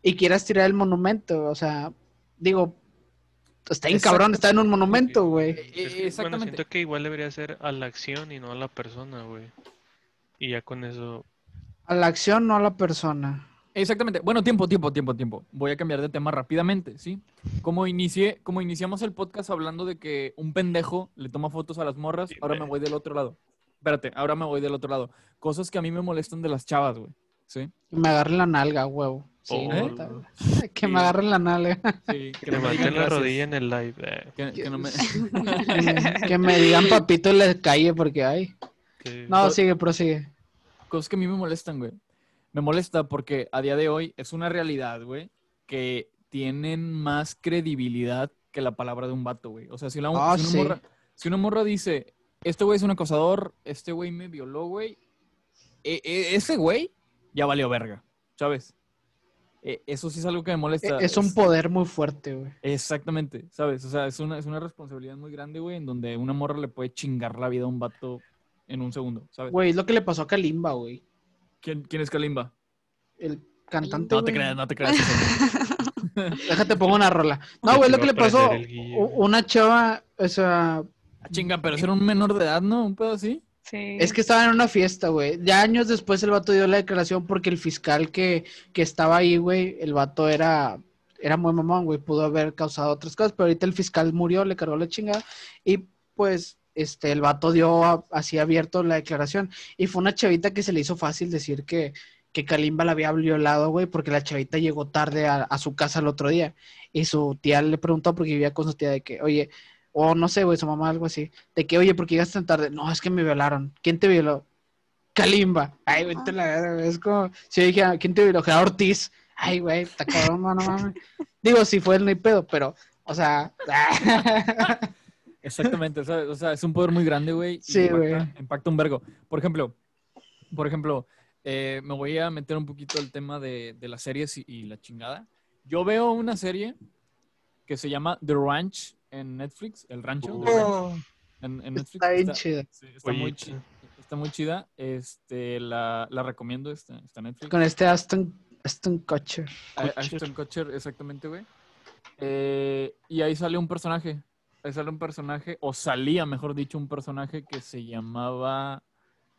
y quieras tirar el monumento. O sea, digo, está bien cabrón, está en un monumento, güey. Eh, Es que, Bueno, exactamente. siento que igual debería ser a la acción y no a la persona, güey. Y ya con eso. A la acción, no a la persona. Exactamente. Bueno, tiempo, tiempo, tiempo, tiempo. Voy a cambiar de tema rápidamente, ¿sí? Como inicié, como iniciamos el podcast hablando de que un pendejo le toma fotos a las morras, Sí, ahora me voy del otro lado. Espérate, ahora me voy del otro lado. Cosas que a mí me molestan de las chavas, güey. ¿Sí? Que me agarren la nalga, huevo. Sí, Oh. Que me agarren la nalga. Sí, Que no me digan la rodilla en el live. eh, Que, que no me... que me digan papito en la calle porque ay. que- No, sigue, prosigue. Cosas que a mí me molestan, güey. Me molesta porque a día de hoy es una realidad, güey, que tienen más credibilidad que la palabra de un vato, güey. O sea, si, la, Ah, si, una sí. morra, si una morra dice, este güey es un acosador, este güey me violó, güey, e- e- ese güey ya valió verga, ¿sabes? E- eso sí es algo que me molesta. E- Es un poder muy fuerte, güey. Exactamente, ¿sabes? O sea, es una, es una responsabilidad muy grande, güey, en donde una morra le puede chingar la vida a un vato en un segundo, ¿sabes? Güey, es lo que le pasó a Kalimba, güey. ¿Quién, quién es Kalimba? El cantante. No te creas, no te creas. Déjate pongo una rola. No, güey, lo que le pasó. Una chava, o sea, Ah, Chinga, pero era un menor de edad, ¿no? Un pedo así. Es que estaba en una fiesta, güey. Ya años después el vato dio la declaración porque el fiscal que, que estaba ahí, güey, el vato era, era muy mamón, güey. Pudo haber causado otras cosas, pero ahorita el fiscal murió, le cargó la chingada. Y pues, este, el vato dio así abierto la declaración. Y fue una chavita que se le hizo fácil decir que, que Kalimba la había violado, güey, porque la chavita llegó tarde a, a su casa el otro día. Y su tía le preguntó, porque vivía con su tía, de que, oye, o no sé, güey, su mamá, algo así, de que, oye, ¿por qué llegaste tan tarde? No, es que me violaron. ¿Quién te violó? Kalimba. Ay, güey, te la verga, Es como, si yo dije, ¿quién te violó? Gerardo Ortiz. Ay, güey, está cabrón, no, no mames. Digo, si fue él, no hay pedo, pero, o sea, Exactamente, ¿sabes? O sea, es un poder muy grande, güey. Sí, impacta- güey. Impacta un vergo. Por ejemplo, por ejemplo, eh, me voy a meter un poquito al tema de, de las series y, y la chingada. Yo veo una serie que se llama The Ranch en Netflix, El Rancho. Ranch, en, en Netflix. está bien chido. sí, está muy chida. Está muy chida. Este, la, la recomiendo, está, está en Netflix. Con este Aston, Aston Kutcher. A- Ashton Kutcher, exactamente, güey. Eh, y ahí sale un personaje. Ahí sale un personaje, o salía, mejor dicho, un personaje que se llamaba.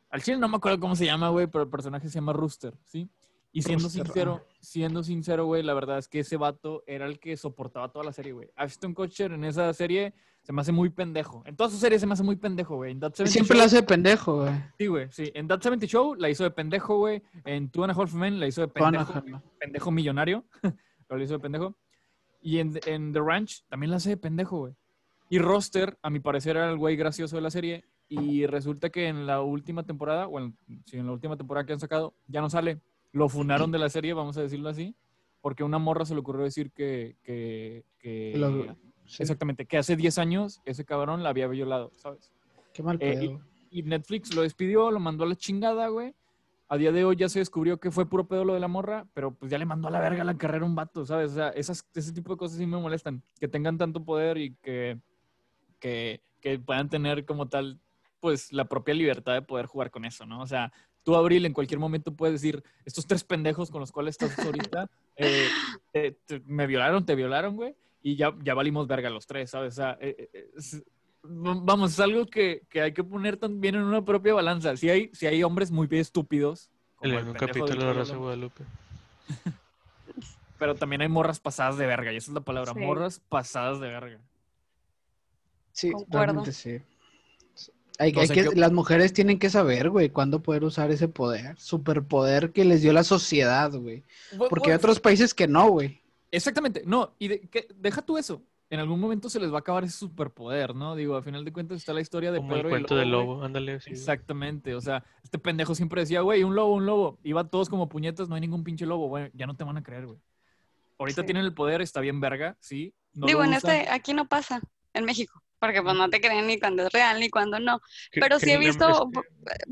Al chile no me acuerdo cómo se llama, güey, pero el personaje se llama Rooster, ¿sí? Y siendo sincero, siendo sincero, güey, la verdad es que ese vato era el que soportaba toda la serie, güey. Ashton Kutcher en esa serie se me hace muy pendejo. En todas sus series se me hace muy pendejo, güey. En That 70 Siempre Show- lo hace de pendejo, güey. Sí, güey, sí. En That 70 Show la hizo de pendejo, güey. En Two and a Half Men la hizo de pendejo, pendejo millonario. La hizo de pendejo. Y en, en The Ranch también la hace de pendejo, güey. Y Roster, a mi parecer, era el güey gracioso de la serie. Y resulta que en la última temporada, bueno, sí, en la última temporada que han sacado, ya no sale. Lo funaron de la serie, vamos a decirlo así, porque una morra se le ocurrió decir que, que, que- Lo- sí. exactamente, que hace 10 años ese cabrón la había violado, ¿sabes? Qué mal Eh, pedo. Y Netflix lo despidió, lo mandó a la chingada, güey. A día de hoy ya se descubrió que fue puro pedo lo de la morra, pero pues ya le mandó a la verga la carrera a un vato, ¿sabes? O sea, esas, ese tipo de cosas sí me molestan. Que tengan tanto poder y que, que, que puedan tener como tal, pues la propia libertad de poder jugar con eso, ¿no? O sea, tú, Abril, en cualquier momento puedes decir, estos tres pendejos con los cuales estás ahorita, eh, te- te- me violaron, te violaron, güey, y ya, ya valimos verga los tres, ¿sabes? O sea, eh, eh, es- vamos, es algo que, que hay que poner también en una propia balanza. Si hay, si hay hombres muy estúpidos, El como pendejo del capítulo de Rosa Guadalupe. pero también hay morras pasadas de verga, y esa es la palabra, Sí. morras pasadas de verga. Sí, Concuerdo. realmente sí. Hay, que, las mujeres tienen que saber, güey, cuándo poder usar ese poder, superpoder que les dio la sociedad, güey. Porque hay otros países que no, güey. Exactamente, no, y de- que- deja tú eso. En algún momento se les va a acabar ese superpoder, ¿no? Digo, al final de cuentas está la historia de Como el Pedro y cuento del lobo, ándale. Exactamente, o sea, este pendejo siempre decía, güey, un lobo, un lobo. Iba todos como puñetas, no hay ningún pinche lobo, güey, ya no te van a creer, güey. Ahorita Sí. tienen el poder, está bien verga, sí. no Digo, en usan. este, aquí no pasa, en México, porque pues no te creen ni cuando es real ni cuando no. Pero sí he visto,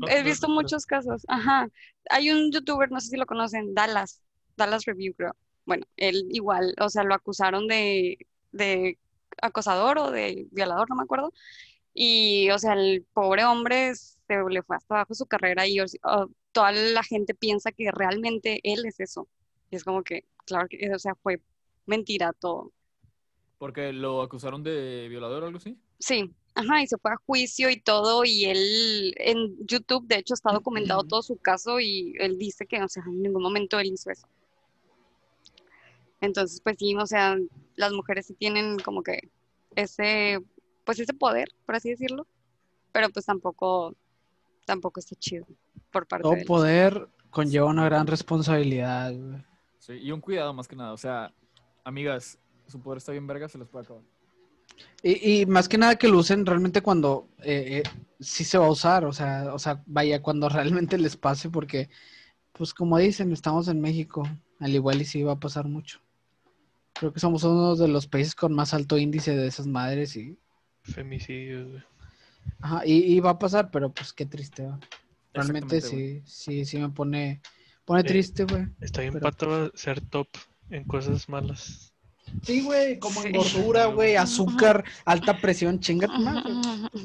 este, he visto muchos casos. Ajá. Hay un youtuber, no sé si lo conocen, Dallas, Dallas Review, creo. Bueno, él igual, o sea, lo acusaron de, de acosador o de violador, no me acuerdo. Y, o sea, el pobre hombre se le fue hasta abajo su carrera y toda la gente piensa que realmente él es eso. Y es como que, claro que, o sea, fue mentira todo. Porque lo acusaron de violador o algo así. Sí, ajá, y se fue a juicio y todo, y él en YouTube, de hecho, está documentado todo su caso y él dice que, o sea, en ningún momento él hizo eso. Entonces, pues sí, o sea, las mujeres sí tienen como que ese, pues ese poder, por así decirlo, pero pues tampoco, tampoco está chido por parte Todo de él. poder conlleva una gran responsabilidad. Sí, y un cuidado más que nada. O sea, amigas, su poder está bien verga, se les puede acabar. Y, y más que nada que lo usen realmente cuando eh, eh, sí se va a usar, o sea, o sea, vaya, cuando realmente les pase, porque, pues como dicen, estamos en México, al igual y sí va a pasar mucho. Creo que somos uno de los países con más alto índice de esas madres y, Femicidios, güey. ajá, y, y va a pasar, pero pues qué triste, ¿va? Realmente sí, sí, sí me pone, pone Eh, triste, güey. Está bien Pero- pato ser top en cosas malas. Sí, güey, como en Sí. gordura, güey, azúcar, alta presión, chinga tu madre.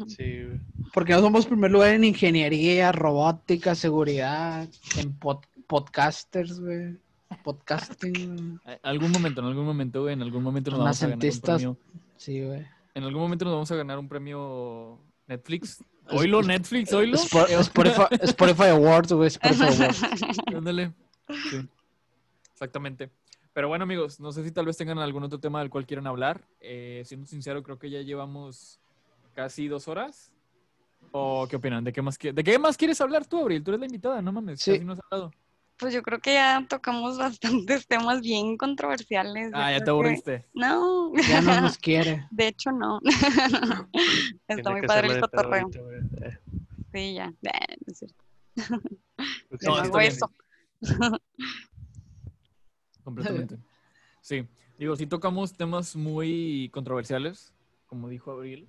Sí, güey. Porque no somos primer lugar en ingeniería, robótica, seguridad, en pod- podcasters, güey. Podcasting. Eh, Algún momento, en algún momento, güey, en algún momento nos vamos a ganar un premio. Sí, güey. En algún momento nos vamos a ganar un premio Netflix. Oílo, Netflix. Spo- Spotify, Spotify Awards, güey. Spotify Awards. Ándale. Sí. Exactamente. Pero bueno, amigos, no sé si tal vez tengan algún otro tema del cual quieran hablar. Eh, siendo sincero, creo que ya llevamos casi dos horas. ¿O qué opinan? ¿De qué más, qui- ¿De qué más quieres hablar tú, Abril? Tú eres la invitada, no mames. Sí. Casi no has hablado. Pues yo creo que ya tocamos bastantes temas bien controversiales. Ah, ya te que- aburriste. No, Ya no nos quiere. de hecho no. Tiene Está muy que padre el cotorreo. Sí, ya. Eh, no es cierto. porque Yo No, no está hago bien. eso. Completamente. Sí. Digo, sí tocamos temas muy controversiales, como dijo Abril.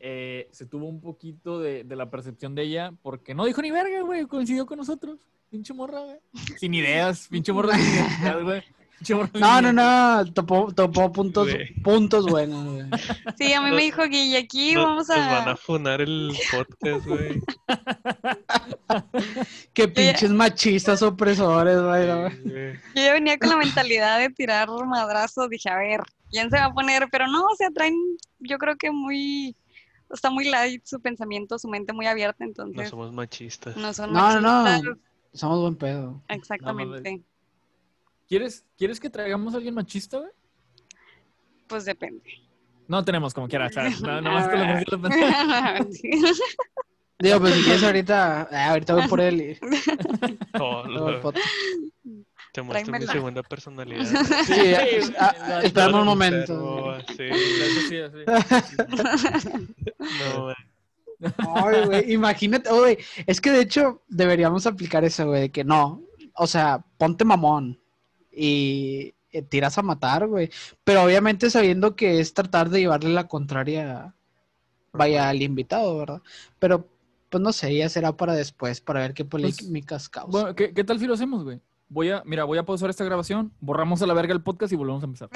Eh, se tuvo un poquito de, de la percepción de ella, porque no dijo ni verga, güey, coincidió con nosotros. Pinche morra, güey. Sin ideas, pinche morra sin identidad, güey. No, no, no. Topó, topó puntos, Güey. puntos buenos, güey. Sí, a mí me dijo Guille, aquí no- vamos Nos van a a... funar el podcast, güey. Qué pinches machistas opresores, güey. no, Sí, güey. Yo ya venía con la mentalidad de tirar madrazos, dije, a ver, ¿quién se va a poner? Pero no, o sea, traen, yo creo que muy, está muy light su pensamiento, su mente muy abierta, No entonces somos machistas. no son No, no, machistas. no. Somos buen pedo. Exactamente, ¿Quieres, ¿Quieres que traigamos a alguien machista, güey? pues depende. No tenemos como quiera, ¿sabes? No, nomás que sí lo. Digo, pues si quieres ahorita, ah, ahorita voy por él y No. Te muestro mi segunda personalidad. Sí, Sí, ah, un momento. Sí, sí, así. no, güey. Ay, güey, imagínate, oh, güey, es que de hecho deberíamos aplicar eso, güey, de que no, o sea, ponte mamón y eh, tiras a matar, güey, pero obviamente sabiendo que es tratar de llevarle la contraria, vaya, al invitado, ¿verdad? Pero, pues no sé, ya será para después, para ver qué polémicas causa. Bueno, ¿qué, qué tal si lo hacemos, güey? Voy a, mira, voy a pausar esta grabación, borramos a la verga el podcast y volvemos a empezar.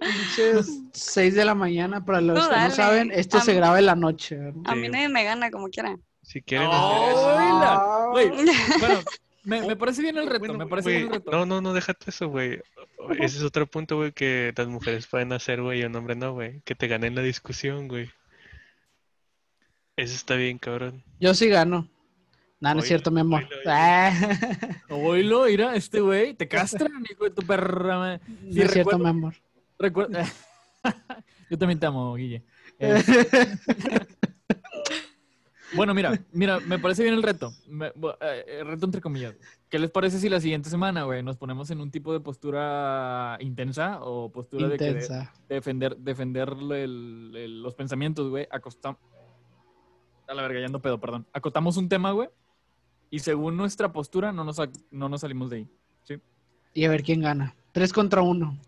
Pinches 6 de la mañana, para los que no saben, esto A se mí- graba en la noche, ¿verdad? A mí nadie me gana como quiera. Si quieren ¡Oh, hacer eso. Güey, bueno, me, me parece bien el reto, Bueno, me parece güey, bien el reto. No, no, no, déjate eso, güey. Ese es otro punto, güey, que las mujeres pueden hacer, güey, y un hombre no, güey. Que te ganen la discusión, güey. Eso está bien, cabrón. Yo sí gano. Nada, no es cierto, mi amor. oílo, oílo. Ah, mira, este güey, te castran, hijo de tu perra. ma- no Sí, es cierto, mi amor. Recuerda. Yo también te amo, Guille. Eh, bueno, mira, mira, me parece bien el reto. Me- eh, el reto entre comillas. ¿Qué les parece si la siguiente semana, güey, nos ponemos en un tipo de postura intensa o postura de, que de- defender, defender el- el- los pensamientos, güey? Acostamos. A la verga, ya ando pedo, perdón. Acotamos un tema, güey. Y según nuestra postura, no nos, no nos salimos de ahí. Y a ver quién gana. Tres contra uno.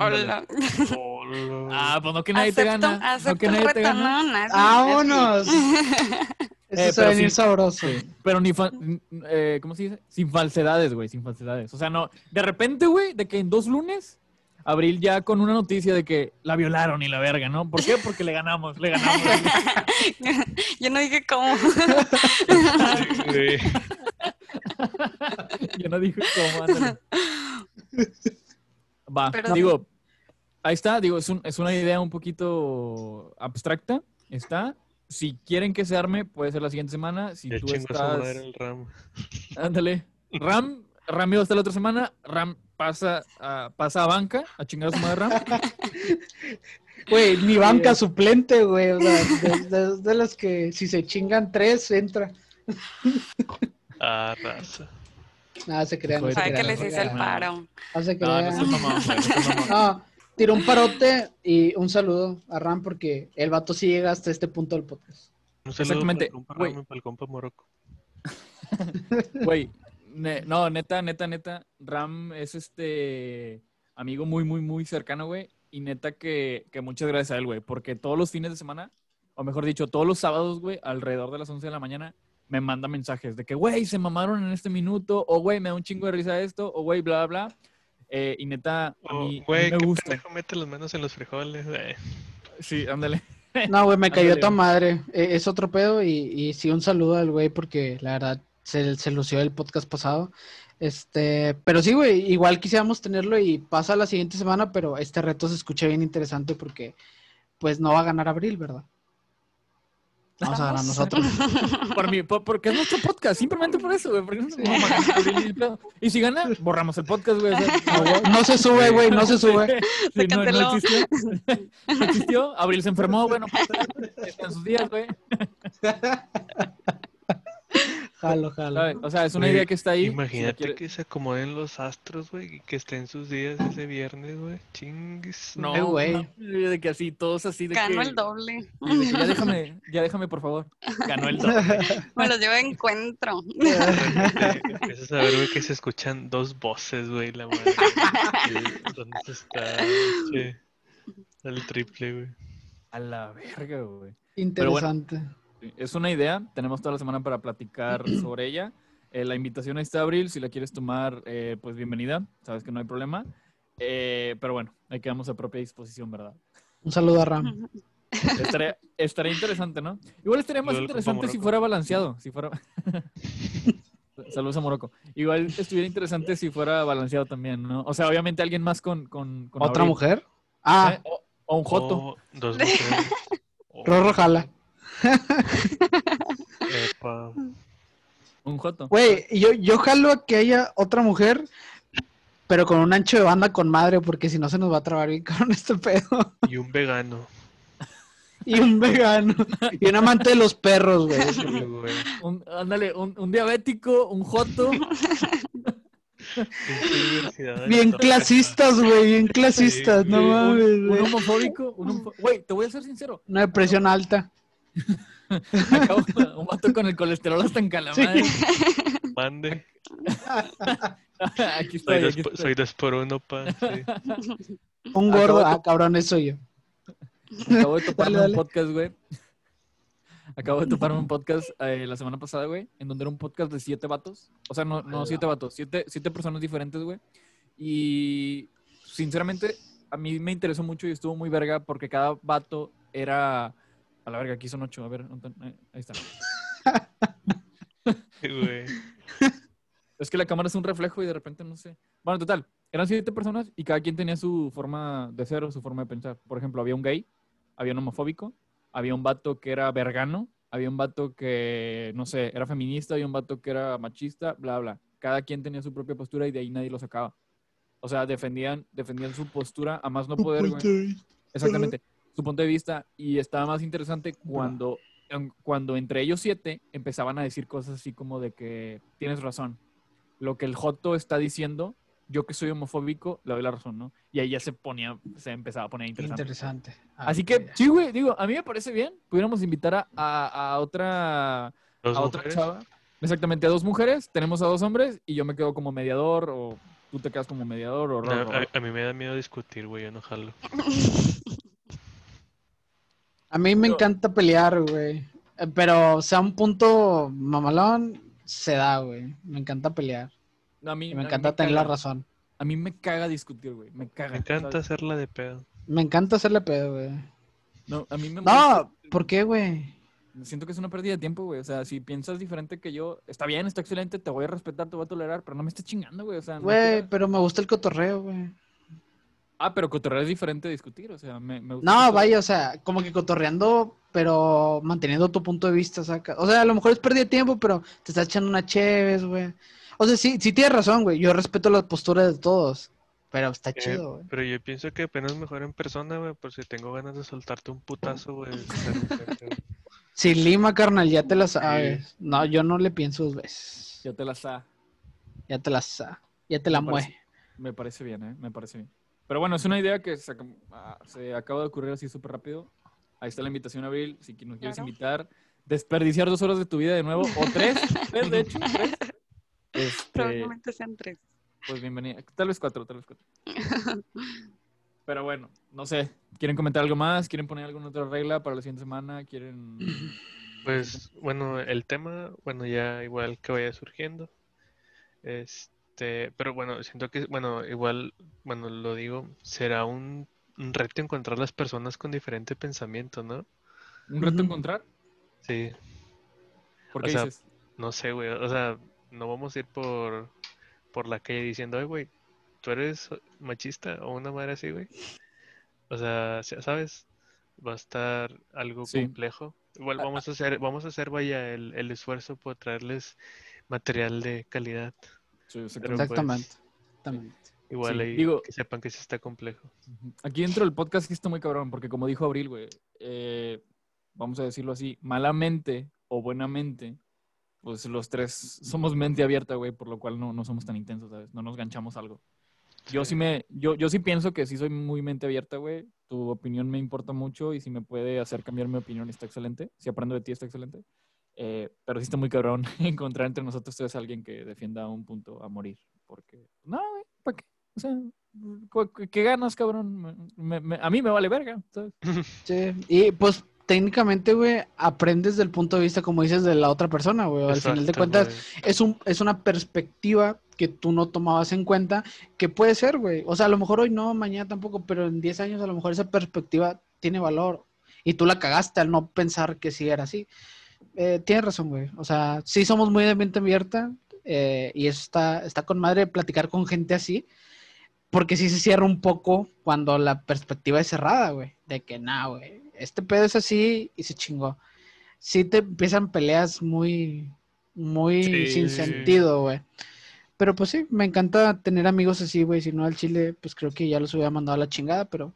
Hola. Ah, pues no que nadie te Acepto, gana. No que el nadie te gana. no, nadie. ¡Vámonos! Eso Eh, se va a pero venir sí. sabroso. Pero ni eh, ¿cómo se dice? Sin falsedades, güey, sin falsedades. O sea, no, de repente, güey, de que en dos lunes, Abril ya con una noticia de que la violaron y la verga, ¿no? ¿Por qué? Porque le ganamos, le ganamos. Yo no dije cómo. Yo no dije cómo, ándale. Va, Pero- digo, ahí está, digo, es, un- es una idea un poquito abstracta, está. Si quieren que se arme, puede ser la siguiente semana. Si tú estás... el ramo. Ándale. Ram, Ram iba hasta la otra semana. Ram pasa a, pasa a banca a chingar a su madre Ram. Güey, ni banca suplente, güey. O sea, de, de- de las que si se chingan tres, entra. Ah, raza. Nada, se crean. No, se Para que crean, les hice el crean. paro. No se crean. no tiró un parote y un saludo a Ram porque el vato sí llega hasta este punto del podcast. Un saludo Exactamente, para el compa para el Morocco. Güey, ne- no, neta, neta, neta. Ram es este amigo muy, muy, muy cercano, güey. Y neta que, que muchas gracias a él, güey. Porque todos los fines de semana, o mejor dicho, todos los sábados, güey, alrededor de las 11 de la mañana, me manda mensajes de que, güey, se mamaron en este minuto, o güey, me da un chingo de risa esto, o güey, bla, bla, bla. Eh, y neta, a Oh, mí, a mí güey, me qué gusta. pendejo mete las manos en los frijoles. eh. Sí, ándale. No, güey, me cayó tu madre. Eh, es otro pedo y, y sí, un saludo al güey porque la verdad se, se lució el podcast pasado. Este, pero sí, güey, igual quisiéramos tenerlo y pasa la siguiente semana, pero este reto se escucha bien interesante porque pues no va a ganar Abril, ¿verdad? Vamos a ganar nosotros. Por mí, por- porque es nuestro podcast, simplemente por eso, güey. porque no. Y si gana, borramos el podcast, güey. o sea, No, güey, no se sube, güey, no se sube. Sí, no, existió. No existió. Abril se enfermó, güey. No pasa nada, está en sus días, güey. Jalo, jalo. O sea, es una Güey, idea que está ahí. si Imagínate quiere- que se acomoden los astros, güey, y que estén sus días ese viernes, güey. Chingues. No, Eh, güey. no, de que así, todos así de Ganó que... el doble. sí, de que ya déjame, ya déjame, por favor. Ganó el doble. Me los llevo de encuentro. De repente Empiezas a ver, güey, que se escuchan dos voces, güey, la madre. ¿Dónde está? Che, el triple, güey. A la verga, güey. Interesante. Es una idea, tenemos toda la semana para platicar sobre ella. Eh, la invitación está Abril, si la quieres tomar, eh, pues bienvenida, sabes que no hay problema. Eh, pero bueno, ahí quedamos a propia disposición, ¿verdad? Un saludo a Ram. Estaría, estaría interesante, ¿no? Igual estaría más interesante si fuera balanceado, si fuera... Saludos a Morocco. Igual estuviera interesante si fuera balanceado también, ¿no? O sea, obviamente alguien más con... con, con ¿Otra Abril, mujer? Ah, ¿eh? O, o un Joto. Oh, dos mujeres. Oh, Rorro jala. Epa. Un Joto. Güey, yo, yo jalo a que haya otra mujer, pero con un ancho de banda con madre, porque si no se nos va a trabar bien con este pedo. Y un vegano. y un vegano y un amante de los perros, güey. Sí, güey. Un, ándale, un, un diabético, un joto. Bien clasistas, güey, bien clasistas, no mames, un homofóbico, un Güey, te voy a ser sincero. Una depresión alta. Acabo, un vato con el colesterol hasta en calamadre. Mande. Aquí Soy estoy, dos, aquí po- estoy. soy dos por uno, pa. sí. Un Acabo gordo, de- ah, cabrón, eso soy yo. Acabo de toparme Dale, dale. un podcast, güey. Acabo de toparme un podcast eh, la semana pasada, güey, en donde era un podcast de siete vatos. O sea, no, no siete vatos, siete, siete personas diferentes, güey. Y sinceramente, a mí me interesó mucho y estuvo muy verga porque cada vato era. A la verga, aquí son ocho. A ver. Eh, ahí está. Es que la cámara es un reflejo y de repente no sé. Bueno, total, eran siete personas y cada quien tenía su forma de ser o su forma de pensar. Por ejemplo, había un gay, había un homofóbico, había un vato que era vergano, había un vato que, no sé, era feminista, había un vato que era machista, bla, bla. Cada quien tenía su propia postura y de ahí nadie lo sacaba. O sea, defendían, defendían su postura a más no poder, güey. Exactamente, su punto de vista. Y estaba más interesante cuando, en- cuando entre ellos siete empezaban a decir cosas así como de que tienes razón. Lo que el Joto está diciendo, yo que soy homofóbico, le doy la razón, ¿no? Y ahí ya se ponía, se empezaba a poner interesante. Interesante. Así Ah, que, ok. sí, güey, digo, a mí me parece bien. Pudiéramos invitar a, a- a otra, a otra mujeres. chava. Exactamente, a dos mujeres, tenemos a dos hombres y yo me quedo como mediador o tú te quedas como mediador o... No, ro- ro- a, a mí me da miedo discutir, güey. Yo no jalo. A mí me encanta pelear, güey. Eh, Pero, o sea, un punto mamalón se da, güey. Me encanta pelear. No, a mí, Y a me mí encanta tener la razón. A mí me caga discutir, güey. Me caga. Me encanta ¿sabes? hacerla de pedo. Me encanta hacerle pedo, güey. No, a mí me molesta- No, ¿por qué, güey? Siento que es una pérdida de tiempo, güey. O sea, si piensas diferente que yo, está bien, está excelente, te voy a respetar, te voy a tolerar, pero no me estés chingando, güey. O sea, no Güey, quiero- pero me gusta el cotorreo, güey. Ah, pero cotorrear es diferente de discutir, o sea, me, me gusta No, vaya, o sea, como que cotorreando, pero manteniendo tu punto de vista, saca. O sea, a lo mejor es pérdida de tiempo, pero te estás echando una chévez, güey. O sea, sí, sí tienes razón, güey. Yo respeto las posturas de todos, pero está Eh, chido, güey. Pero yo pienso que apenas mejor en persona, güey, por si tengo ganas de soltarte un putazo, güey. Sin lima, carnal, ya te la sabes. No, yo no le pienso dos veces. Ya te la sa. Ya te la sa. Ya te la Me parece- mueve. Me parece bien, ¿eh? Me parece bien. Pero bueno, es una idea que se, ah, se acaba de ocurrir así súper rápido. Ahí está la invitación, Abril. Si nos quieres Claro. invitar, desperdiciar dos horas de tu vida de nuevo, o tres, tres de hecho, tres. Este, Probablemente sean tres. pues bienvenida. Tal vez cuatro, tal vez cuatro. Pero bueno, no sé. ¿Quieren comentar algo más? ¿Quieren poner alguna otra regla para la siguiente semana? ¿Quieren...? Pues, bueno, el tema, bueno, ya igual que vaya surgiendo. Este, pero bueno, siento que, bueno, igual, bueno, lo digo, será un, un reto encontrar las personas con diferente pensamiento, ¿no? ¿Un reto encontrar? Sí, ¿Por O qué sea, dices? no sé, güey, o sea, no vamos a ir por, por la calle diciendo, ay, güey, ¿tú eres machista o una madre así, güey? O sea, ¿sabes? Va a estar algo Sí. complejo. Igual vamos a hacer, vamos a hacer, vaya, el, el esfuerzo por traerles material de calidad. Sí, exactamente. pues. Igual Sí, ahí digo- que sepan que sí está complejo. Aquí dentro del podcast sí está muy cabrón, porque como dijo Abril, güey, eh, vamos a decirlo así, malamente o buenamente, pues los tres somos mente abierta, güey, por lo cual no, no somos tan intensos, ¿sabes? No nos ganchamos algo. Yo sí me, yo, yo sí pienso que sí soy muy mente abierta, güey. Tu opinión me importa mucho y si me puede hacer cambiar mi opinión está excelente. Si aprendo de ti está excelente. Eh, pero sí está muy cabrón encontrar entre nosotros tres a alguien que defienda un punto a morir. Porque, no, güey, ¿para qué? O sea, ¿cu- cu- ¿qué ganas, cabrón? Me- me- a mí me vale verga, ¿sabes? Sí. Y pues técnicamente, güey, aprendes del punto de vista, como dices, de la otra persona, güey. Al final de cuentas, es, un, es una perspectiva que tú no tomabas en cuenta, que puede ser, güey. O sea, a lo mejor hoy no, mañana tampoco, pero en 10 años a lo mejor esa perspectiva tiene valor. Y tú la cagaste al no pensar que sí era así. Eh, tienes razón, güey. O sea, sí somos muy de mente abierta eh, y eso está, está con madre platicar con gente así, porque sí se cierra un poco cuando la perspectiva es cerrada, güey. De que, nah, güey, este pedo es así y se chingó. Sí te empiezan peleas muy, muy Sí, sin sentido, güey. Pero pues sí, me encanta tener amigos así, güey. Si no al chile, pues creo que ya los hubiera mandado a la chingada, pero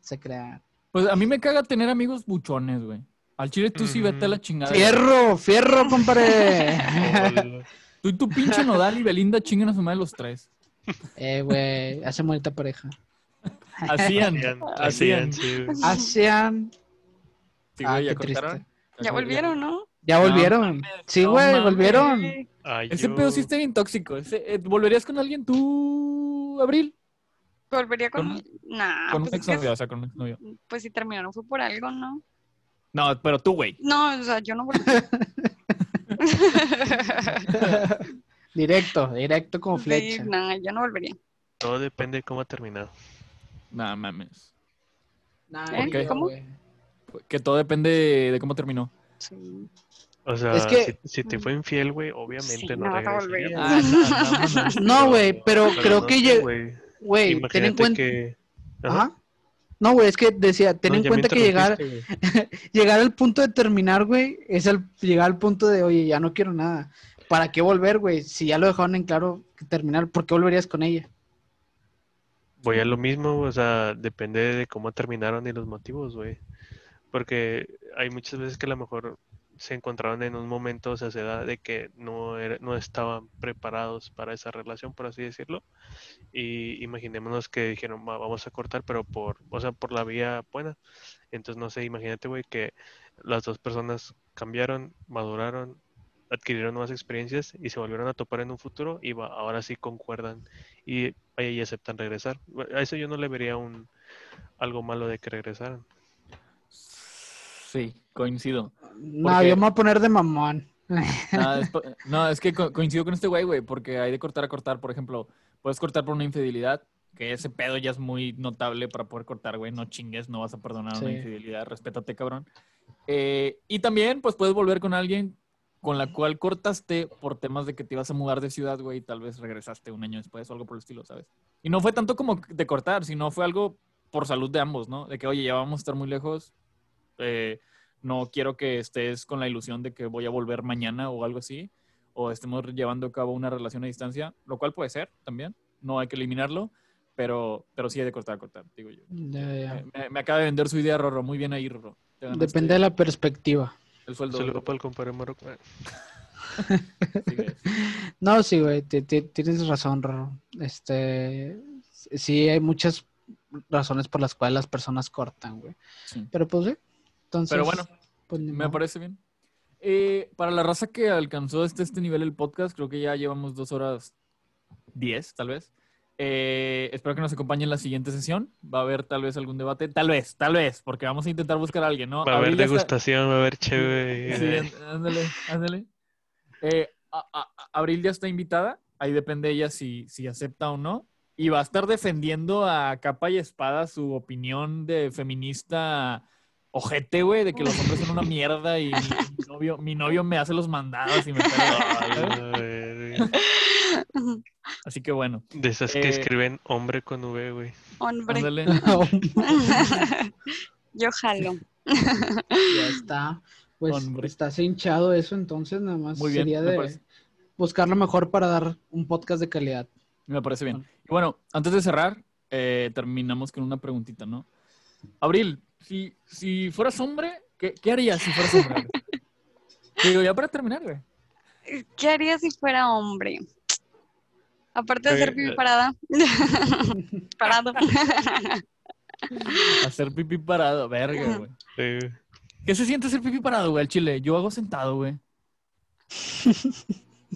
se crea. Pues a mí me caga tener amigos buchones, güey. Al chile tú sí vete a la chingada. Fierro, fierro, compadre. Tú y tu pinche Nodal y Belinda chinguen a su madre los tres. eh, güey, hace bonita pareja. Hacían, Hacían, hacían. sí, güey. Ah, ya cortaron. Ya volvieron, ¿no? Ya No volvieron. sí, güey, volvieron. Ay, Ese pedo sí está bien tóxico. Ese- eh, ¿Volverías con alguien tú, Abril? Volvería con... Con- Nah, con un pues, es que- exnovio, o sea, con un exnovio. pues si terminaron fue por algo, ¿no? No, pero tú, güey. No, o sea, yo no volvería. directo, directo como Sí, flecha. nah, yo no volvería. Todo depende de cómo ha terminado. Nah, mames. Nah, ¿Eh? yo, ¿Cómo? Que todo depende de, cómo terminó. Sí. O sea, Es que- si, si te fue infiel, güey, obviamente Sí, no no. Ah, no, no, no, No, güey, pero creo no que güey. Ten en cuenta. que... Ajá. Ajá. No, güey, es que decía, ten No, en cuenta que llegar, llegar al punto de terminar, güey, es el llegar al punto de, oye, ya no quiero nada. ¿Para qué volver, güey? Si ya lo dejaron en claro que terminar, ¿por qué volverías con ella? Voy a lo mismo, o sea, depende de cómo terminaron y los motivos, güey. Porque hay muchas veces que a lo mejor se encontraron en un momento, o sea, se de que no, no estaban preparados para esa relación, por así decirlo. Y imaginémonos que dijeron, "Va, vamos a cortar, pero por, o sea, por la vía buena. Entonces, no sé, imagínate, güey, que las dos personas cambiaron, maduraron, adquirieron nuevas experiencias y se volvieron a topar en un futuro y va, ahora sí concuerdan y, y aceptan regresar. A eso yo no le vería un algo malo de que regresaran. Sí, coincido. No, Porque- yo me voy a poner de mamón. Nada, es no, es que co- coincido con este güey, güey, porque hay de cortar a cortar. Por ejemplo, puedes cortar por una infidelidad, que ese pedo ya es muy notable para poder cortar, güey. No chingues, no vas a perdonar una Sí. infidelidad, respétate, cabrón. Eh, y también, pues puedes volver con alguien con la cual cortaste por temas de que te ibas a mudar de ciudad, güey, y tal vez regresaste un año después o algo por el estilo, ¿sabes? Y no fue tanto como de cortar, sino fue algo por salud de ambos, ¿no? De que, oye, ya vamos a estar muy lejos, eh, no quiero que estés con la ilusión de que voy a volver mañana o algo así, o estemos llevando a cabo una relación a distancia, lo cual puede ser también, no hay que eliminarlo, pero, pero sí hay de cortar a cortar, digo yo. Ya. Me, acaba de vender su idea, Rorro, muy bien ahí, Rorro. Depende de la perspectiva. el sueldo. Para el compadre. Sí. No, sí, güey, ti- ti- tienes razón, Rorro. Este, sí, hay muchas razones por las cuales las personas cortan, güey. Sí. Pero pues, sí. Entonces, Pero bueno, pues, Me parece bien. Eh, para la raza que alcanzó este, este nivel el podcast, creo que ya llevamos dos horas diez, tal vez. Eh, espero que nos acompañen en la siguiente sesión. Va a haber tal vez algún debate. Tal vez, tal vez, porque vamos a intentar buscar a alguien, ¿no? Va a haber Abril ya está- degustación, va a haber chévere. Sí, án- ándale, ándale. Eh, a- a- a- Abril ya está invitada. Ahí depende ella si, si acepta o no. Y va a estar defendiendo a capa y espada su opinión de feminista ojete, güey, de que los hombres son una mierda y mi, mi novio, mi novio me hace los mandados y me pega. Así que bueno, De esas que Eh, escriben hombre con V, güey. Hombre, ándale. yo jalo. ya está. Pues Hombre. estás hinchado eso, entonces nada más Muy bien, sería de buscar lo mejor para dar un podcast de calidad. Me parece bien. Y bueno, antes de cerrar, eh, terminamos con una preguntita, ¿no? Abril, si, si fueras hombre, ¿qué, qué harías si fueras hombre? güey? Digo, ya para terminar, güey. ¿Qué haría si fuera hombre? Aparte de hacer Eh, pipi eh. parada. Parado. Hacer pipí parado, verga, güey. ¿Qué se siente hacer pipí parado, güey, al chile? Yo hago sentado, güey.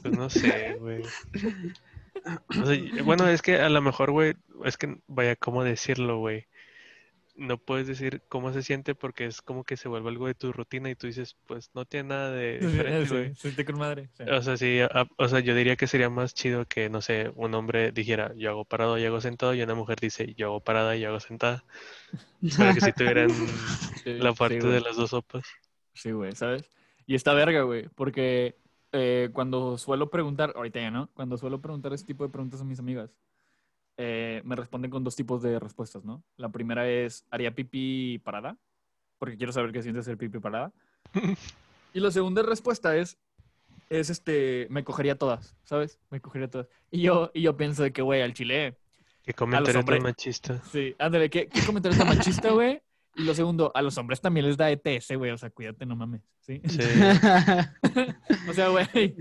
pues no sé, güey. O sea, y- bueno, es que a lo mejor, güey, es que vaya, ¿cómo decirlo, güey? No puedes decir cómo se siente porque es como que se vuelve algo de tu rutina y tú dices, pues no tiene nada de diferente. Sí, siente con madre. sí. O sea, sí, a- o sea, yo diría que sería más chido que, no sé, un hombre dijera, yo hago parado y hago sentado, y una mujer dice, yo hago parada y hago sentada. Para que si tuvieran Sí, la sí, parte de las dos sopas. Sí, güey, ¿sabes? Y está verga, güey, porque eh, cuando suelo preguntar, ahorita ya no, cuando suelo preguntar ese tipo de preguntas a mis amigas, eh, me responden con dos tipos de respuestas, ¿no? La primera es, ¿haría pipí parada? Porque quiero saber qué siente hacer pipí parada. y la segunda respuesta es, es este, me cogería todas, ¿sabes? Me cogería todas. Y yo, y yo pienso de que, güey, al chile, Qué comentario tan machista. Sí, ándale, ¿qué, qué comentario tan machista, güey? Y lo segundo, a los hombres también les da ETS, güey. O sea, cuídate, no mames. ¿sí? Sí. O sea, güey.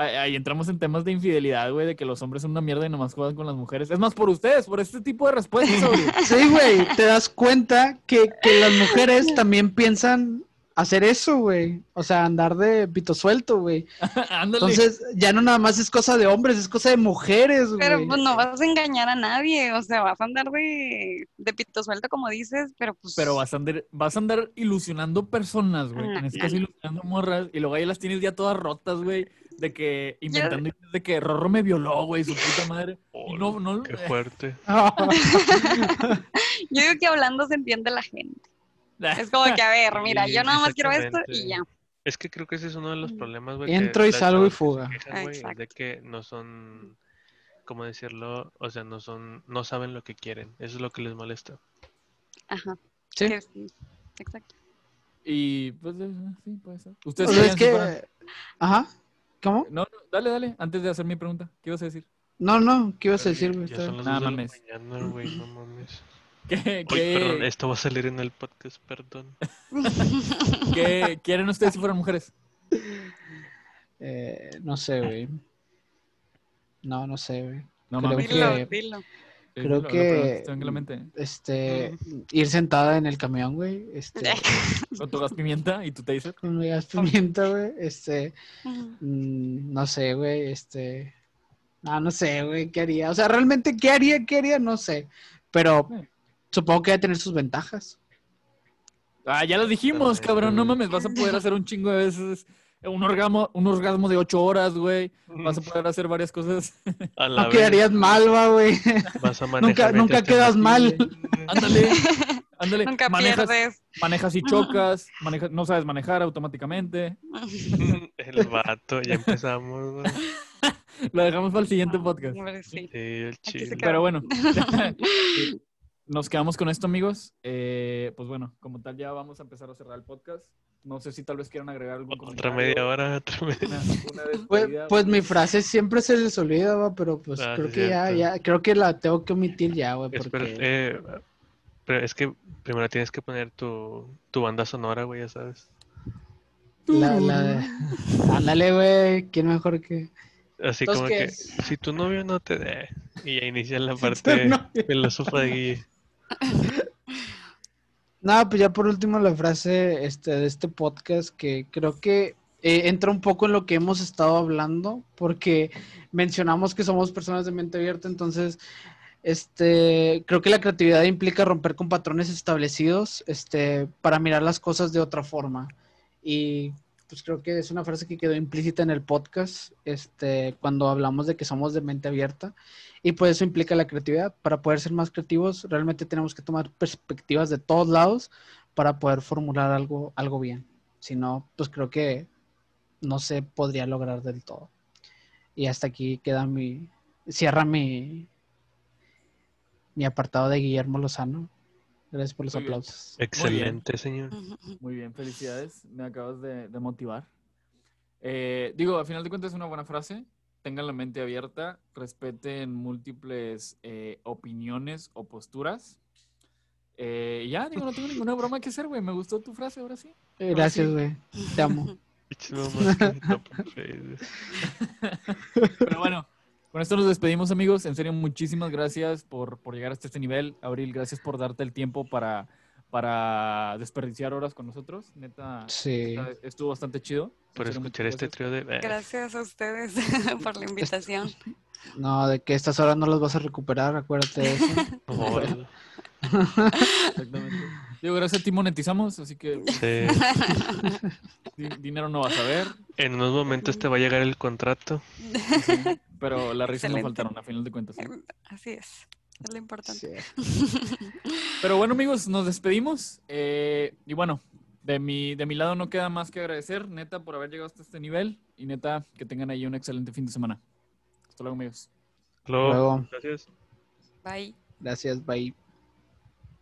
Ahí, entramos en temas de infidelidad, güey, de que los hombres son una mierda y nomás juegan con las mujeres. Es más, por ustedes, por este tipo de respuestas, Auri. Sí, güey, te das cuenta que, que las mujeres también piensan hacer eso, güey. O sea, andar de pito suelto, güey. Entonces, ya no nada más es cosa de hombres, es cosa de mujeres, güey. Pero pues no vas a engañar a nadie, o sea, vas a andar de, de pito suelto como dices, pero pues... Pero vas a andar, vas a andar ilusionando personas, güey. Este caso, no. ilusionando morras. Y luego ahí las tienes ya todas rotas, güey. De que inventando de que Rorro me violó, güey, su puta madre. Y no, no, Qué fuerte. Yo digo que hablando se entiende la gente. Es como que, a ver, mira, Sí, yo nada más quiero esto y ya. Es que creo que ese es uno de los problemas, güey. Entro y salgo y que fuga. quejan, güey, es de que no son, ¿cómo decirlo? O sea, no son, no saben lo que quieren. Eso es lo que les molesta. Ajá. Sí. Exacto. Y pues eh, sí, puede ser. Ustedes sea, es que... Ajá. ¿Cómo? No, no, dale, dale, antes de hacer mi pregunta. ¿Qué ibas a decir? No, no, ¿qué ibas a decir, güey? La mames. mañana, güey, no mames. ¿Qué, Uy, qué- perdón, esto va a salir en el podcast, perdón. qué quieren ustedes si fueran mujeres? Eh, no sé, güey. No, no sé, güey. No Creo mames. que- Dilo, dilo. Creo lo- lo que-. Este, ir sentada en el camión, güey. Este, Con tu gas pimienta y tu taser. con mi gas pimienta, güey. Este, mm, no sé, güey. Este, no, no sé, güey, ¿qué haría? O sea, realmente, ¿qué haría? ¿Qué haría? No sé. Pero Eh. Supongo que debe tener sus ventajas. Ah, ya lo dijimos, cabrón. No mames, vas a poder hacer un chingo de veces. Un orgasmo, un orgasmo de ocho horas, güey. Vas a poder hacer varias cosas. A la No vez quedarías mal, va, güey. vas a Nunca, manejar nunca te quedas mal. Ándale, ándale. Nunca manejas, pierdes. manejas y chocas, manejas, no sabes manejar automáticamente. El vato, ya empezamos, güey. Lo dejamos para el siguiente podcast. Hombre, sí. El queda. Pero bueno, nos quedamos con esto, amigos. Eh, pues bueno, como tal, ya vamos a empezar a cerrar el podcast. No sé si tal vez quieran agregar algún Otra comentario, media hora, otra media. Una, una Pues, despedida. pues mi frase siempre se les olvida, va, pero pues Ah, creo sí, que ya, cierto. ya, creo que la tengo que omitir ya, güey, Espera, porque eh, pero es que primero tienes que poner tu, tu banda sonora, güey, ya sabes. la, la, ándale, güey, quién mejor que Así Entonces, como ¿qué que, es? si tu novio no te dé. Y ya inicia la parte filósofa de Guille. Nada, pues ya por último la frase este, de este podcast que creo que eh, entra un poco en lo que hemos estado hablando, porque mencionamos que somos personas de mente abierta, entonces este, creo que la creatividad implica romper con patrones establecidos este, para mirar las cosas de otra forma. Y pues creo que es una frase que quedó implícita en el podcast este, cuando hablamos de que somos de mente abierta. Y pues eso implica la creatividad. Para poder ser más creativos, realmente tenemos que tomar perspectivas de todos lados para poder formular algo, algo bien. Si no, pues creo que no se podría lograr del todo. Y hasta aquí queda mi, cierra mi, mi apartado de Guillermo Lozano. Gracias por los Muy bien. aplausos. Excelente, señor. Muy bien, felicidades. Me acabas de, de motivar. Eh, digo, a final de cuentas es una buena frase. Tengan la mente abierta, respeten múltiples eh, opiniones o posturas. Eh, ya, digo, no tengo ninguna broma que hacer, güey. Me gustó tu frase, ahora sí. Eh, Gracias, sí. güey. Te amo. Facebook. Pero bueno, con esto nos despedimos, amigos. En serio, muchísimas gracias por, por llegar hasta este nivel. Abril, gracias por darte el tiempo para, para desperdiciar horas con nosotros. Neta, Sí. neta, estuvo bastante chido. Por escuchar este gracias. trío de... Gracias a ustedes por la invitación. No, de que estas horas no las vas a recuperar, acuérdate de eso. Exactamente. Digo, gracias a ti monetizamos, así que sí. di- dinero no vas a ver, En unos momentos te va a llegar el contrato. pero las risas no faltaron, a final de cuentas. Así es. Es lo importante. Sí. Pero bueno, amigos, nos despedimos. eh, y bueno, de mi, de mi lado no queda más que agradecer, neta, por haber llegado hasta este nivel. Y neta, que tengan ahí un excelente fin de semana. Hasta luego, amigos. Luego, Luego, gracias. Bye. gracias, bye.